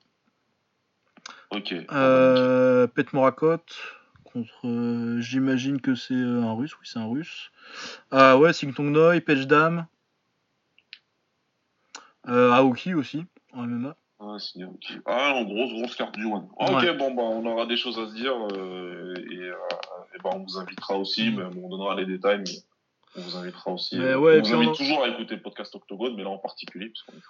Ok. Euh, Pet Morakot contre. euh, J'imagine que c'est euh, un russe. Oui, c'est un russe. Ah ouais, Singtong Noi, Pech Dam. Euh, Aoki aussi, en MMA. Ah, c'est. Ah, en grosse, grosse carte du One. Ah, Ouais. Ok, bon, bah, on aura des choses à se dire. euh, et, euh, et bah, on vous invitera aussi. Mm. Mais bon, on donnera les détails. Mais on vous invitera aussi. Mais ouais, on vous invite on toujours à écouter le podcast Octogone, mais là en particulier, parce qu'on y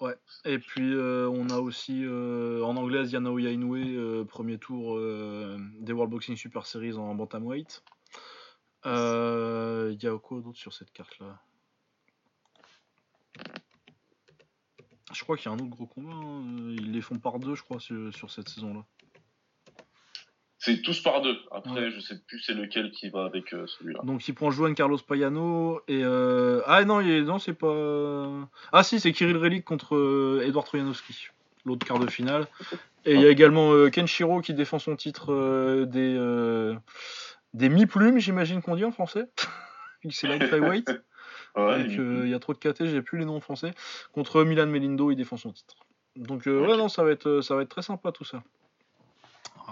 fera. Et puis euh, on a aussi euh, en anglaise Yana Oya Inoue, euh, premier tour euh, des World Boxing Super Series en bantamweight. Il y a quoi d'autre sur cette carte là Je crois qu'il y a un autre gros combat. hein. Ils les font par deux, je crois, sur, sur cette saison là. C'est tous par deux. Après, Ouais. je sais plus c'est lequel qui va avec euh, celui-là. Donc il prend Juan Carlos Payano et euh... ah non, il est... non c'est pas ah si c'est Kirill Relik contre euh, Edward Trojanowski, l'autre quart de finale. Et il y a également euh, Kenshiro qui défend son titre des des mi-plumes, j'imagine qu'on dit en français. C'est light flyweight. Ouais, il- y a trop de KT, j'ai plus les noms en français. Contre Milan Melindo, il défend son titre. Donc ouais non, ça va être ça va être très sympa tout ça.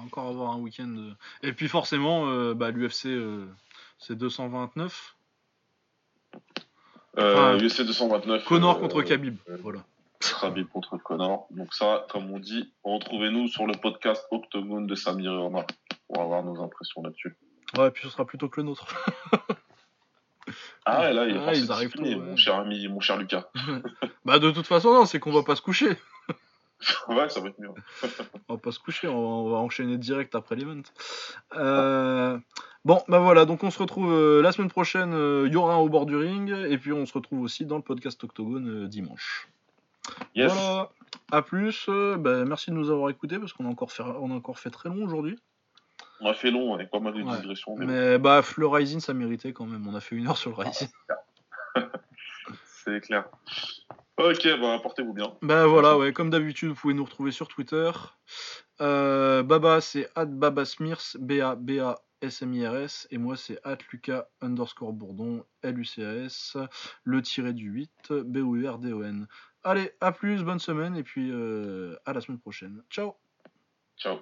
Encore avoir un week-end. de- Et puis forcément, euh, bah, l'UFC euh, c'est 229. euh, enfin, UFC 229. Connor euh, contre Khabib. euh, Voilà. Khabib contre Connor. Donc ça, comme on dit, retrouvez-nous sur le podcast Octogone de Samir et Omar pour avoir nos impressions là-dessus. Ouais, puis ce sera plutôt que le nôtre. Ah ouais, là, il Ah, ils arrivent tôt, ouais. mon cher ami, mon cher Lucas. bah de toute façon, non, c'est qu'on va pas se coucher. ouais, ça va être mieux. On va pas se coucher, on va, enchaîner direct après l'event. Euh, Bon, bah voilà, donc on se retrouve euh, la semaine prochaine, euh, il y aura un au bord du ring, et puis on se retrouve aussi dans le podcast Octogone euh, dimanche. Yes. Voilà, à plus, euh, bah, merci de nous avoir écoutés, parce qu'on a, encore fait- on a encore fait très long aujourd'hui. On a fait long avec pas mal de Ouais. digressions. Mais bon, Mais bah, le Rising, ça méritait quand même, on a fait une heure sur le Rising. c'est clair. Ok, bah portez-vous bien. Bah voilà, ouais, comme d'habitude, vous pouvez nous retrouver sur Twitter. Euh, Baba, c'est at babasmirs, B-A-B-A-S-M-I-R-S, et moi, c'est at Lucas underscore Bourdon, L-U-C-A-S, le tiré du 8, B-O-U-R-D-O-N. Allez, à plus, bonne semaine, et puis euh, à la semaine prochaine. Ciao Ciao.